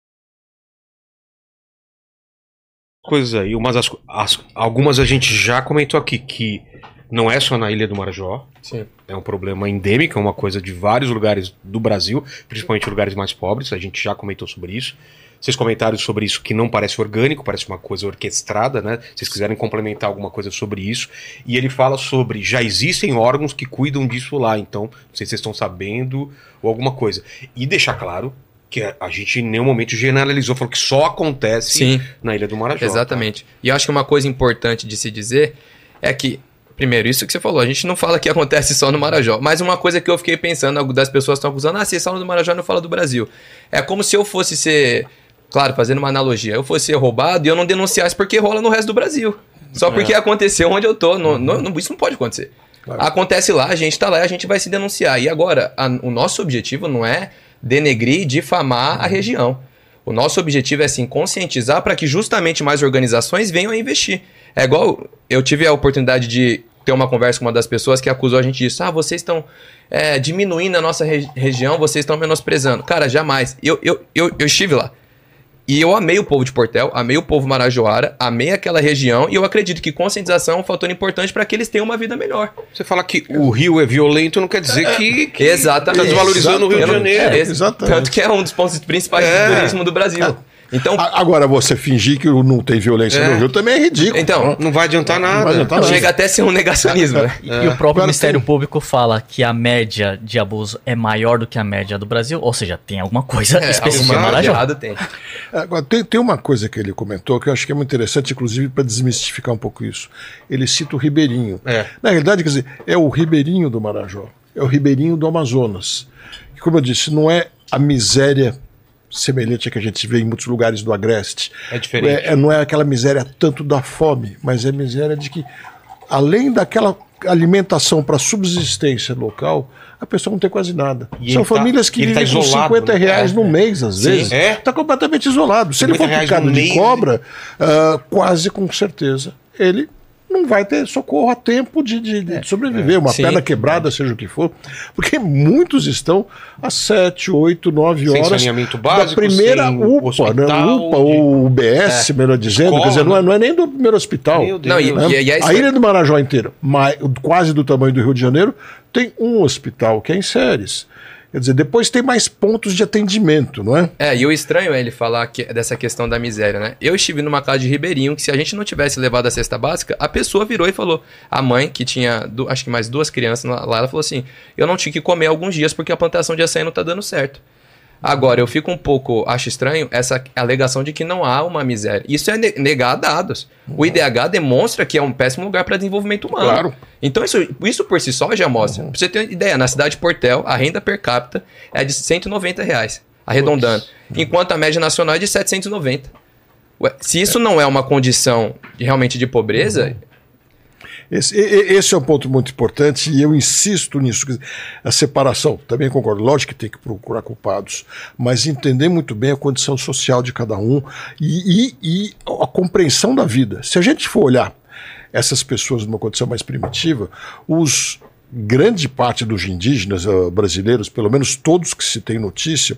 Coisas aí, umas as, as- algumas a gente já comentou aqui que não é só na Ilha do Marajó. Sim. É um problema endêmico, é uma coisa de vários lugares do Brasil, principalmente lugares mais pobres. A gente já comentou sobre isso. Vocês comentaram sobre isso que não parece orgânico, parece uma coisa orquestrada, né? Se vocês quiserem complementar alguma coisa sobre isso. E ele fala sobre já existem órgãos que cuidam disso lá, então não sei se vocês estão sabendo ou alguma coisa. E deixar claro que a, gente em nenhum momento generalizou, falou que só acontece Sim. na Ilha do Marajó. tá? Exatamente. E eu acho que uma coisa importante de se dizer é que, primeiro, isso que você falou, a gente não fala que acontece só no Marajó, mas uma coisa que eu fiquei pensando, das pessoas estão acusando, ah, vocês falam do Marajó e não fala do Brasil. É como se eu fosse ser, claro, fazendo uma analogia, eu fosse roubado e eu não denunciasse porque rola no resto do Brasil. Só porque aconteceu onde eu tô. Não, não- isso não pode acontecer. Acontece lá, a gente tá lá e a gente vai se denunciar. E agora, a- o nosso objetivo não é denegrir e difamar a região. O nosso objetivo é sim conscientizar para que justamente mais organizações venham a investir. É igual eu tive a oportunidade de ter uma conversa com uma das pessoas que acusou a gente disso. Ah, vocês estão é, diminuindo a nossa re- região, vocês estão menosprezando. Cara, jamais. Eu, eu, eu, eu estive lá. E eu amei o povo de Portel, amei o povo marajoara, amei aquela região e eu acredito que conscientização é um fator importante para que eles tenham uma vida melhor. Você fala que o Rio é violento, não quer dizer que, que Exatamente. tá desvalorizando o Rio de Janeiro. é, Exatamente. Tanto que é um dos pontos principais É. do turismo do Brasil. Então, A- Agora, você fingir que não tem violência É. no Rio também é ridículo. então Não vai adiantar nada. vai adiantar nada. chega até a ser um negacionismo, né? E, e o próprio Agora Ministério tem- Público fala que a média de abuso é maior do que a média do Brasil, ou seja, tem alguma coisa É, específica alguma coisa Marajó. errada tem. Agora, tem, tem uma coisa que ele comentou que eu acho que é muito interessante, inclusive para desmistificar um pouco isso. Ele cita o Ribeirinho. É. Na realidade, quer dizer, é o Ribeirinho do Marajó, é o Ribeirinho do Amazonas. Que, como eu disse, não é a miséria semelhante a que a gente vê em muitos lugares do Agreste. É diferente. É, é- não é aquela miséria tanto da fome, mas é miséria de que, além daquela alimentação para subsistência local, a pessoa não tem quase nada. E São tá- famílias que ele tá vivem com isolado, 50 né? reais É, no é. mês, às Sim. vezes. É? Está completamente isolado. Se ele 50 for picado de mês, cobra, ah, quase com certeza, ele não vai ter socorro a tempo de, de- de sobreviver, uma Sim. perna quebrada, seja o que for. Porque muitos estão há 7, 8, 9 Sem horas saneamento da básico, primeira sem UPA, hospital, né? UPA de- ou UBS, melhor dizendo. Quer dizer, não é, né? não é nem do primeiro hospital. Meu Deus. Não, e, né? e, e é isso a ilha do Marajó inteira, quase do tamanho do Rio de Janeiro, tem um hospital, que é em Séries. Quer dizer, depois tem mais pontos de atendimento, não é? É, e o estranho é ele falar que- dessa questão da miséria, né? Eu estive numa casa de Ribeirinho que se a gente não tivesse levado a cesta básica, a pessoa virou e falou. A mãe, que tinha acho que mais duas crianças lá, ela falou assim: Eu não tinha que comer alguns dias porque a plantação de açaí não tá dando certo. Agora, eu fico um pouco, acho estranho, essa alegação de que não há uma miséria. Isso é ne- negar dados. O IDH demonstra que é um péssimo lugar para desenvolvimento humano. Claro. Então, isso, isso por si só já mostra. Pra você ter uma ideia, na cidade de Portel, a renda per capita é de 190 reais, arredondando. Enquanto a média nacional é de 790. Ué, se isso não é uma condição de- realmente de pobreza, Esse, esse é um ponto muito importante e eu insisto nisso. A separação, também concordo, lógico que tem que procurar culpados, mas entender muito bem a condição social de cada um e, e- e a compreensão da vida. Se a gente for olhar essas pessoas numa condição mais primitiva, os grande parte dos indígenas ah, brasileiros, pelo menos todos que se tem notícia,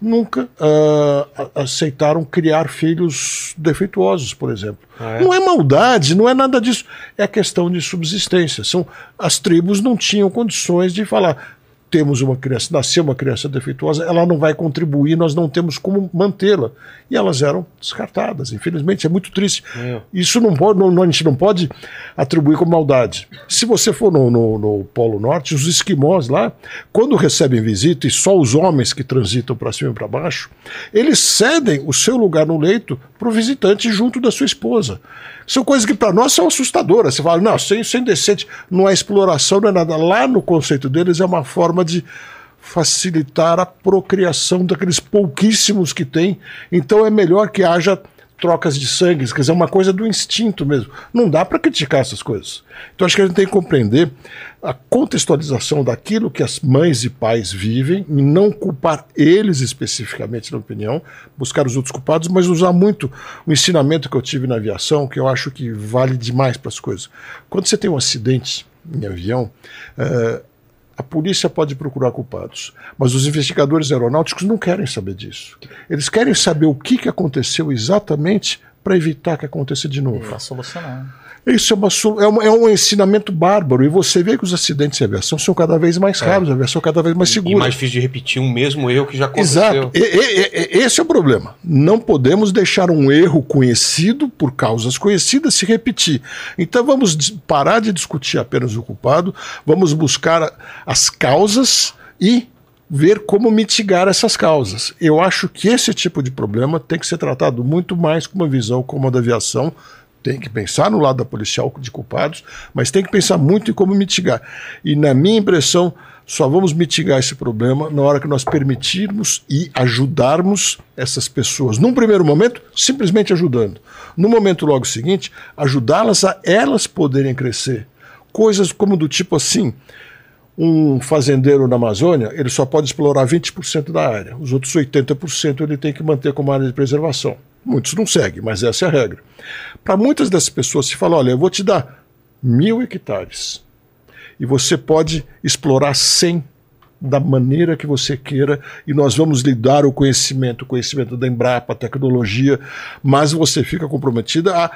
nunca ah, a- aceitaram criar filhos defeituosos, por exemplo. Não é maldade, não é nada disso. É questão de subsistência. São, as tribos não tinham condições de falar. Temos uma criança, nasceu uma criança defeituosa, ela não vai contribuir, nós não temos como mantê-la. E elas eram descartadas. Infelizmente, é muito triste. Isso não pode, não- a gente não pode atribuir como maldade. Se você for no, no- no Polo Norte, os esquimós lá, quando recebem visita, e só os homens que transitam para cima e para baixo, eles cedem o seu lugar no leito para o visitante junto da sua esposa. São coisas que para nós são assustadoras. Você fala, não, isso é- é indecente, não é exploração, não é nada. Lá no conceito deles é uma forma de facilitar a procriação daqueles pouquíssimos que tem. Então é melhor que haja trocas de sangue, quer dizer, é uma coisa do instinto mesmo. Não dá para criticar essas coisas. Então acho que a gente tem que compreender a contextualização daquilo que as mães e pais vivem e não culpar eles especificamente, na opinião, buscar os outros culpados, mas usar muito o ensinamento que eu tive na aviação, que eu acho que vale demais para as coisas. Quando você tem um acidente em avião, eh, a polícia pode procurar culpados, mas os investigadores aeronáuticos não querem saber disso. Eles querem saber o que, que aconteceu exatamente para evitar que aconteça de novo. Pra solucionar. Isso é, uma é, uma- é um ensinamento bárbaro. E você vê que os acidentes de aviação são cada vez mais raros, a aviação cada vez mais E segura. mais difícil de repetir um mesmo erro que já aconteceu. Exato. E- e- e- esse é o problema. Não podemos deixar um erro conhecido por causas conhecidas se repetir. Então vamos parar de discutir apenas o culpado, vamos buscar as causas e ver como mitigar essas causas. Eu acho que esse tipo de problema tem que ser tratado muito mais com uma visão como a da aviação. Tem que pensar no lado da policial de culpados, mas tem que pensar muito em como mitigar. E na minha impressão, só vamos mitigar esse problema na hora que nós permitirmos e ajudarmos essas pessoas. Num primeiro momento, simplesmente ajudando. No momento logo seguinte, ajudá-las a elas poderem crescer. Coisas como do tipo assim, um fazendeiro na Amazônia, ele só pode explorar 20% da área. Os outros 80% ele tem que manter como área de preservação. Muitos não seguem, mas essa é a regra. Para muitas dessas pessoas, se fala, olha, eu vou te dar mil hectares e você pode explorar 100 da maneira que você queira e nós vamos lhe dar o conhecimento, o conhecimento da Embrapa, a tecnologia, mas você fica comprometida a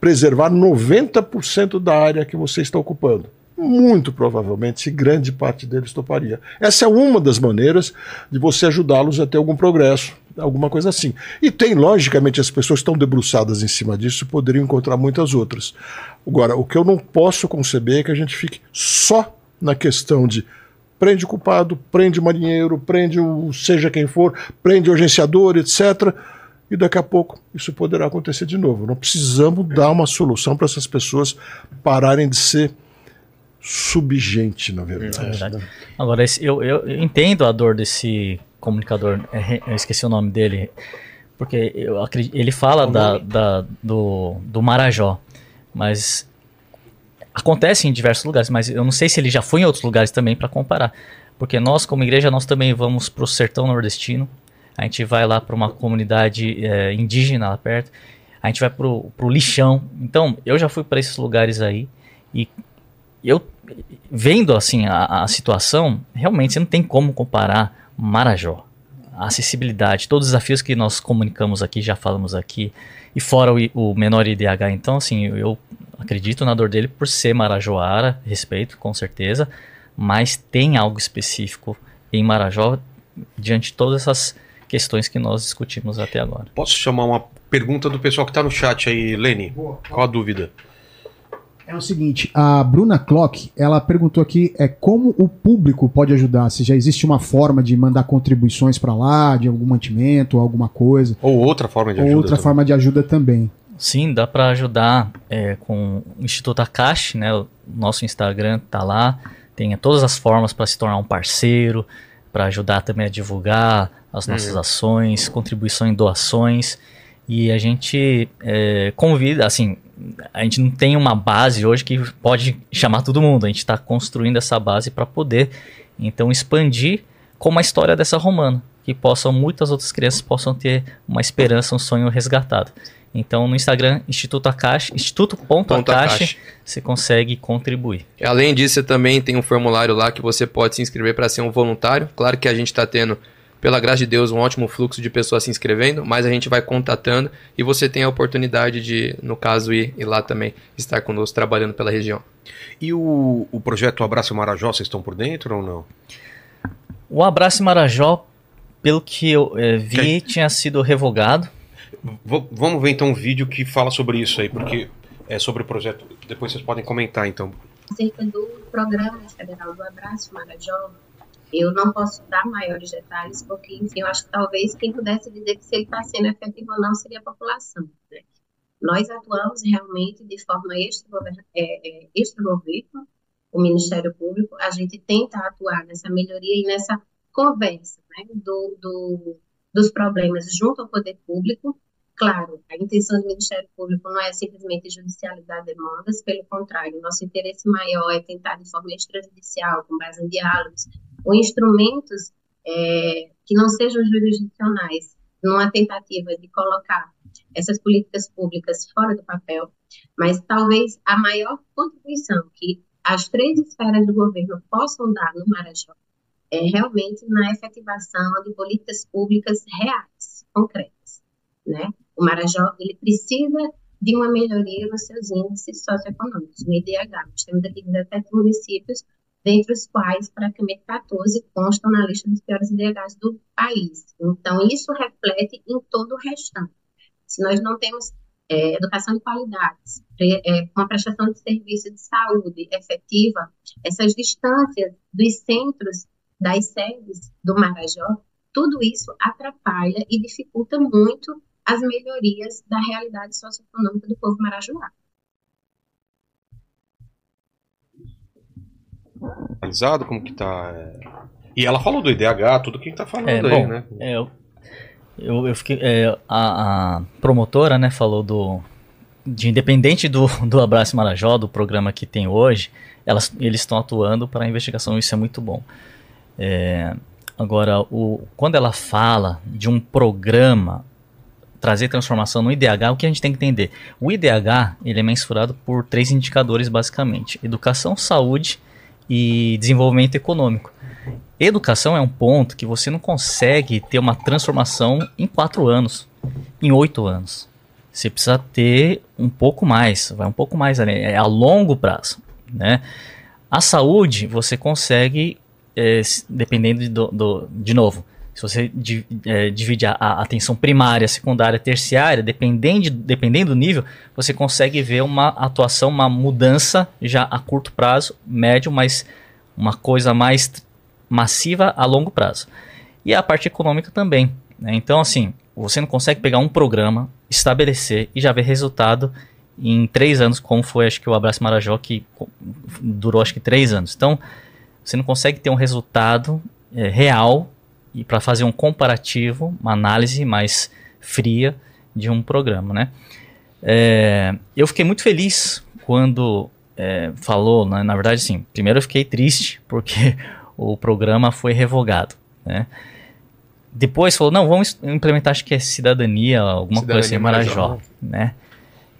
preservar 90% da área que você está ocupando. Muito provavelmente, grande parte deles toparia. Essa é uma das maneiras de você ajudá-los a ter algum progresso, alguma coisa assim. E tem, logicamente, as pessoas estão debruçadas em cima disso poderiam encontrar muitas outras. Agora, o que eu não posso conceber é que a gente fique só na questão de prende o culpado, prende o marinheiro, prende o seja quem for, prende o agenciador, etc. E daqui a pouco isso poderá acontecer de novo. Não precisamos dar uma solução para essas pessoas pararem de ser subgente, na verdade. É verdade. Agora, eu- eu entendo a dor desse comunicador, é, re- eu esqueci o nome dele, porque eu acredito, ele fala da, da- do, do Marajó, mas acontece em diversos lugares, mas eu não sei se ele já foi em outros lugares também para comparar, porque nós como igreja nós também vamos para o sertão nordestino, a gente vai lá para uma comunidade é, indígena lá perto, a gente vai para o lixão, então eu já fui para esses lugares aí e eu vendo assim a, a situação, realmente você não tem como comparar Marajó. A acessibilidade, todos os desafios que nós comunicamos aqui, já falamos aqui, e fora o, o menor IDH. Então, assim, eu, acredito na dor dele por ser Marajoara, respeito, com certeza, mas tem algo específico em Marajó diante de todas essas questões que nós discutimos até agora. Posso chamar uma pergunta do pessoal que está no chat aí, Lene? Qual a dúvida? É o seguinte, a Bruna Clock, ela perguntou aqui é como o público pode ajudar, se já existe uma forma de mandar contribuições para lá, de algum mantimento, alguma coisa, Ou outra forma de ou ajuda. outra também. forma de ajuda também. Sim, dá para ajudar é, com o Instituto Akashi, né? O nosso Instagram tá lá, tem todas as formas para se tornar um parceiro, para ajudar também a divulgar as nossas ações, contribuição em doações. E a gente é, convida, assim, a gente não tem uma base hoje que pode chamar todo mundo. A gente está construindo essa base para poder, então, expandir como a história dessa romana, que possam muitas outras crianças possam ter uma esperança, um sonho resgatado. Então, no Instagram, Instituto Akashi, instituto.akashi, Akashi. você consegue contribuir. Além disso, você também tem um formulário lá que você pode se inscrever para ser um voluntário. Claro que a gente está tendo, pela graça de Deus, um ótimo fluxo de pessoas se inscrevendo, mas a gente vai contatando e você tem a oportunidade de, no caso, ir, ir lá também, estar conosco trabalhando pela região. E o, o projeto Abraço Marajó, vocês estão por dentro ou não? O Abraço Marajó, pelo que eu eh, vi, Ok. tinha sido revogado. V- vamos ver então um vídeo que fala sobre isso aí, porque é sobre o projeto. Depois vocês podem comentar então. acerca do programa federal do Abraço Marajó, eu não posso dar maiores detalhes, porque, enfim, eu acho que talvez quem pudesse dizer que se ele está sendo efetivo ou não seria a população. né? Nós atuamos realmente de forma extragover- é, é, extragoverno, o Ministério Público, a gente tenta atuar nessa melhoria e nessa conversa né, do, do- dos problemas junto ao poder público, Claro, a intenção do Ministério Público não é simplesmente judicializar demandas, pelo contrário, nosso interesse maior é tentar, de forma extrajudicial, com base em diálogos, ou instrumentos é, que não sejam jurisdicionais, numa tentativa de colocar essas políticas públicas fora do papel, mas talvez a maior contribuição que as três esferas do governo possam dar no Marajó é realmente na efetivação de políticas públicas reais, concretas, né? O Marajó, ele precisa de uma melhoria nos seus índices socioeconômicos, no IDH. Nós temos aqui 17 municípios, dentre os quais praticamente 14 constam na lista dos piores IDHs do país. Então, isso reflete em todo o restante. Se nós não temos é, educação de qualidade, é, uma prestação de serviço de saúde efetiva, essas distâncias dos centros, das sedes do Marajó, tudo isso atrapalha e dificulta muito as melhorias da realidade socioeconômica do povo marajoara. Analisado como que tá. é. E ela falou do IDH, tudo que tá falando É, aí, bom, né? é, eu, eu, eu fiquei, é, a, a promotora, né, falou do de independente do, do Abraço Marajó, do programa que tem hoje, elas, eles estão atuando para a investigação, isso é muito bom. É, agora, o, quando ela fala de um programa trazer transformação no IDH, o que a gente tem que entender? O IDH ele é mensurado por três indicadores basicamente: educação, saúde e desenvolvimento econômico. Educação é um ponto que você não consegue ter uma transformação em quatro anos, em oito anos. Você precisa ter um pouco mais, vai um pouco mais além, é a longo prazo, né? A saúde você consegue, é, dependendo de, do, do- de novo, se você é, divide a, a atenção primária, secundária, terciária, dependendo, dependendo do nível, você consegue ver uma atuação, uma mudança já a curto prazo, médio, mas uma coisa mais massiva a longo prazo. E a parte econômica também. né? Então, assim, você não consegue pegar um programa, estabelecer e já ver resultado em três anos, como foi acho que o Abraço Marajó, que durou acho que três anos. Então, você não consegue ter um resultado é, real e para fazer um comparativo, uma análise mais fria de um programa, né? É, eu fiquei muito feliz quando é, falou, né, na verdade, sim. Primeiro eu fiquei triste porque o programa foi revogado, né? Depois falou, não, vamos implementar, acho que é cidadania, alguma coisa assim, Cidadania Marajó, Marajó. né?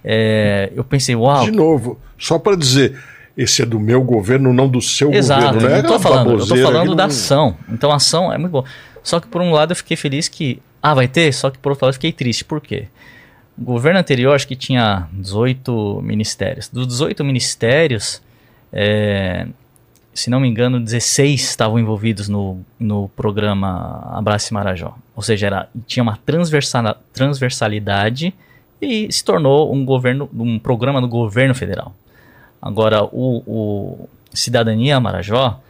É, eu pensei, uau, De novo, só para dizer, esse é do meu governo, não do seu Exato, governo. É não tô aquela falando, eu falando da não- ação. Então a ação é muito boa. Só que por um lado eu fiquei feliz que, ah, vai ter, só que por outro lado eu fiquei triste. Por quê? O governo anterior acho que tinha 18 ministérios. Dos 18 ministérios, é, se não me engano, 16 estavam envolvidos no, no programa Abraço Marajó. Ou seja, era, tinha uma transversala- transversalidade e se tornou um governo, um programa do governo federal. Agora, o, o Cidadania Marajó,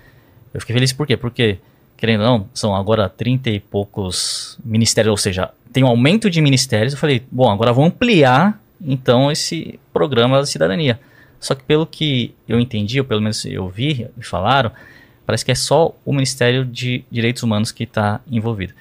eu fiquei feliz por quê? Porque, querendo ou não, são agora 30 e poucos ministérios, ou seja, tem um aumento de ministérios. Eu falei, bom, agora vamos ampliar então esse programa da cidadania. Só que pelo que eu entendi, ou pelo menos eu vi e falaram, parece que é só o Ministério de Direitos Humanos que está envolvido.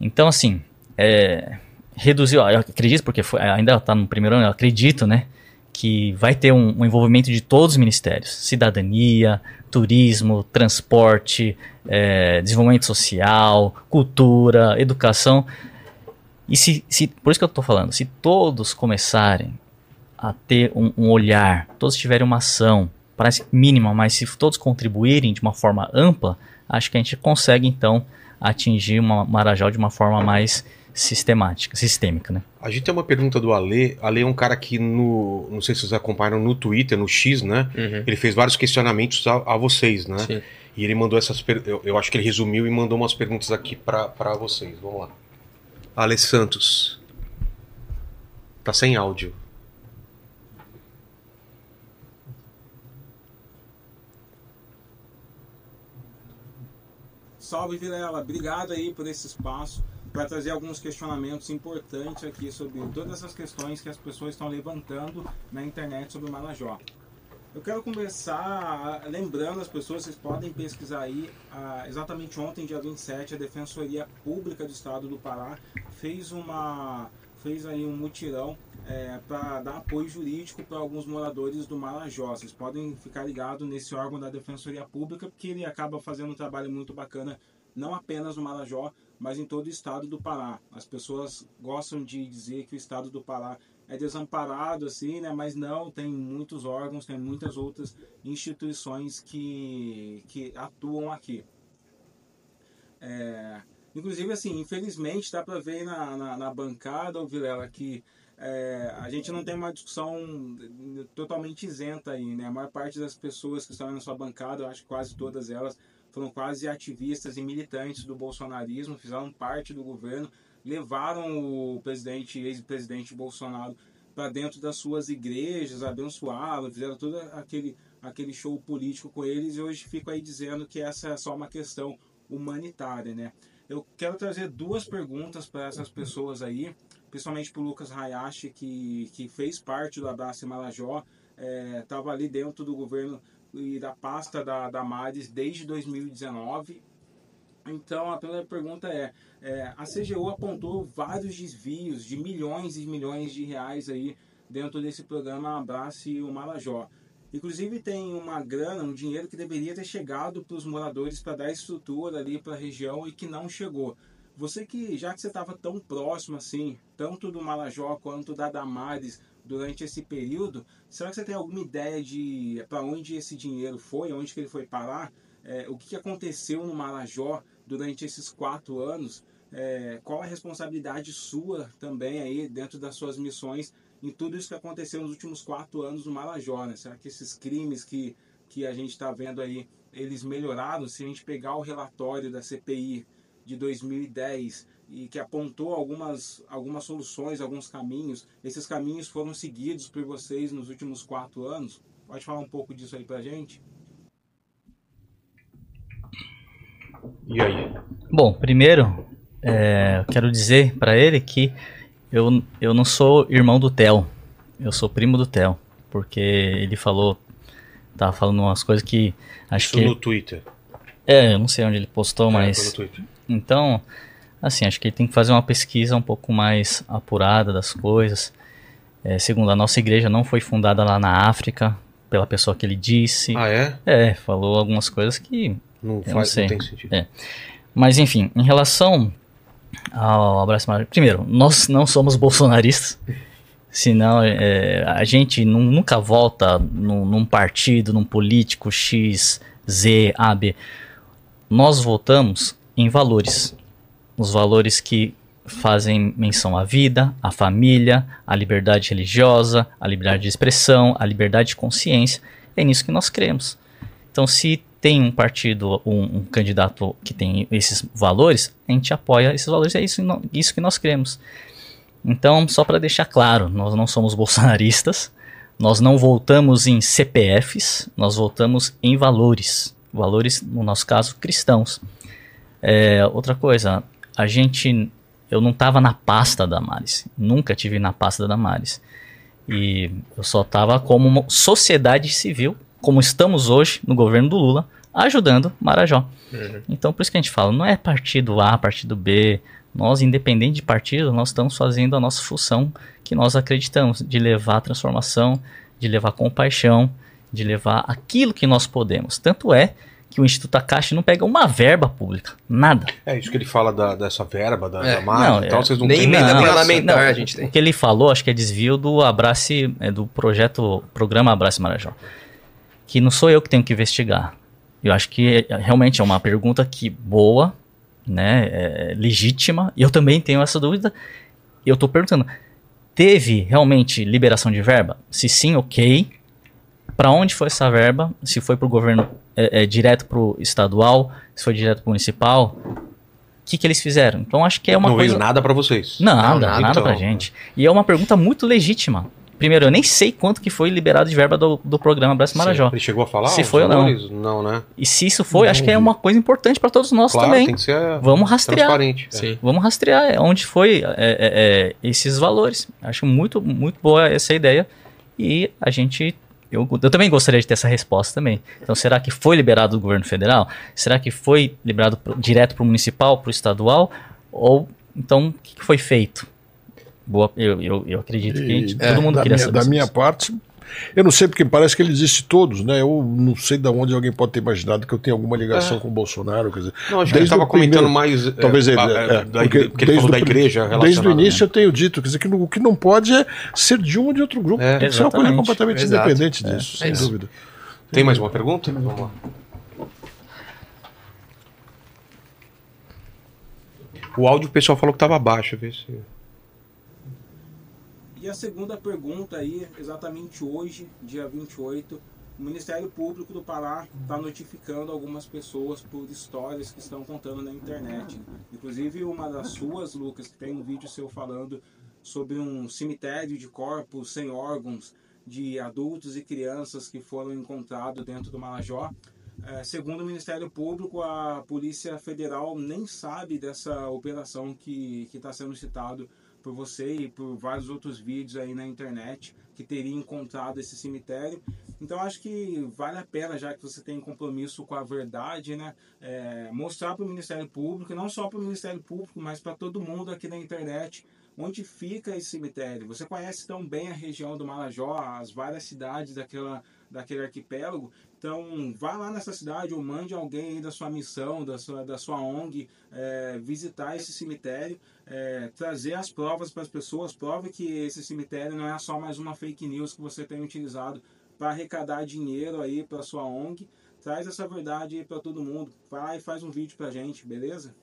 Então, assim, é, reduziu, eu acredito, porque foi, ainda está no primeiro ano, eu acredito, né, que vai ter um, um, envolvimento de todos os ministérios, cidadania, turismo, transporte, é, desenvolvimento social, cultura, educação, e se, se por isso que eu estou falando, se todos começarem a ter um, um, olhar, todos tiverem uma ação, parece mínima, mas se todos contribuírem de uma forma ampla, acho que a gente consegue então atingir uma Marajó de uma forma mais sistemática, sistêmica, né? A gente tem uma pergunta do Ale. Ale é um cara que no, não sei se vocês acompanharam no Twitter, no X, né? Uhum. Ele fez vários questionamentos a, a vocês, né? Sim. E ele mandou essas eu, eu acho que ele resumiu e mandou umas perguntas aqui para vocês. Vamos lá. Ale Santos. Tá sem áudio. Salve Vilela, obrigado aí por esse espaço para trazer alguns questionamentos importantes aqui sobre todas essas questões que as pessoas estão levantando na internet sobre o Marajó. Eu quero começar lembrando as pessoas, vocês podem pesquisar aí, ah, exatamente ontem, dia 27, a Defensoria Pública do Estado do Pará fez uma fez aí um mutirão é, para dar apoio jurídico para alguns moradores do Marajó. Vocês podem ficar ligados nesse órgão da Defensoria Pública, porque ele acaba fazendo um trabalho muito bacana, não apenas no Marajó, mas em todo o estado do Pará. As pessoas gostam de dizer que o estado do Pará é desamparado, assim, né? mas não, tem muitos órgãos, tem muitas outras instituições que, que atuam aqui. É, inclusive, assim, infelizmente, dá para ver na, na, na bancada, o Vilela, que é, a gente não tem uma discussão totalmente isenta aí, né? A maior parte das pessoas que estão na sua bancada, eu acho que quase todas elas, foram quase ativistas e militantes do bolsonarismo, fizeram parte do governo, levaram o presidente, ex-presidente Bolsonaro para dentro das suas igrejas, abençoá-lo, fizeram todo aquele, aquele show político com eles e hoje fico aí dizendo que essa é só uma questão humanitária, né? Eu quero trazer duas perguntas para essas pessoas aí principalmente para o Lucas Hayashi, que, que fez parte do Abraço Marajó, estava é, ali dentro do governo e da pasta da, da Mares desde 2019. Então, a primeira pergunta é, é, a CGU apontou vários desvios de milhões e milhões de reais aí dentro desse programa Abrace o Marajó. Inclusive tem uma grana, um dinheiro que deveria ter chegado para os moradores para dar estrutura ali para a região e que não chegou. Você que, já que você estava tão próximo assim, tanto do Marajó quanto da Damares durante esse período, será que você tem alguma ideia de para onde esse dinheiro foi, onde que ele foi parar? É, o que, aconteceu no Marajó durante esses quatro anos? É, qual a responsabilidade sua também aí dentro das suas missões em tudo isso que aconteceu nos últimos quatro anos no Marajó? Né? Será que esses crimes que, que a gente está vendo aí, eles melhoraram? Se a gente pegar o relatório da CPI de 2010 e que apontou algumas, algumas soluções, alguns caminhos. Esses caminhos foram seguidos por vocês nos últimos quatro anos. Pode falar um pouco disso aí pra gente? E aí? Bom, primeiro, é, quero dizer para ele que eu, eu não sou irmão do Theo, eu sou primo do Theo, porque ele falou, tava falando umas coisas que acho Isso que no Twitter. É, eu não sei onde ele postou, é, mas então, assim, acho que ele tem que fazer uma pesquisa um pouco mais apurada das coisas. É, segundo, a nossa igreja não foi fundada lá na África, pela pessoa que ele disse. Ah, é? É, falou algumas coisas que. Não, faz, não, não tem sentido. É. Mas, enfim, em relação ao abraço maravilhoso. Primeiro, nós não somos bolsonaristas. Senão, é, a gente nunca volta num, num partido, num político X, Z, A, B. Nós votamos em valores. Os valores que fazem menção à vida, à família, à liberdade religiosa, à liberdade de expressão, à liberdade de consciência. É nisso que nós cremos. Então, se tem um partido, um, um candidato que tem esses valores, a gente apoia esses valores. É isso, isso que nós cremos. Então, só para deixar claro, nós não somos bolsonaristas, Nós não voltamos em CPFs, nós voltamos em valores. Valores, no nosso caso, cristãos. É, outra coisa, a gente. Eu não estava na pasta da Maris. Nunca tive na pasta da Maris. E eu só estava como uma sociedade civil, como estamos hoje no governo do Lula, ajudando Marajó. Então, por isso que a gente fala, não é partido A, partido B. Nós, independente de partido, nós estamos fazendo a nossa função que nós acreditamos, de levar a transformação, de levar compaixão, de levar aquilo que nós podemos. Tanto é que o Instituto Akashi não pega uma verba pública, nada. É isso que ele fala da- dessa verba, da, É. da Não, e tal, é- vocês não nem emenda nada. parlamentar Não, a gente tem. O que ele falou, acho que é desvio do Abrace, é, do projeto, programa Abrace Marajó. Que não sou eu que tenho que investigar. Eu acho que é- realmente é uma pergunta que boa, né, é legítima, e eu também tenho essa dúvida. E eu tô perguntando, teve realmente liberação de verba? Se sim, ok. Para onde foi essa verba? Se foi para o governo é, é, direto para o estadual? Se foi direto para o municipal? O que, que eles fizeram? Então acho que é uma não coisa. veio nada pra vocês. Nada, Não, nada, então. pra gente. E é uma pergunta muito legítima. Primeiro, eu nem sei quanto que foi liberado de verba do, do programa Abraço Marajó. Ele chegou a falar? Se foi ou não. Não, né? E se isso foi, acho que é uma coisa importante para todos nós Claro, também. tem que ser Vamos rastrear. transparente. É. Vamos rastrear é, onde foi é, é, é, esses valores. Acho muito, muito boa essa ideia. E a gente. Eu, eu também gostaria de ter essa resposta também. Então, será que foi liberado do governo federal? Será que foi liberado pro- direto para o municipal, para o estadual? Ou então, o que, que foi feito? Boa, eu, eu, eu acredito que a gente- todo mundo queria minha, saber. Da minha parte, eu não sei porque parece que ele existe todos, né? Eu não sei de onde alguém pode ter imaginado que eu tenho alguma ligação com o Bolsonaro. Quer dizer, Não, acho que ele desde estava comentando mais. é, Talvez ele. é, é, da porque porque falou da igreja Desde o relacionada, início né? eu tenho dito quer dizer, que, o que não pode é ser de um ou de outro grupo. É, Tem que ser uma coisa completamente Exato. independente disso, sem isso. dúvida. Tem mais uma pergunta? Vamos lá. O áudio o pessoal falou que estava baixo. Vê se... E a segunda pergunta aí, exatamente hoje, dia 28, o Ministério Público do Pará está notificando algumas pessoas por histórias que estão contando na internet. Inclusive uma das suas, Lucas, que tem um vídeo seu falando sobre um cemitério de corpos sem órgãos de adultos e crianças que foram encontrados dentro do Marajó. É, segundo o Ministério Público, a Polícia Federal nem sabe dessa operação que está sendo citado por você e por vários outros vídeos aí na internet que teria encontrado esse cemitério. Então acho que vale a pena, já que você tem compromisso com a verdade, né, é, mostrar para o Ministério Público, não só para o Ministério Público, mas para todo mundo aqui na internet, onde fica esse cemitério. Você conhece tão bem a região do Marajó, as várias cidades daquela, daquele arquipélago. Então, vá lá nessa cidade ou mande alguém da sua missão, da sua, da sua ONG, é, visitar esse cemitério, é, trazer as provas para as pessoas, prove que esse cemitério não é só mais uma fake news que você tem utilizado para arrecadar dinheiro aí para sua ONG. Traz essa verdade para todo mundo. Vai e faz um vídeo pra gente, beleza?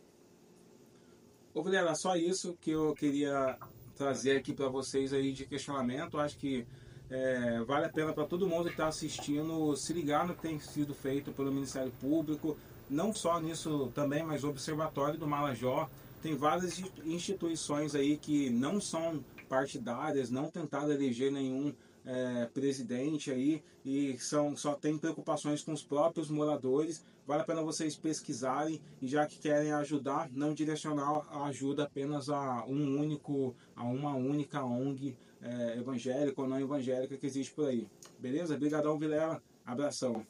Ô, Vilela, só isso que eu queria trazer aqui para vocês aí de questionamento. Acho que é, vale a pena para todo mundo que está assistindo se ligar no que tem sido feito pelo Ministério Público, não só nisso também, mas o Observatório do Malajó. Tem várias insti- instituições aí que não são partidárias, não tentaram eleger nenhum é, presidente aí e são, só tem preocupações com os próprios moradores. Vale a pena vocês pesquisarem e já que querem ajudar, não direcionar a ajuda apenas a um único, a uma única ONG é, evangélica ou não evangélica que existe por aí. Beleza? Obrigadão, Vilela. Abração.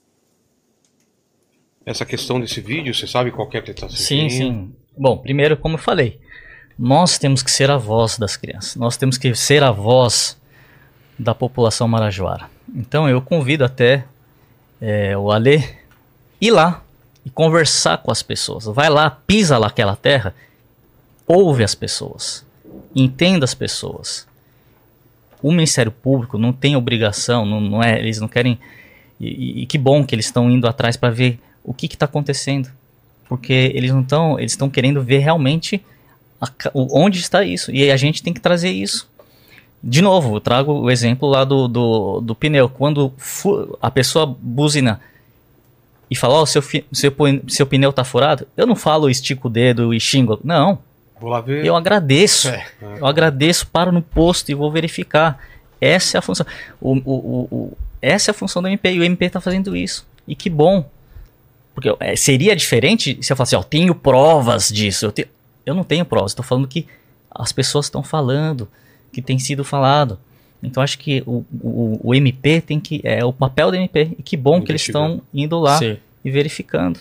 Essa questão desse vídeo, você sabe qual que é que está Sim, sim. Bom, primeiro, como eu falei, nós temos que ser a voz das crianças. Nós temos que ser a voz da população marajoara. Então eu convido até é, o Alê ir lá e conversar com as pessoas. Vai lá, pisa lá aquela terra, ouve as pessoas, entenda as pessoas. O Ministério Público não tem obrigação, não, não é, eles não querem. E, e- que bom que eles estão indo atrás para ver o que está acontecendo porque eles não estão, eles estão querendo ver realmente a onde está isso. E a gente tem que trazer isso. De novo, eu trago o exemplo lá do, do, do pneu. Quando a pessoa buzina e fala, ó, seu, fi- seu, pu- seu pneu tá furado, eu não falo estico o dedo e xingo. Não, Vou lá ver. eu agradeço. É. Eu agradeço, paro no posto e vou verificar. essa é a função. O, o, o, o- essa é a função do MP e o MP está fazendo isso. E que bom. Porque é, seria diferente se eu falasse, ó, tenho provas disso. Eu, te- eu não tenho provas, estou falando que as pessoas estão falando, que tem sido falado. Então acho que o, o, o MP tem que. É o papel do MP. E que bom que eles estão indo lá Sim. e verificando.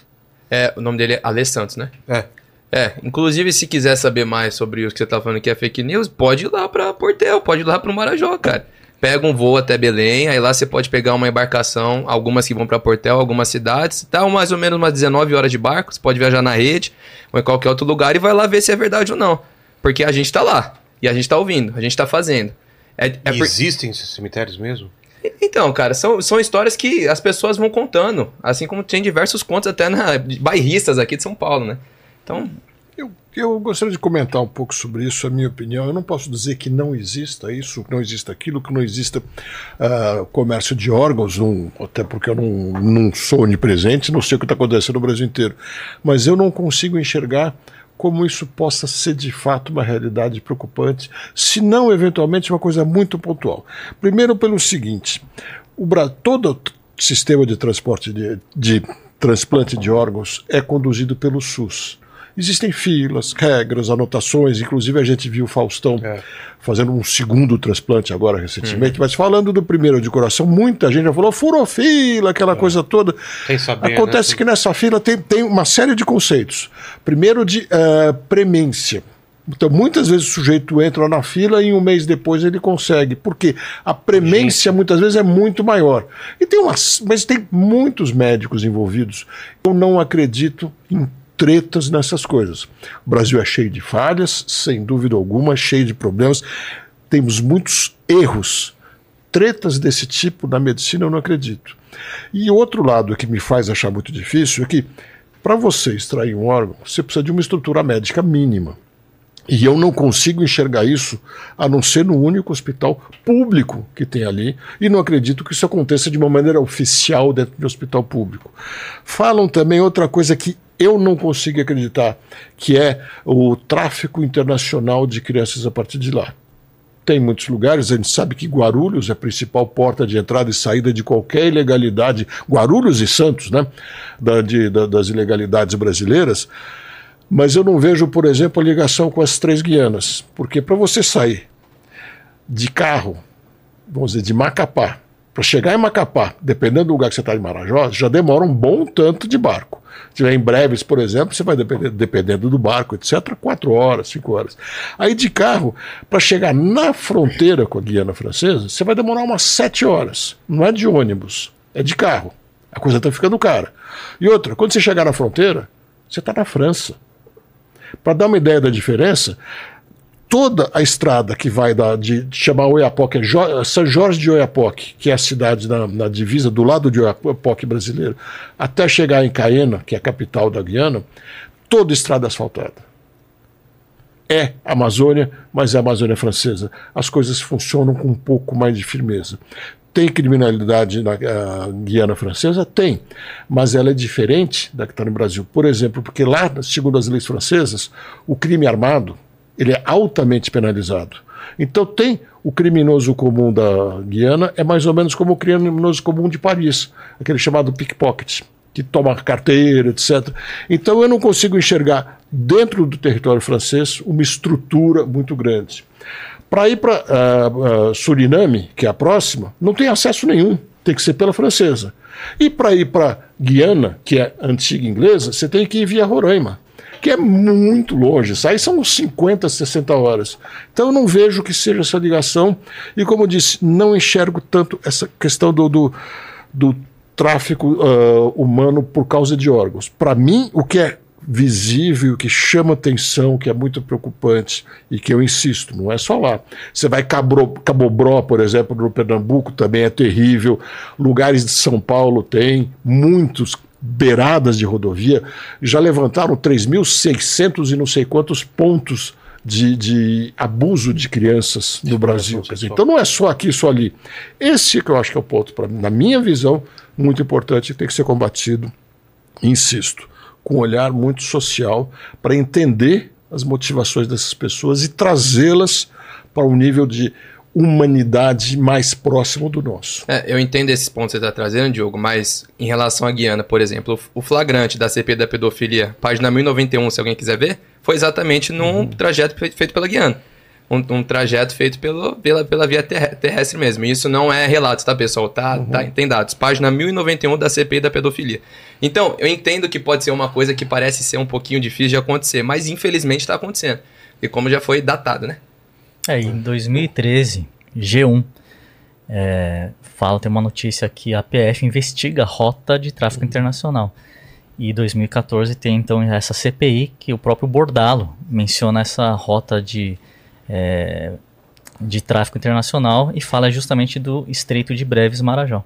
É, o nome dele é Ale Santos, né? É. É, inclusive se quiser saber mais sobre o que você tá falando que é fake news, pode ir lá pra Portel, pode ir lá pro Marajó, cara. Pega um voo até Belém, aí lá você pode pegar uma embarcação, algumas que vão pra Portel, algumas cidades, dá mais ou menos umas 19 horas de barco, você pode viajar na rede ou em qualquer outro lugar e vai lá ver se é verdade ou não. Porque a gente tá lá, e a gente tá ouvindo, a gente tá fazendo. É, é por- Existem esses cemitérios mesmo? Então, cara, são, são histórias que as pessoas vão contando. Assim como tem diversos contos até na bairristas aqui de São Paulo, né? Então, Eu, eu gostaria de comentar um pouco sobre isso, a minha opinião. Eu não posso dizer que não exista isso, que não exista aquilo, que não exista ah, comércio de órgãos, até porque eu não, não sou onipresente, não sei o que está acontecendo no Brasil inteiro. Mas eu não consigo enxergar como isso possa ser de fato uma realidade preocupante, se não eventualmente uma coisa muito pontual. Primeiro, pelo seguinte: o todo o sistema de transporte de, de transplante de órgãos é conduzido pelo SUS. Existem filas, regras, anotações, inclusive a gente viu o Faustão É. fazendo um segundo transplante agora recentemente, mas falando do primeiro de coração, muita gente já falou, furou fila, aquela coisa toda. Saber, Acontece né? que nessa fila tem, tem uma série de conceitos. Primeiro de eh, premência. Então, muitas vezes o sujeito entra na fila e um mês depois ele consegue. Porque a premência muitas vezes é muito maior. E tem umas, mas tem muitos médicos envolvidos. Eu não acredito em tretas nessas coisas. O Brasil é cheio de falhas, sem dúvida alguma, cheio de problemas. Temos muitos erros. Tretas desse tipo na medicina eu não acredito. E outro lado que me faz achar muito difícil é que, para você extrair um órgão, você precisa de uma estrutura médica mínima. E eu não consigo enxergar isso a não ser no único hospital público que tem ali, e não acredito que isso aconteça de uma maneira oficial dentro de um hospital público. Falam também outra coisa que eu não consigo acreditar, que é o tráfico internacional de crianças a partir de lá. Tem muitos lugares, a gente sabe que Guarulhos é a principal porta de entrada e saída de qualquer ilegalidade, Guarulhos e Santos, né, da- de- da- das ilegalidades brasileiras, mas eu não vejo, por exemplo, a ligação com as três Guianas, porque para você sair de carro, vamos dizer, de Macapá, para chegar em Macapá, dependendo do lugar que você está em Marajó, já demora um bom tanto de barco. Se tiver em breves, por exemplo, você vai depender, dependendo do barco, etc., quatro horas, cinco horas. Aí de carro, para chegar na fronteira com a Guiana Francesa, você vai demorar umas sete horas. Não é de ônibus, é de carro. A coisa está ficando cara. E outra, quando você chegar na fronteira, você está na França. Para dar uma ideia da diferença, toda a estrada que vai da, de, de chamar Oiapoque, é Jo- São Jorge de Oiapoque, que é a cidade na, na divisa do lado de Oiapoque brasileiro, até chegar em Caena, que é a capital da Guiana, toda estrada asfaltada. É Amazônia, mas é Amazônia francesa. As coisas funcionam com um pouco mais de firmeza. Tem criminalidade na Guiana Francesa? Tem, mas ela é diferente da que está no Brasil. Por exemplo, porque lá, segundo as leis francesas, o crime armado ele é altamente penalizado. Então tem o criminoso comum da Guiana, é mais ou menos como o criminoso comum de Paris, aquele chamado pickpocket, que toma carteira, etc. Então eu não consigo enxergar dentro do território francês uma estrutura muito grande. Para ir para Suriname, que é a próxima, não tem acesso nenhum, tem que ser pela francesa. E para ir para Guiana, que é antiga inglesa, você tem que ir via Roraima, que é muito longe. Isso aí são uns 50, 60 horas. Então eu não vejo que seja essa ligação. E como eu disse, não enxergo tanto essa questão do, do, do tráfico ah, humano por causa de órgãos. Para mim, o que é visível, que chama atenção, que é muito preocupante e que eu insisto, não é só lá. Você vai Cabro, Cabobró, por exemplo, no Pernambuco, também é terrível. Lugares de São Paulo tem, muitos beiradas de rodovia, já levantaram 3.600 e não sei quantos pontos de, de abuso de crianças no Brasil. Então não é só aqui, só ali. Esse que eu acho que é o ponto, pra, na minha visão, muito importante, tem que ser combatido, insisto, com um olhar muito social para entender as motivações dessas pessoas e trazê-las para um nível de humanidade mais próximo do nosso. É, eu entendo esses pontos que você está trazendo, Diogo, mas em relação à Guiana, por exemplo, o flagrante da CP da pedofilia, página 1091, se alguém quiser ver, foi exatamente num trajeto fe- feito pela Guiana. Um, um trajeto feito pelo, pela, pela via terre- terrestre mesmo. E isso não é relatos, tá, pessoal? Tá, tá, tem dados. Página 1091 da CP da pedofilia. Então, eu entendo que pode ser uma coisa que parece ser um pouquinho difícil de acontecer, mas infelizmente está acontecendo. E como já foi datado, né? É, em 2013, G1 é, fala, tem uma notícia que a PF investiga a rota de tráfico internacional. E 2014 tem então essa CPI que o próprio Bordalo menciona essa rota de, é, de tráfico internacional e fala justamente do Estreito de Breves Marajó.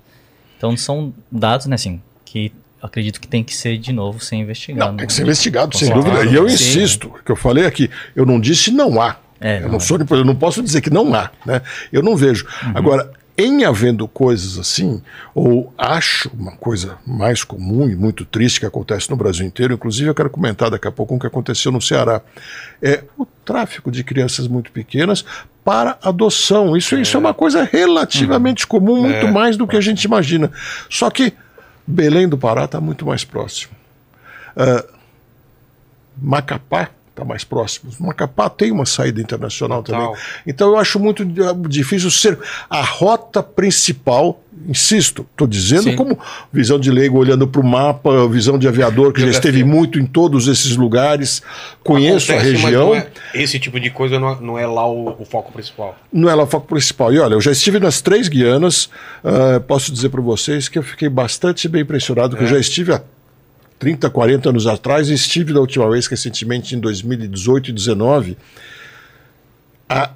Então são dados, né, assim, que acredito que tem que ser de novo ser investigado. Não, tem que ser investigado, sem dúvida. E eu insisto, que eu falei aqui, eu não disse não há. É, eu, não não sou, eu não posso dizer que não há. Né? Eu não vejo. Uhum. Agora, em havendo coisas assim, ou acho uma coisa mais comum e muito triste que acontece no Brasil inteiro, inclusive eu quero comentar daqui a pouco um que aconteceu no Ceará, é o tráfico de crianças muito pequenas para adoção. Isso é, isso é uma coisa relativamente comum, muito É. mais do que a gente imagina. Só que Belém do Pará está muito mais próximo. Ah, Macapá está mais próximo. Macapá tem uma saída internacional Total. também. Então eu acho muito ah, difícil ser a rota principal. Insisto, estou dizendo Sim. como visão de leigo, olhando para o mapa, visão de aviador que já Geografia. esteve muito em todos esses lugares, conheço Acontece, a região. é- esse tipo de coisa não é, não é lá o, o foco principal. Não é lá o foco principal. E olha, eu já estive nas três Guianas. ah, posso dizer para vocês que eu fiquei bastante bem impressionado, que eu já estive há 30, 40 anos atrás e estive da última vez, recentemente em 2018 e 2019. A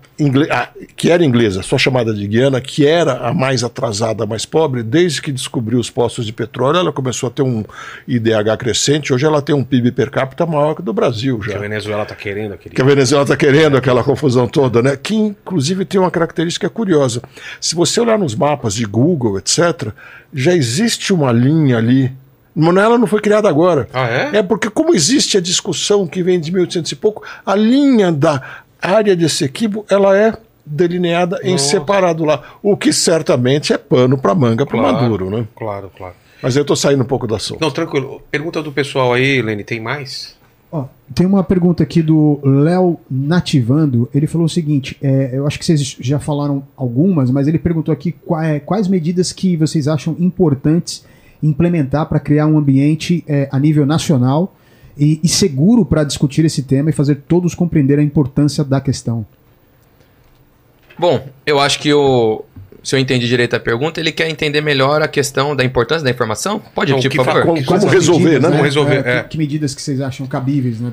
a- que era inglesa, só chamada de Guiana, que era a mais atrasada, a mais pobre, desde que descobriu os poços de petróleo, ela começou a ter um IDH crescente. Hoje ela tem um PIB per capita maior que o do Brasil já Que a Venezuela tá querendo, aquele. que a Venezuela está querendo aquela confusão toda, né? Que inclusive tem uma característica curiosa. Se você olhar nos mapas de Google, etc., já existe uma linha ali. Ela não foi criada agora. Ah, é? É porque, como existe a discussão que vem de 1800 e pouco, a linha da área de Essequibo ela é delineada em Nossa. separado lá, o que certamente é pano para manga para Claro. Maduro, né? Claro, claro. Mas eu estou saindo um pouco do assunto. Não, tranquilo. Pergunta do pessoal aí, Lene, tem mais? Ó, tem uma pergunta aqui do Léo Nativando. Ele falou o seguinte: é, eu acho que vocês já falaram algumas, mas ele perguntou aqui qua- é, quais medidas que vocês acham importantes implementar para criar um ambiente é, a nível nacional e, e seguro para discutir esse tema e fazer todos compreender a importância da questão. Bom, eu acho que o. Se eu entendi direito a pergunta, ele quer entender melhor a questão da importância da informação? Pode repetir, que por fa- favor? como- as resolver, medidas, né? Como resolver, É, é. que, que medidas que vocês acham cabíveis né,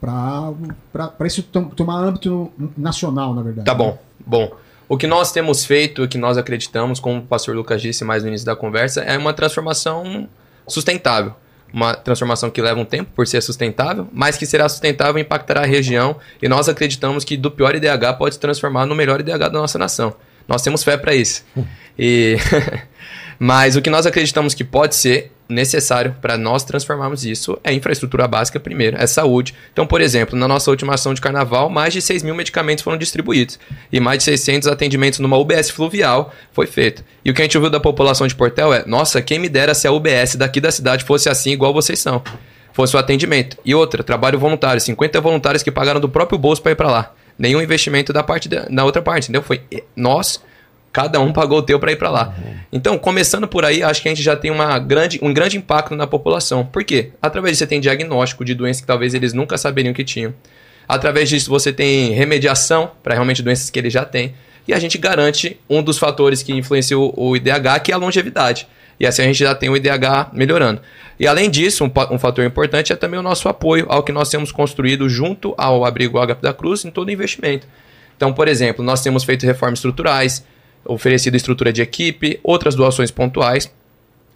para isso tom- tomar âmbito nacional, na verdade? Tá bom, bom. O que nós temos feito, o que nós acreditamos, como o pastor Lucas disse mais no início da conversa, é uma transformação sustentável. Uma transformação que leva um tempo por ser sustentável, mas que será sustentável e impactará a região. E nós acreditamos que do pior IDH pode se transformar no melhor IDH da nossa nação. Nós temos fé para isso. E mas o que nós acreditamos que pode ser necessário para nós transformarmos isso é infraestrutura básica primeiro, é saúde. Então, por exemplo, na nossa última ação de carnaval, mais de 6 mil medicamentos foram distribuídos e mais de 600 atendimentos numa UBS fluvial foi feito. E o que a gente ouviu da população de Portel é: nossa, quem me dera se a UBS daqui da cidade fosse assim, igual vocês são. Fosse o atendimento. E outra, trabalho voluntário, 50 voluntários que pagaram do próprio bolso para ir para lá. Nenhum investimento da parte da, da outra parte, entendeu? Foi eh, nós Cada um pagou o teu para ir para lá. Então, começando por aí, acho que a gente já tem uma grande, um grande impacto na população. Por quê? Através disso você tem diagnóstico de doenças que talvez eles nunca saberiam que tinham. Através disso você tem remediação para realmente doenças que eles já têm. E a gente garante um dos fatores que influencia o, IDH, que é a longevidade. E assim a gente já tem o IDH melhorando. E além disso, um, um fator importante é também o nosso apoio ao que nós temos construído junto ao Abrigo HP da Cruz em todo o investimento. Então, por exemplo, nós temos feito reformas estruturais, oferecido estrutura de equipe, outras doações pontuais.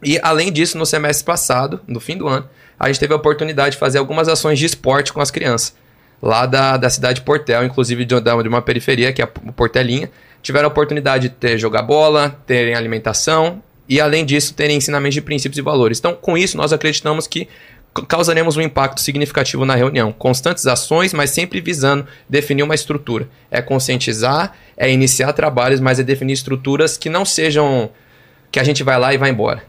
E além disso, no semestre passado, no fim do ano, a gente teve a oportunidade de fazer algumas ações de esporte com as crianças. Lá da, da cidade de Portel, inclusive de, uma- de uma periferia, que é a Portelinha, tiveram a oportunidade de ter jogar bola, terem alimentação e, além disso, terem ensinamentos de princípios e valores. Então, com isso, nós acreditamos que causaremos um impacto significativo na reunião. Constantes ações, mas sempre visando definir uma estrutura. É conscientizar, é iniciar trabalhos, mas é definir estruturas que não sejam que a gente vai lá e vai embora.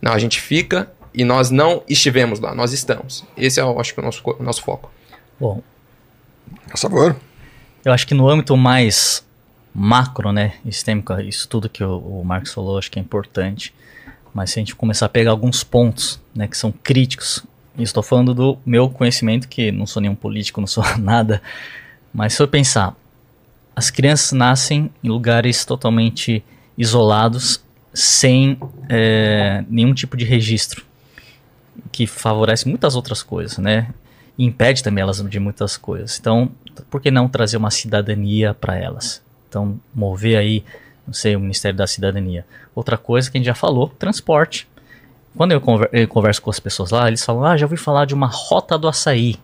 Não, a gente fica e nós não estivemos lá, nós estamos. Esse é, eu acho que, o nosso, o nosso foco. Bom, Por favor. Eu acho que no âmbito mais macro, né, sistêmico, isso tudo que o, o Marcos falou, acho que é importante. Mas se a gente começar a pegar alguns pontos, né, que são críticos, estou falando do meu conhecimento, que não sou nenhum político, não sou nada, mas se eu pensar, as crianças nascem em lugares totalmente isolados, sem eh, nenhum tipo de registro, que favorece muitas outras coisas, né? E impede também elas de muitas coisas. Então, por que não trazer uma cidadania para elas? Então, mover aí, não sei, o Ministério da Cidadania. Outra coisa que a gente já falou, transporte. Quando eu, conver- eu converso com as pessoas lá, eles falam, ah, já ouvi falar de uma rota do açaí.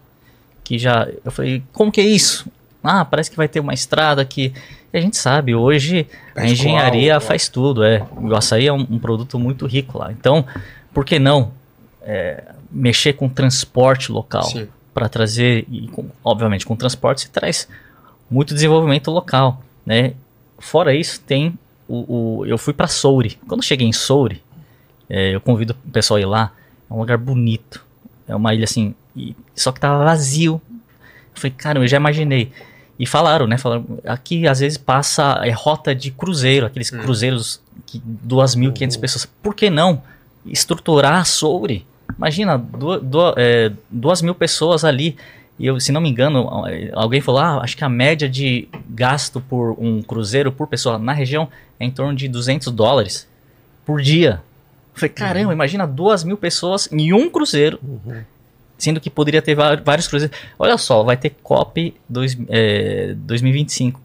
Que já. Eu falei, como que é isso? Ah, parece que vai ter uma estrada que. E a gente sabe, hoje a engenharia faz tudo, é. O açaí é um, um produto muito rico lá. Então, por que não é, mexer com transporte local? Para trazer, e com- obviamente com transporte se traz muito desenvolvimento local, né? Fora isso, tem o, o- eu fui para Soure. Quando eu cheguei em Soure, é, eu convido o pessoal a ir lá. É um lugar bonito, é uma ilha assim, e- só que tava vazio. Eu falei, cara, eu já imaginei. E falaram, né? Falaram, aqui às vezes passa é, rota de cruzeiro, aqueles cruzeiros que 2.500 pessoas. Por que não estruturar a Soure? Imagina, du- du- é, duas mil pessoas ali. E eu, se não me engano, alguém falou: ah, acho que a média de gasto por um cruzeiro por pessoa na região é em torno de 200 dólares por dia. Eu falei: caramba, imagina duas mil pessoas em um cruzeiro, sendo que poderia ter vários cruzeiros. Olha só, vai ter COP dois, é, 2025.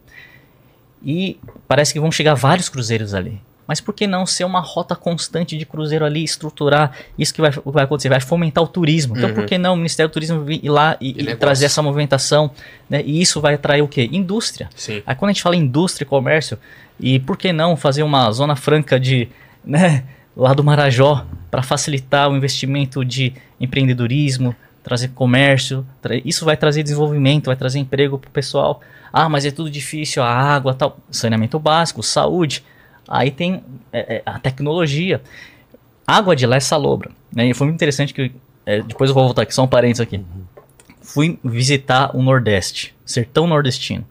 E parece que vão chegar vários cruzeiros ali. Mas por que não ser uma rota constante de cruzeiro ali, estruturar isso que vai, vai acontecer? Vai fomentar o turismo. Então Uhum. por que não o Ministério do Turismo vir ir lá e, E trazer essa movimentação? Né? E isso vai atrair o quê? Indústria. Sim. Aí quando a gente fala indústria e comércio, e por que não fazer uma zona franca de, né, lá do Marajó, para facilitar o investimento de empreendedorismo, trazer comércio, tra- isso vai trazer desenvolvimento, vai trazer emprego para o pessoal. Ah, mas é tudo difícil, a água, tal, saneamento básico, saúde. Aí tem é, é, a tecnologia. Água de lá é salobra. Né? E foi muito interessante que, é, depois eu vou voltar aqui, só um parênteses aqui. Fui visitar o Nordeste, sertão nordestino.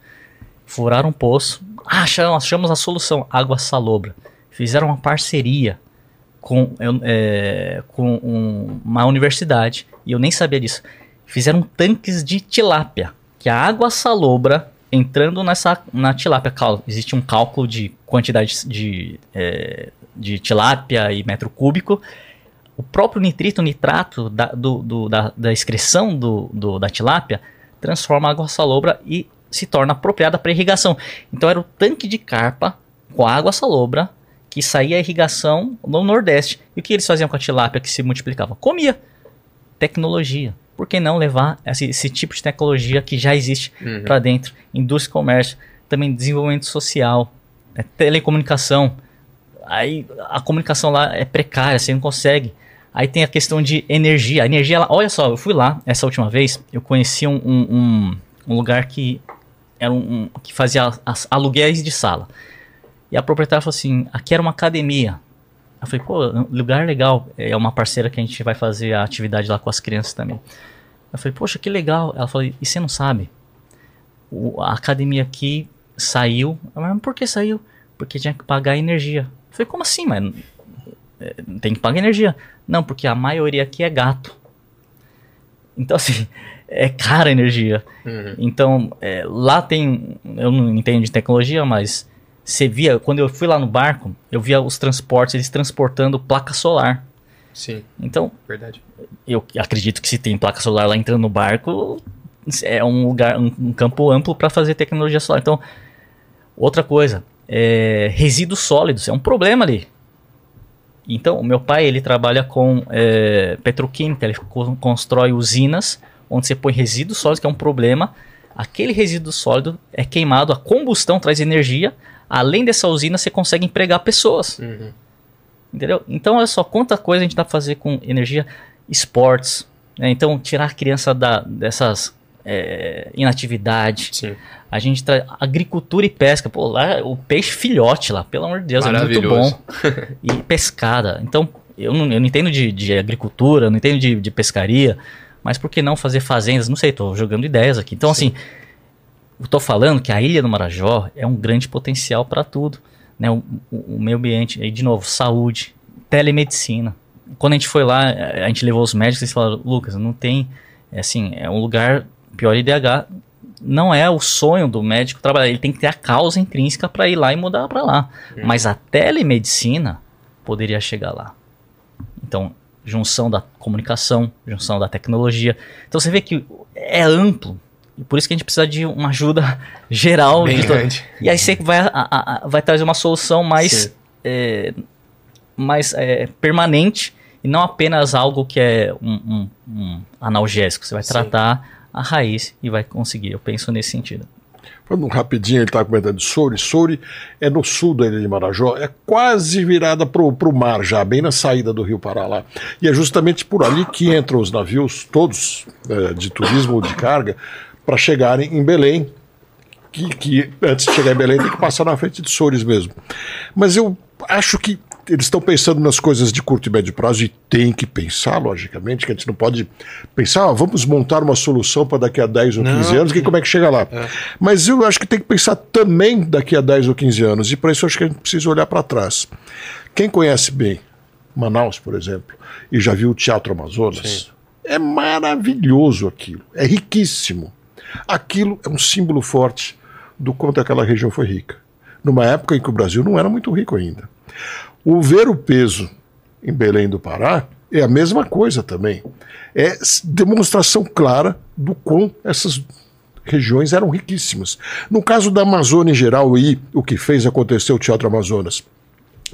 Furaram um poço. Ah, achamos, achamos a solução. Água salobra. Fizeram uma parceria com, é, com um- uma universidade. E eu nem sabia disso. Fizeram tanques de tilápia. Que a água salobra entrando nessa na tilápia. Existe um cálculo de quantidade de, é, de tilápia e metro cúbico. O próprio nitrito, nitrato da, do, do- da, da excreção do, do- da tilápia transforma a água salobra e se torna apropriada para irrigação. Então era o tanque de carpa com água salobra que saía a irrigação no Nordeste. E o que eles faziam com a tilápia que se multiplicava? Comia. Tecnologia. Por que não levar esse, esse tipo de tecnologia que já existe Uhum. para dentro? Indústria e comércio, também desenvolvimento social, né, telecomunicação. Aí a comunicação lá é precária, você não consegue. Aí tem a questão de energia. A energia, ela, olha só, eu fui lá essa última vez, eu conheci um, um, um- lugar que era um, um- que fazia as- aluguéis de sala. E a proprietária falou assim: aqui era uma academia. Eu falei, pô, lugar legal. É uma parceira que a gente vai fazer a atividade lá com as crianças também. Eu falei, poxa, que legal. Ela falou, e você não sabe? O- a academia aqui saiu. Mas por que saiu? Porque tinha que pagar energia. Eu falei, como assim, mas é, tem que pagar energia? Não, porque a maioria aqui é gato. Então, assim, é cara a energia. Uhum. Então, é, lá tem. Eu não entendo de tecnologia, mas você via, quando eu fui lá no barco, eu via os transportes, eles transportando placa solar. Sim, Então, verdade. eu acredito que se tem placa solar lá entrando no barco, é um lugar, um, um campo amplo para fazer tecnologia solar. Então, outra coisa, é, resíduos sólidos é um problema ali. Então, o meu pai ele trabalha com é, petroquímica, ele co- constrói usinas onde você põe resíduos sólidos, que é um problema. Aquele resíduo sólido é queimado, a combustão traz energia. Além dessa usina, você consegue empregar pessoas. Uhum. Entendeu? Então, olha só quanta coisa a gente dá pra fazer com energia. Esportes. né? Então, tirar a criança da, dessas é, inatividade. Sim. A gente traz agricultura e pesca. Pô, lá o peixe filhote lá, pelo amor de Deus, é muito bom. E pescada. Então, eu não, eu não entendo de, de agricultura, não entendo de, de pescaria, mas por que não fazer fazendas? Não sei, tô jogando ideias aqui. Então, assim, eu tô falando que a Ilha do Marajó é um grande potencial para tudo. Né? O, o, o meio ambiente, aí de novo, saúde, telemedicina. Quando a gente foi lá, a gente levou os médicos e falaram, Lucas, não tem, é assim, é um lugar, pior IDH, não é o sonho do médico trabalhar, ele tem que ter a causa intrínseca para ir lá e mudar para lá. Mas a telemedicina poderia chegar lá. Então, junção da comunicação, junção da tecnologia. Então você vê que é amplo. E por isso que a gente precisa de uma ajuda geral. Bem grande. E aí você vai, a- a- vai trazer uma solução mais, é, mais é, permanente e não apenas algo que é um, um- um analgésico. Você vai Sim. tratar a raiz e vai conseguir. Eu penso nesse sentido. Falando rapidinho, ele está comentando de Souri. Souri é no sul da ilha de Marajó, é quase virada para o mar já, bem na saída do rio Pará lá. E é justamente por ali que entram os navios, todos eh, de turismo ou de carga, para chegarem em Belém, que, que antes de chegar em Belém tem que passar na frente de Soures mesmo. Mas eu acho que eles estão pensando nas coisas de curto e médio prazo e tem que pensar, logicamente, que a gente não pode pensar, ah, vamos montar uma solução para daqui a 10 ou 15 Não. anos, que como é que chega lá? Mas eu acho que tem que pensar também daqui a 10 ou 15 anos, e para isso eu acho que a gente precisa olhar para trás. Quem conhece bem Manaus, por exemplo, e já viu o Teatro Amazonas, é maravilhoso aquilo, é riquíssimo. Aquilo é um símbolo forte do quanto aquela região foi rica. Numa época em que o Brasil não era muito rico ainda. O ver o peso em Belém do Pará é a mesma coisa também. É demonstração clara do quão essas regiões eram riquíssimas. No caso da Amazônia em geral e o que fez acontecer o Teatro Amazonas,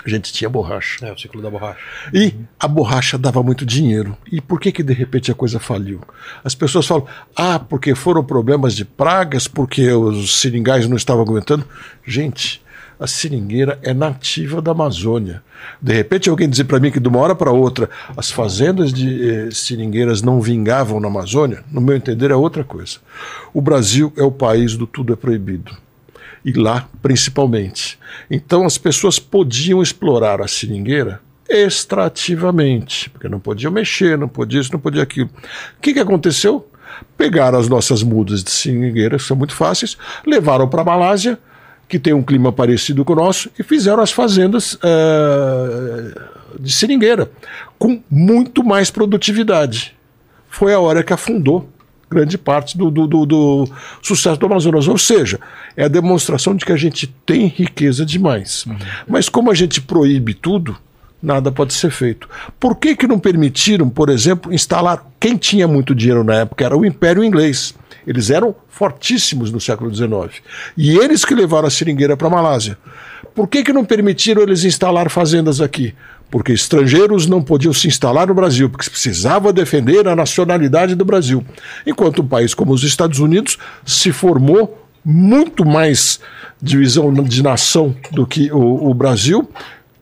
a gente tinha borracha. É, o ciclo da borracha. E a borracha dava muito dinheiro. E por que que de repente a coisa faliu? As pessoas falam: "Ah, porque foram problemas de pragas, porque os seringais não estavam aguentando". Gente, a seringueira é nativa da Amazônia. De repente alguém dizer para mim que de uma hora para outra as fazendas de eh, seringueiras não vingavam na Amazônia, no meu entender é outra coisa. O Brasil é o país do tudo é proibido e lá principalmente. Então as pessoas podiam explorar a seringueira extrativamente, porque não podiam mexer, não podia isso, não podia aquilo. O que, que aconteceu? Pegaram as nossas mudas de seringueira, que são muito fáceis, levaram para a Malásia, que tem um clima parecido com o nosso, e fizeram as fazendas eh, de seringueira, com muito mais produtividade. Foi a hora que afundou grande parte do, do, do- do sucesso do Amazonas. Ou seja, é a demonstração de que a gente tem riqueza demais. Mas como a gente proíbe tudo, nada pode ser feito. Por que, que não permitiram, por exemplo, instalar. Quem tinha muito dinheiro na época era o Império Inglês. Eles eram fortíssimos no século XIX. E eles que levaram a seringueira para a Malásia. Por que, que não permitiram eles instalar fazendas aqui? Porque estrangeiros não podiam se instalar no Brasil, porque precisava defender a nacionalidade do Brasil. Enquanto um país como os Estados Unidos se formou muito mais divisão de nação do que o, o Brasil,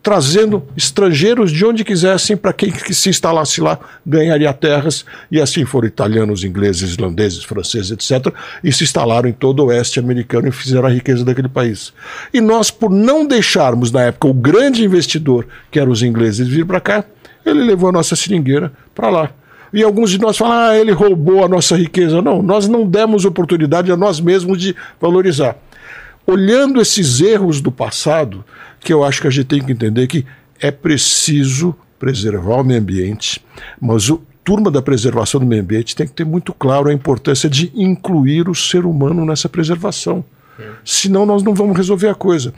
trazendo estrangeiros de onde quisessem para quem que se instalasse lá ganharia terras e assim foram italianos, ingleses, islandeses, franceses, etc. e se instalaram em todo o oeste americano e fizeram a riqueza daquele país. E nós, por não deixarmos na época o grande investidor, que eram os ingleses, vir para cá, ele levou a nossa seringueira para lá. E alguns de nós falam, ah, ele roubou a nossa riqueza. Não, nós não demos oportunidade a nós mesmos de valorizar olhando esses erros do passado, que eu acho que a gente tem que entender que é preciso preservar o meio ambiente, mas o turma da preservação do meio ambiente tem que ter muito claro a importância de incluir o ser humano nessa preservação. Senão nós não vamos resolver a coisa.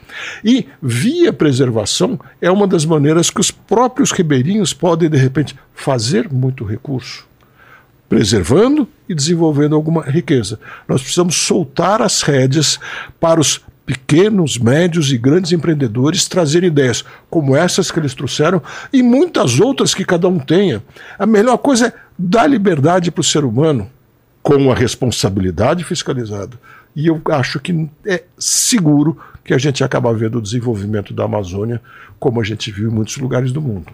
E via preservação é uma das maneiras que os próprios ribeirinhos podem, de repente, fazer muito recurso preservando e desenvolvendo alguma riqueza. Nós precisamos soltar as rédeas para os pequenos, médios e grandes empreendedores trazerem ideias como essas que eles trouxeram e muitas outras que cada um tenha. A melhor coisa é dar liberdade para o ser humano com a responsabilidade fiscalizada. E eu acho que é seguro que a gente acaba vendo o desenvolvimento da Amazônia como a gente viu em muitos lugares do mundo.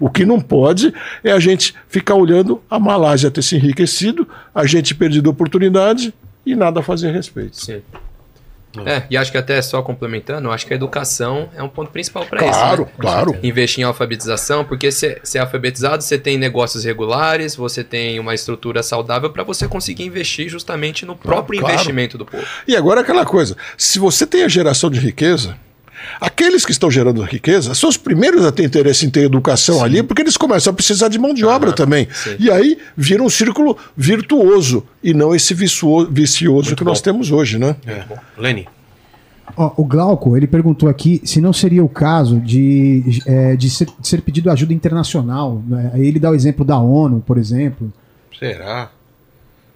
O que não pode é a gente ficar olhando a Malásia ter se enriquecido, a gente perdido a oportunidade e nada fazer a respeito. Sim. É, e acho que até só complementando, acho que a educação é um ponto principal para isso. Claro, né? claro. Investir em alfabetização, porque se se é alfabetizado, você tem negócios regulares, você tem uma estrutura saudável para você conseguir investir justamente no próprio claro. investimento do povo. E agora aquela coisa: se você tem a geração de riqueza, aqueles que estão gerando riqueza são os primeiros a ter interesse em ter educação ali, porque eles começam a precisar de mão de obra também. sim. E aí vira um círculo virtuoso e não esse vicioso, vicioso que nós temos hoje, né? É. Leni. Ó, o Glauco, ele perguntou aqui se não seria o caso de, é, de, ser, de ser pedido ajuda internacional. né? Aí ele dá o exemplo da ONU, por exemplo. Será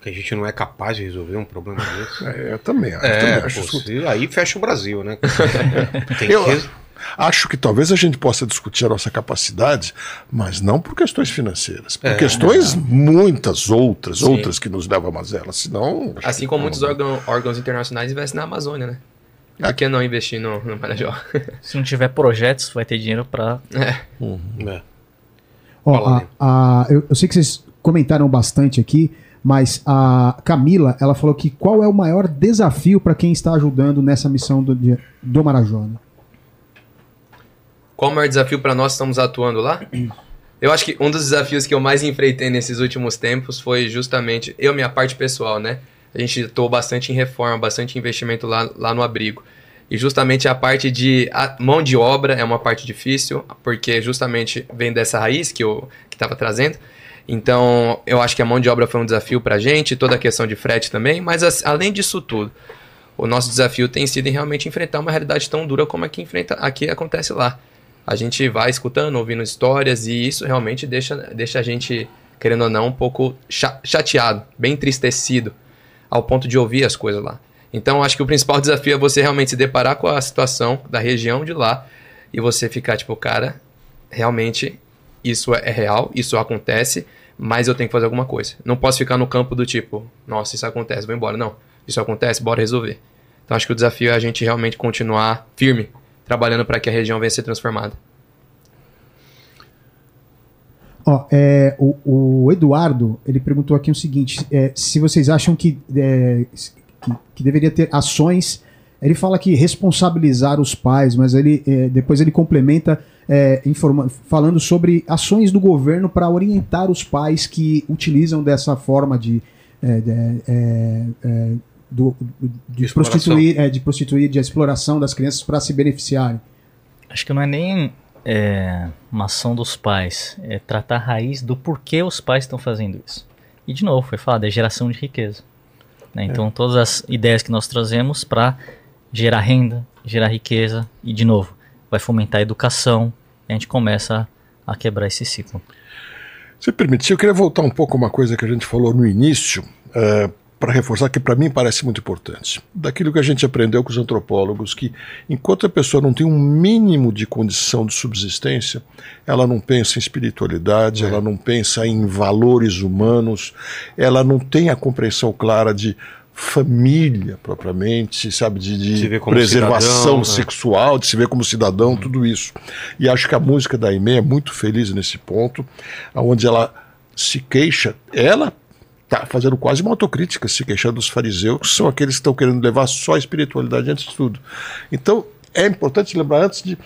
que a gente não é capaz de resolver um problema desse? É, eu também acho. É, também pô, acho. aí fecha o Brasil, né? Tem Eu que acho que talvez a gente possa discutir a nossa capacidade, mas não por questões financeiras, por É. questões muitas outras, Sim. outras que nos levam a mazelas. Senão. Assim como muitos órgão- órgãos internacionais investem na Amazônia, né? É. Por que não investir no, no Marajó? Se não tiver projetos, vai ter dinheiro para É. Ó, Fala, a- a- eu, eu sei que vocês comentaram bastante aqui, mas a Camila, ela falou que qual é o maior desafio para quem está ajudando nessa missão do, do Marajó? né? Qual o maior desafio para nós que estamos atuando lá? Eu acho que um dos desafios que eu mais enfrentei nesses últimos tempos foi justamente eu, minha parte pessoal, né? A gente atuou bastante em reforma, bastante investimento lá, lá no abrigo. E justamente a parte de a mão de obra é uma parte difícil, porque justamente vem dessa raiz que eu que estava trazendo. Então, eu acho que a mão de obra foi um desafio para a gente, toda a questão de frete também, mas as- além disso tudo, o nosso desafio tem sido em realmente enfrentar uma realidade tão dura como a que enfrenta, aqui acontece lá. A gente vai escutando, ouvindo histórias e isso realmente deixa, deixa a gente, querendo ou não, um pouco cha- chateado, bem entristecido, ao ponto de ouvir as coisas lá. Então, acho que o principal desafio é você realmente se deparar com a situação da região de lá e você ficar tipo, cara, realmente isso é real, isso acontece, mas eu tenho que fazer alguma coisa. Não posso ficar no campo do tipo, nossa, isso acontece, vou embora. Não, isso acontece, bora resolver. Então acho que o desafio é a gente realmente continuar firme, trabalhando para que a região venha a ser transformada. Ó, é, o, o Eduardo, ele perguntou aqui o seguinte, é, se vocês acham que, é, que, que deveria ter ações, ele fala que responsabilizar os pais, mas ele é, depois ele complementa é, informa- falando sobre ações do governo para orientar os pais que utilizam dessa forma de, é, de, é, é, do- de Exploração. prostituir, é, de prostituir, de exploração das crianças para se beneficiarem. Acho que não é nem é, uma ação dos pais, é tratar a raiz do porquê os pais estão fazendo isso. E de novo, foi falado, é geração de riqueza. né? Então todas as ideias que nós trazemos para gerar renda, gerar riqueza e de novo, vai fomentar a educação, a gente começa a, quebrar esse ciclo. Se permitir, eu queria voltar um pouco a uma coisa que a gente falou no início, para reforçar que para mim parece muito importante. Daquilo que a gente aprendeu com os antropólogos, que enquanto a pessoa não tem um mínimo de condição de subsistência, ela não pensa em espiritualidade, ela não pensa em valores humanos, ela não tem a compreensão clara de família propriamente, sabe, de, de preservação cidadão, né? sexual, de se ver como cidadão, tudo isso. E acho que a música da Aimee é muito feliz nesse ponto, onde ela se queixa, ela está fazendo quase uma autocrítica, se queixando dos fariseus, que são aqueles que estão querendo levar só a espiritualidade antes de tudo. Então, é importante lembrar, antes de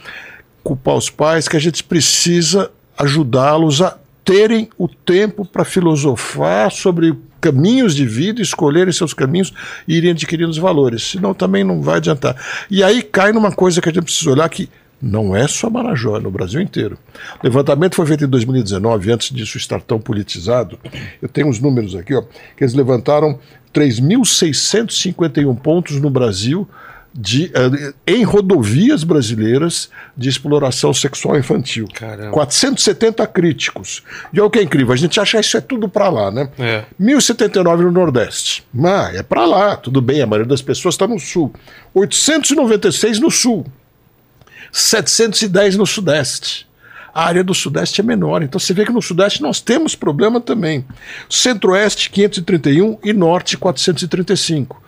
culpar os pais, que a gente precisa ajudá-los a terem o tempo para filosofar sobre caminhos de vida, escolherem seus caminhos e irem adquirindo os valores. Senão também não vai adiantar. E aí cai numa coisa que a gente precisa olhar que não é só Marajó, é no Brasil inteiro. O levantamento foi feito em 2019, antes disso estar tão politizado. Eu tenho uns números aqui, ó, que eles levantaram 3.651 pontos no Brasil de, eh, em rodovias brasileiras de exploração sexual infantil. Caramba. 470 críticos. E olha o que é incrível, a gente acha isso é tudo para lá, né? É. 1079 no Nordeste. Mas é para lá, tudo bem, a maioria das pessoas está no Sul. 896 no Sul. 710 no Sudeste. A área do Sudeste é menor, então você vê que no Sudeste nós temos problema também. Centro-Oeste, 531 e Norte, 435.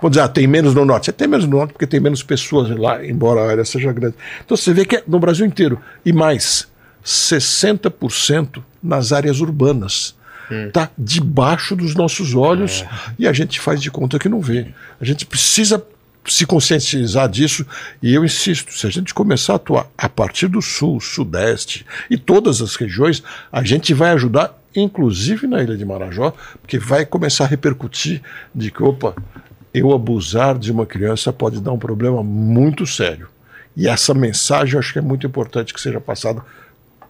Vamos dizer, ah, tem menos no Norte. É, tem menos no Norte porque tem menos pessoas lá, embora a área seja grande. Então você vê que é no Brasil inteiro. E mais, 60% nas áreas urbanas. Está debaixo dos nossos olhos e a gente faz de conta que não vê. A gente precisa se conscientizar disso e eu insisto, se a gente começar a atuar a partir do sul, sudeste e todas as regiões, a gente vai ajudar inclusive na ilha de Marajó, porque vai começar a repercutir de que, opa, eu abusar de uma criança pode dar um problema muito sério. E essa mensagem eu acho que é muito importante que seja passada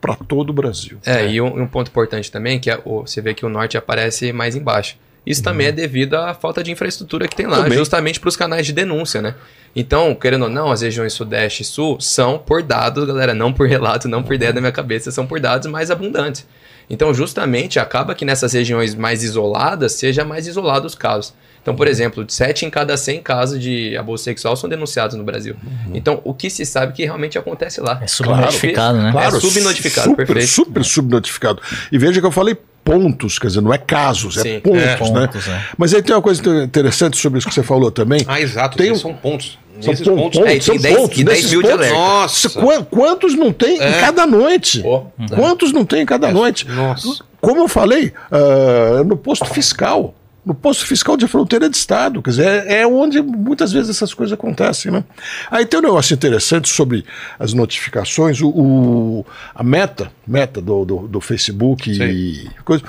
para todo o Brasil. É, e um, um ponto importante também, que é o- você vê que o norte aparece mais embaixo. Isso também é devido à falta de infraestrutura que tem lá, Também. justamente para os canais de denúncia, né? Então, querendo ou não, as regiões sudeste e sul são por dados, galera, não por relato, não por ideia da minha cabeça, são por dados mais abundantes. Então, justamente, acaba que nessas regiões mais isoladas, seja mais isolado os casos. Então, por exemplo, 7 em cada 100 casos de abuso sexual são denunciados no Brasil. Então, o que se sabe que realmente acontece lá. É subnotificado, né? É subnotificado, super, perfeito. super subnotificado. E veja que eu falei pontos, quer dizer, não é casos, é Sim, pontos, é, né? pontos, é. Mas aí tem uma coisa inter- interessante sobre isso que você falou também. Ah, exato. Tem São pontos. São Nesses pon- pontos. pontos, É, são tem 10 pontos, e 10 nesses mil de pontos. alerta. Nossa. Qua- Quantos não tem em cada noite? Pô, Quantos não tem em cada noite? Nossa. Como eu falei, ah, no posto fiscal. No posto fiscal de fronteira de Estado. Quer dizer, é, é onde muitas vezes essas coisas acontecem. Né? Aí tem um negócio interessante sobre as notificações. O, o- a meta, meta do, do, do Facebook e coisa.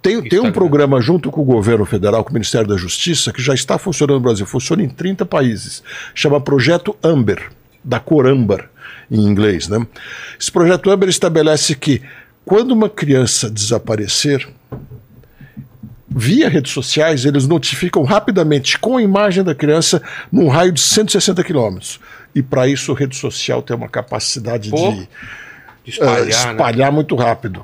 Tem, tem um programa junto com o governo federal, com o Ministério da Justiça, que já está funcionando no Brasil, funciona em 30 países. Chama Projeto Amber, da cor âmbar, em inglês. Né? Esse projeto Amber estabelece que quando uma criança desaparecer, via redes sociais, eles notificam rapidamente com a imagem da criança num raio de 160 quilômetros. E para isso, a rede social tem uma capacidade Pô, de De espalhar, né? espalhar muito rápido.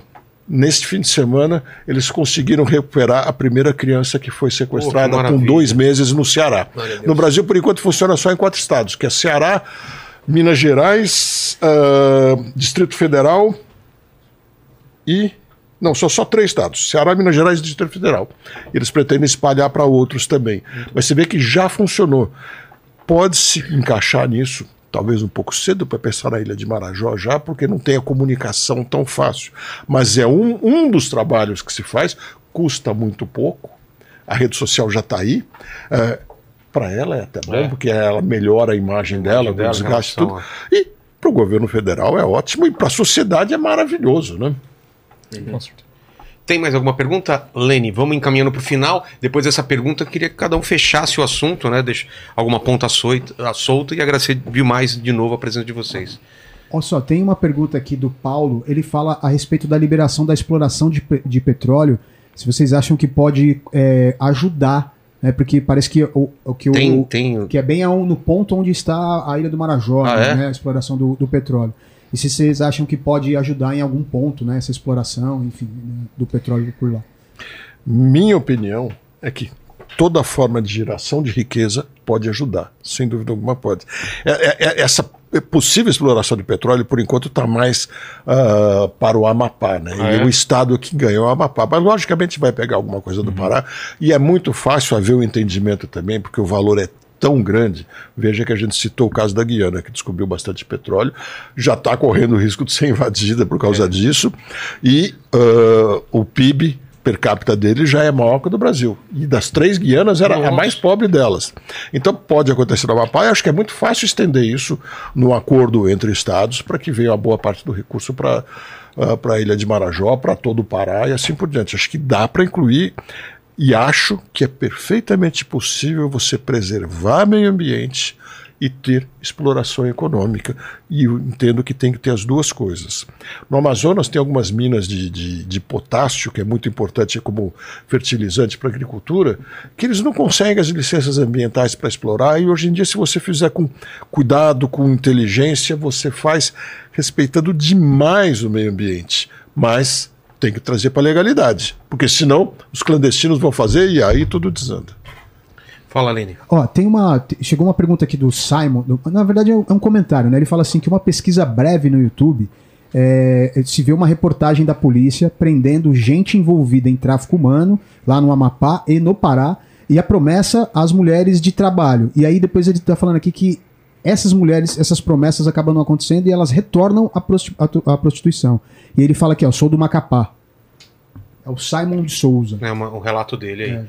Neste fim de semana, eles conseguiram recuperar a primeira criança que foi sequestrada com maravilha. dois meses no Ceará. No Brasil, por enquanto, funciona só em quatro estados, que é Ceará, Minas Gerais, ah, Distrito Federal e... Não, são só três estados, Ceará, Minas Gerais e Distrito Federal. Eles pretendem espalhar para outros também. Mas você vê que já funcionou. Pode-se encaixar nisso, talvez um pouco cedo para pensar na Ilha de Marajó já, porque não tem a comunicação tão fácil. Mas é um, um dos trabalhos que se faz, custa muito pouco, a rede social já está aí. para ela é até bom, É. porque ela melhora a imagem dela, dela o desgaste e tudo. E para o governo federal é ótimo, e para a sociedade é maravilhoso, né? Com certeza. Tem mais alguma pergunta? Lene, vamos encaminhando para o final. Depois dessa pergunta, eu queria que cada um fechasse o assunto, né? Deixa alguma ponta solta, solta e agradecer demais de novo a presença de vocês. Olha só, tem uma pergunta aqui do Paulo. Ele fala a respeito da liberação da exploração de, de petróleo. Se vocês acham que pode é, ajudar, né? Porque parece que o, o que Tem, o, tem. que é bem ao- no ponto onde está a ilha do Marajó, Ah, é? né, a exploração do, do petróleo. E se vocês acham que pode ajudar em algum ponto, né, essa exploração, enfim, né, do petróleo por lá. Minha opinião é que toda forma de geração de riqueza pode ajudar, sem dúvida alguma pode. É- é- é- essa possível exploração de petróleo, por enquanto, está mais ah, para o Amapá, né? Ah, e é? o estado que ganhou é o Amapá. Mas, logicamente, vai pegar alguma coisa do Pará. E é muito fácil haver o entendimento também, porque o valor é tão grande. Veja que a gente citou o caso da Guiana, que descobriu bastante petróleo, já está correndo o risco de ser invadida por causa disso, e ah, o PIB per capita dele já é maior que o do Brasil. E das três Guianas era a Nossa. mais pobre delas. Então pode acontecer no Amapá, e acho que é muito fácil estender isso no acordo entre estados para que venha uma boa parte do recurso para para a ilha de Marajó, para todo o Pará e assim por diante. Acho que dá para incluir e acho que é perfeitamente possível você preservar meio ambiente e ter exploração econômica. E eu entendo que tem que ter as duas coisas. No Amazonas tem algumas minas de, de, de potássio, que é muito importante como fertilizante para a agricultura, que eles não conseguem as licenças ambientais para explorar. E hoje em dia, se você fizer com cuidado, com inteligência, você faz respeitando demais o meio ambiente. Mas tem que trazer para a legalidade, porque senão os clandestinos vão fazer e aí tudo desanda. Fala, Lene. Ó, tem uma. Chegou uma pergunta aqui do Simon. do- na verdade, é um, é comentário, né? Ele fala assim que uma pesquisa breve no YouTube é, se vê uma reportagem da polícia prendendo gente envolvida em tráfico humano lá no Amapá e no Pará. E a promessa às mulheres de trabalho. E aí depois ele tá falando aqui que essas mulheres, essas promessas acabam não acontecendo e elas retornam prosti à prostituição. E ele fala aqui, ó, sou do Macapá. É o Simon de Souza. É uma- o relato dele aí.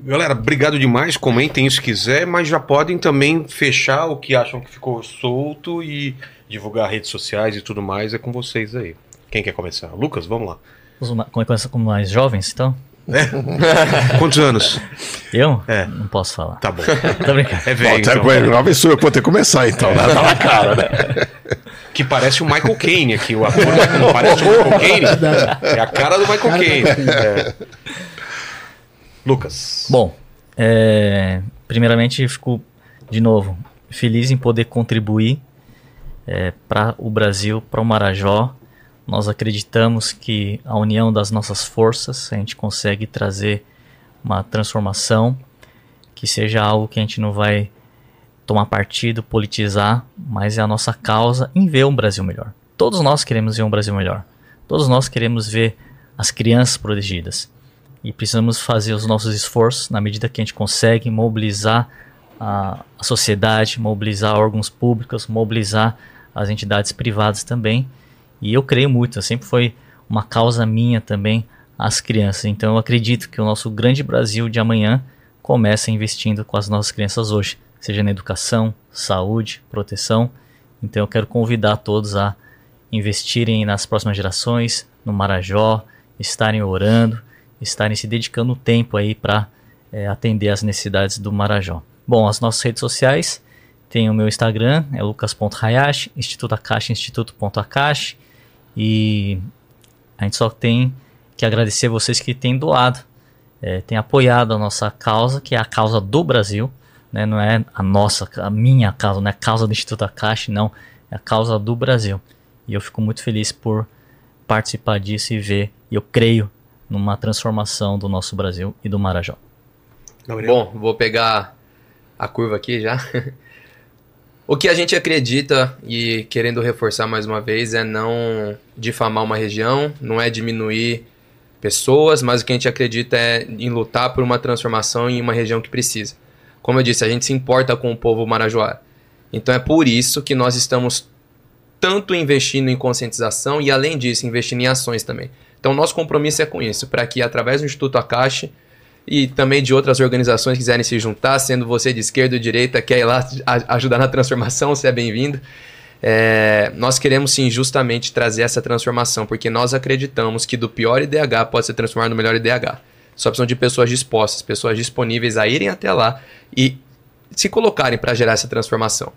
Galera, obrigado demais. Comentem se quiser, mas já podem também fechar o que acham que ficou solto e divulgar redes sociais e tudo mais. É com vocês aí. Quem quer começar? Lucas, vamos lá. Os ma- com- com- com mais jovens, então? Quantos anos? Eu? É. Não posso falar. Tá bom. Tô brincando. É Bom, velho, tá, então. Uma pessoa que vou ter que começar, então, né? Tá na cara, né? Que parece o Michael Caine aqui. O ator não parece o Michael Caine. É a cara do Michael Caine. É. Lucas. Bom, é, primeiramente fico de novo feliz em poder contribuir para o Brasil, para o Marajó. Nós acreditamos que a união das nossas forças a gente consegue trazer uma transformação que seja algo que a gente não vai tomar partido, politizar, mas é a nossa causa em ver um Brasil melhor. Todos nós queremos ver um Brasil melhor. Todos nós queremos ver as crianças protegidas e precisamos fazer os nossos esforços na medida que a gente consegue mobilizar a, a sociedade, mobilizar órgãos públicos, mobilizar as entidades privadas também. E eu creio muito, sempre foi uma causa minha também as crianças. Então eu acredito que o nosso grande Brasil de amanhã começa investindo com as nossas crianças hoje, seja na educação, saúde, proteção. Então eu quero convidar todos a investirem nas próximas gerações, no Marajó, estarem orando, estarem se dedicando tempo aí para atender às necessidades do Marajó. Bom, as nossas redes sociais, tem o meu Instagram, é lucas.hayashi, Instituto Akashi, instituto.akashi, e a gente só tem que agradecer vocês que têm doado, é, têm apoiado a nossa causa, que é a causa do Brasil, né? não é a nossa, a minha causa, não é a causa do Instituto Akashi, não, é a causa do Brasil. E eu fico muito feliz por participar disso e ver, e eu creio numa transformação do nosso Brasil e do Marajó. Bom, vou pegar a curva aqui já. o que a gente acredita, e querendo reforçar mais uma vez, é não difamar uma região, não é diminuir pessoas, mas o que a gente acredita é em lutar por uma transformação em uma região que precisa. Como eu disse, a gente se importa com o povo marajoara. Então é por isso que nós estamos tanto investindo em conscientização e, além disso, investindo em ações também. Então, nosso compromisso é com isso, para que, através do Instituto Akashi e também de outras organizações que quiserem se juntar, sendo você de esquerda ou direita, quer ir lá ajudar na transformação, você é bem-vindo. É, nós queremos sim justamente trazer essa transformação, porque nós acreditamos que do pior IDH pode se transformar no melhor IDH. Só precisam de pessoas dispostas, pessoas disponíveis a irem até lá e se colocarem para gerar essa transformação.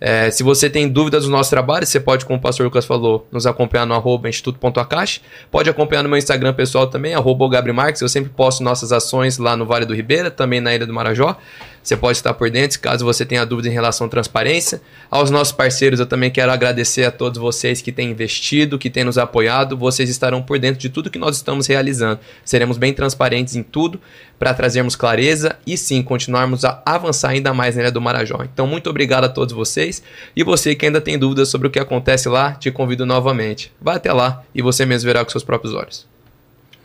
É, se você tem dúvidas do nosso trabalho, você pode, como o pastor Lucas falou, nos acompanhar no arroba instituto.acache. Pode acompanhar no meu Instagram pessoal também, arroba Marques. Eu sempre posto nossas ações lá no Vale do Ribeira, também na Ilha do Marajó. Você pode estar por dentro, caso você tenha dúvida em relação à transparência. Aos nossos parceiros, eu também quero agradecer a todos vocês que têm investido, que têm nos apoiado. Vocês estarão por dentro de tudo que nós estamos realizando. Seremos bem transparentes em tudo para trazermos clareza e sim continuarmos a avançar ainda mais na Ilha do Marajó. Então, muito obrigado a todos vocês. E você que ainda tem dúvidas sobre o que acontece lá, te convido novamente. Vá até lá e você mesmo verá com seus próprios olhos.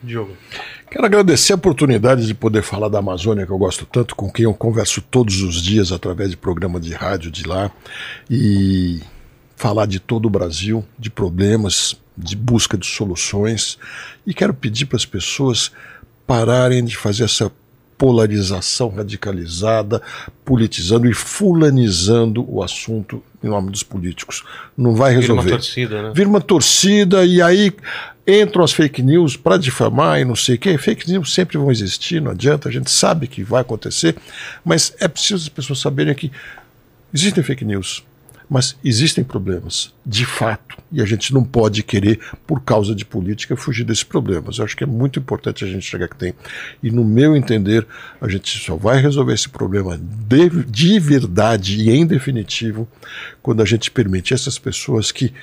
Diogo. Quero agradecer a oportunidade de poder falar da Amazônia, que eu gosto tanto, com quem eu converso todos os dias através de programa de rádio de lá, e falar de todo o Brasil, de problemas, de busca de soluções. E quero pedir para as pessoas pararem de fazer essa polarização radicalizada, politizando e fulanizando o assunto em nome dos políticos. Não vai resolver. Vira uma torcida, né? Vira uma torcida e aí entram as fake news para difamar e não sei o quê. Fake news sempre vão existir, não adianta, a gente sabe que vai acontecer, mas é preciso as pessoas saberem que existem fake news, mas existem problemas, de fato, e a gente não pode querer, por causa de política, fugir desses problemas. Eu acho que é muito importante a gente chegar que tem. E no meu entender, a gente só vai resolver esse problema de, de verdade e em definitivo quando a gente permite essas pessoas que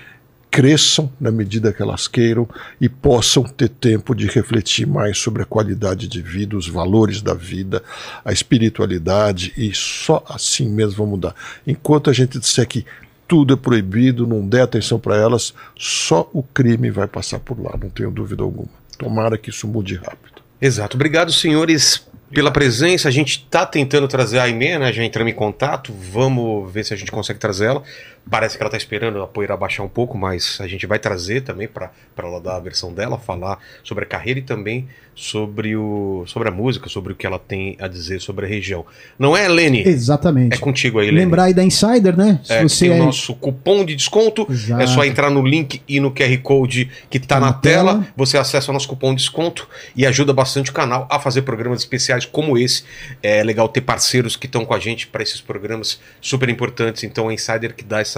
cresçam na medida que elas queiram e possam ter tempo de refletir mais sobre a qualidade de vida, os valores da vida, a espiritualidade e só assim mesmo vão mudar. Enquanto a gente disser que tudo é proibido, não der atenção para elas, só o crime vai passar por lá, não tenho dúvida alguma. Tomara que isso mude rápido. Exato. Obrigado, senhores. pela presença. A gente tá tentando trazer a Aimee, né? Já entramos em contato. Vamos ver se a gente consegue trazer ela. Parece que ela tá esperando a poeira baixar um pouco, mas a gente vai trazer também para ela dar a versão dela, falar sobre a carreira e também sobre, o, sobre a música, sobre o que ela tem a dizer sobre a região. Não é, Lene? Exatamente. É contigo aí, Lene. Lembrar aí da Insider, né? É, tem o nosso cupom de desconto. Exato. É só entrar no link e no QR Code que tá Tá na, na tela. tela. Você acessa o nosso cupom de desconto e ajuda bastante o canal a fazer programas especiais como esse. É legal ter parceiros que estão com a gente para esses programas super importantes. Então, a Insider que dá essa,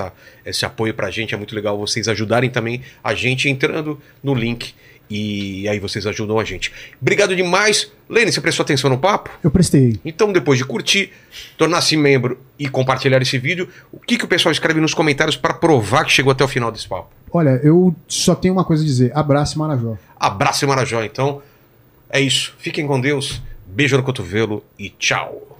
esse apoio pra gente. É muito legal vocês ajudarem também a gente entrando no link. E aí vocês ajudam a gente. Obrigado demais. Lene, você prestou atenção no papo? Eu prestei. Então, depois de curtir, tornar-se membro e compartilhar esse vídeo, o que, que o pessoal escreve nos comentários para provar que chegou até o final desse papo? Olha, eu só tenho uma coisa a dizer. Abraço, Marajó. Abraço e Marajó, então. É isso. Fiquem com Deus. Beijo no cotovelo e tchau.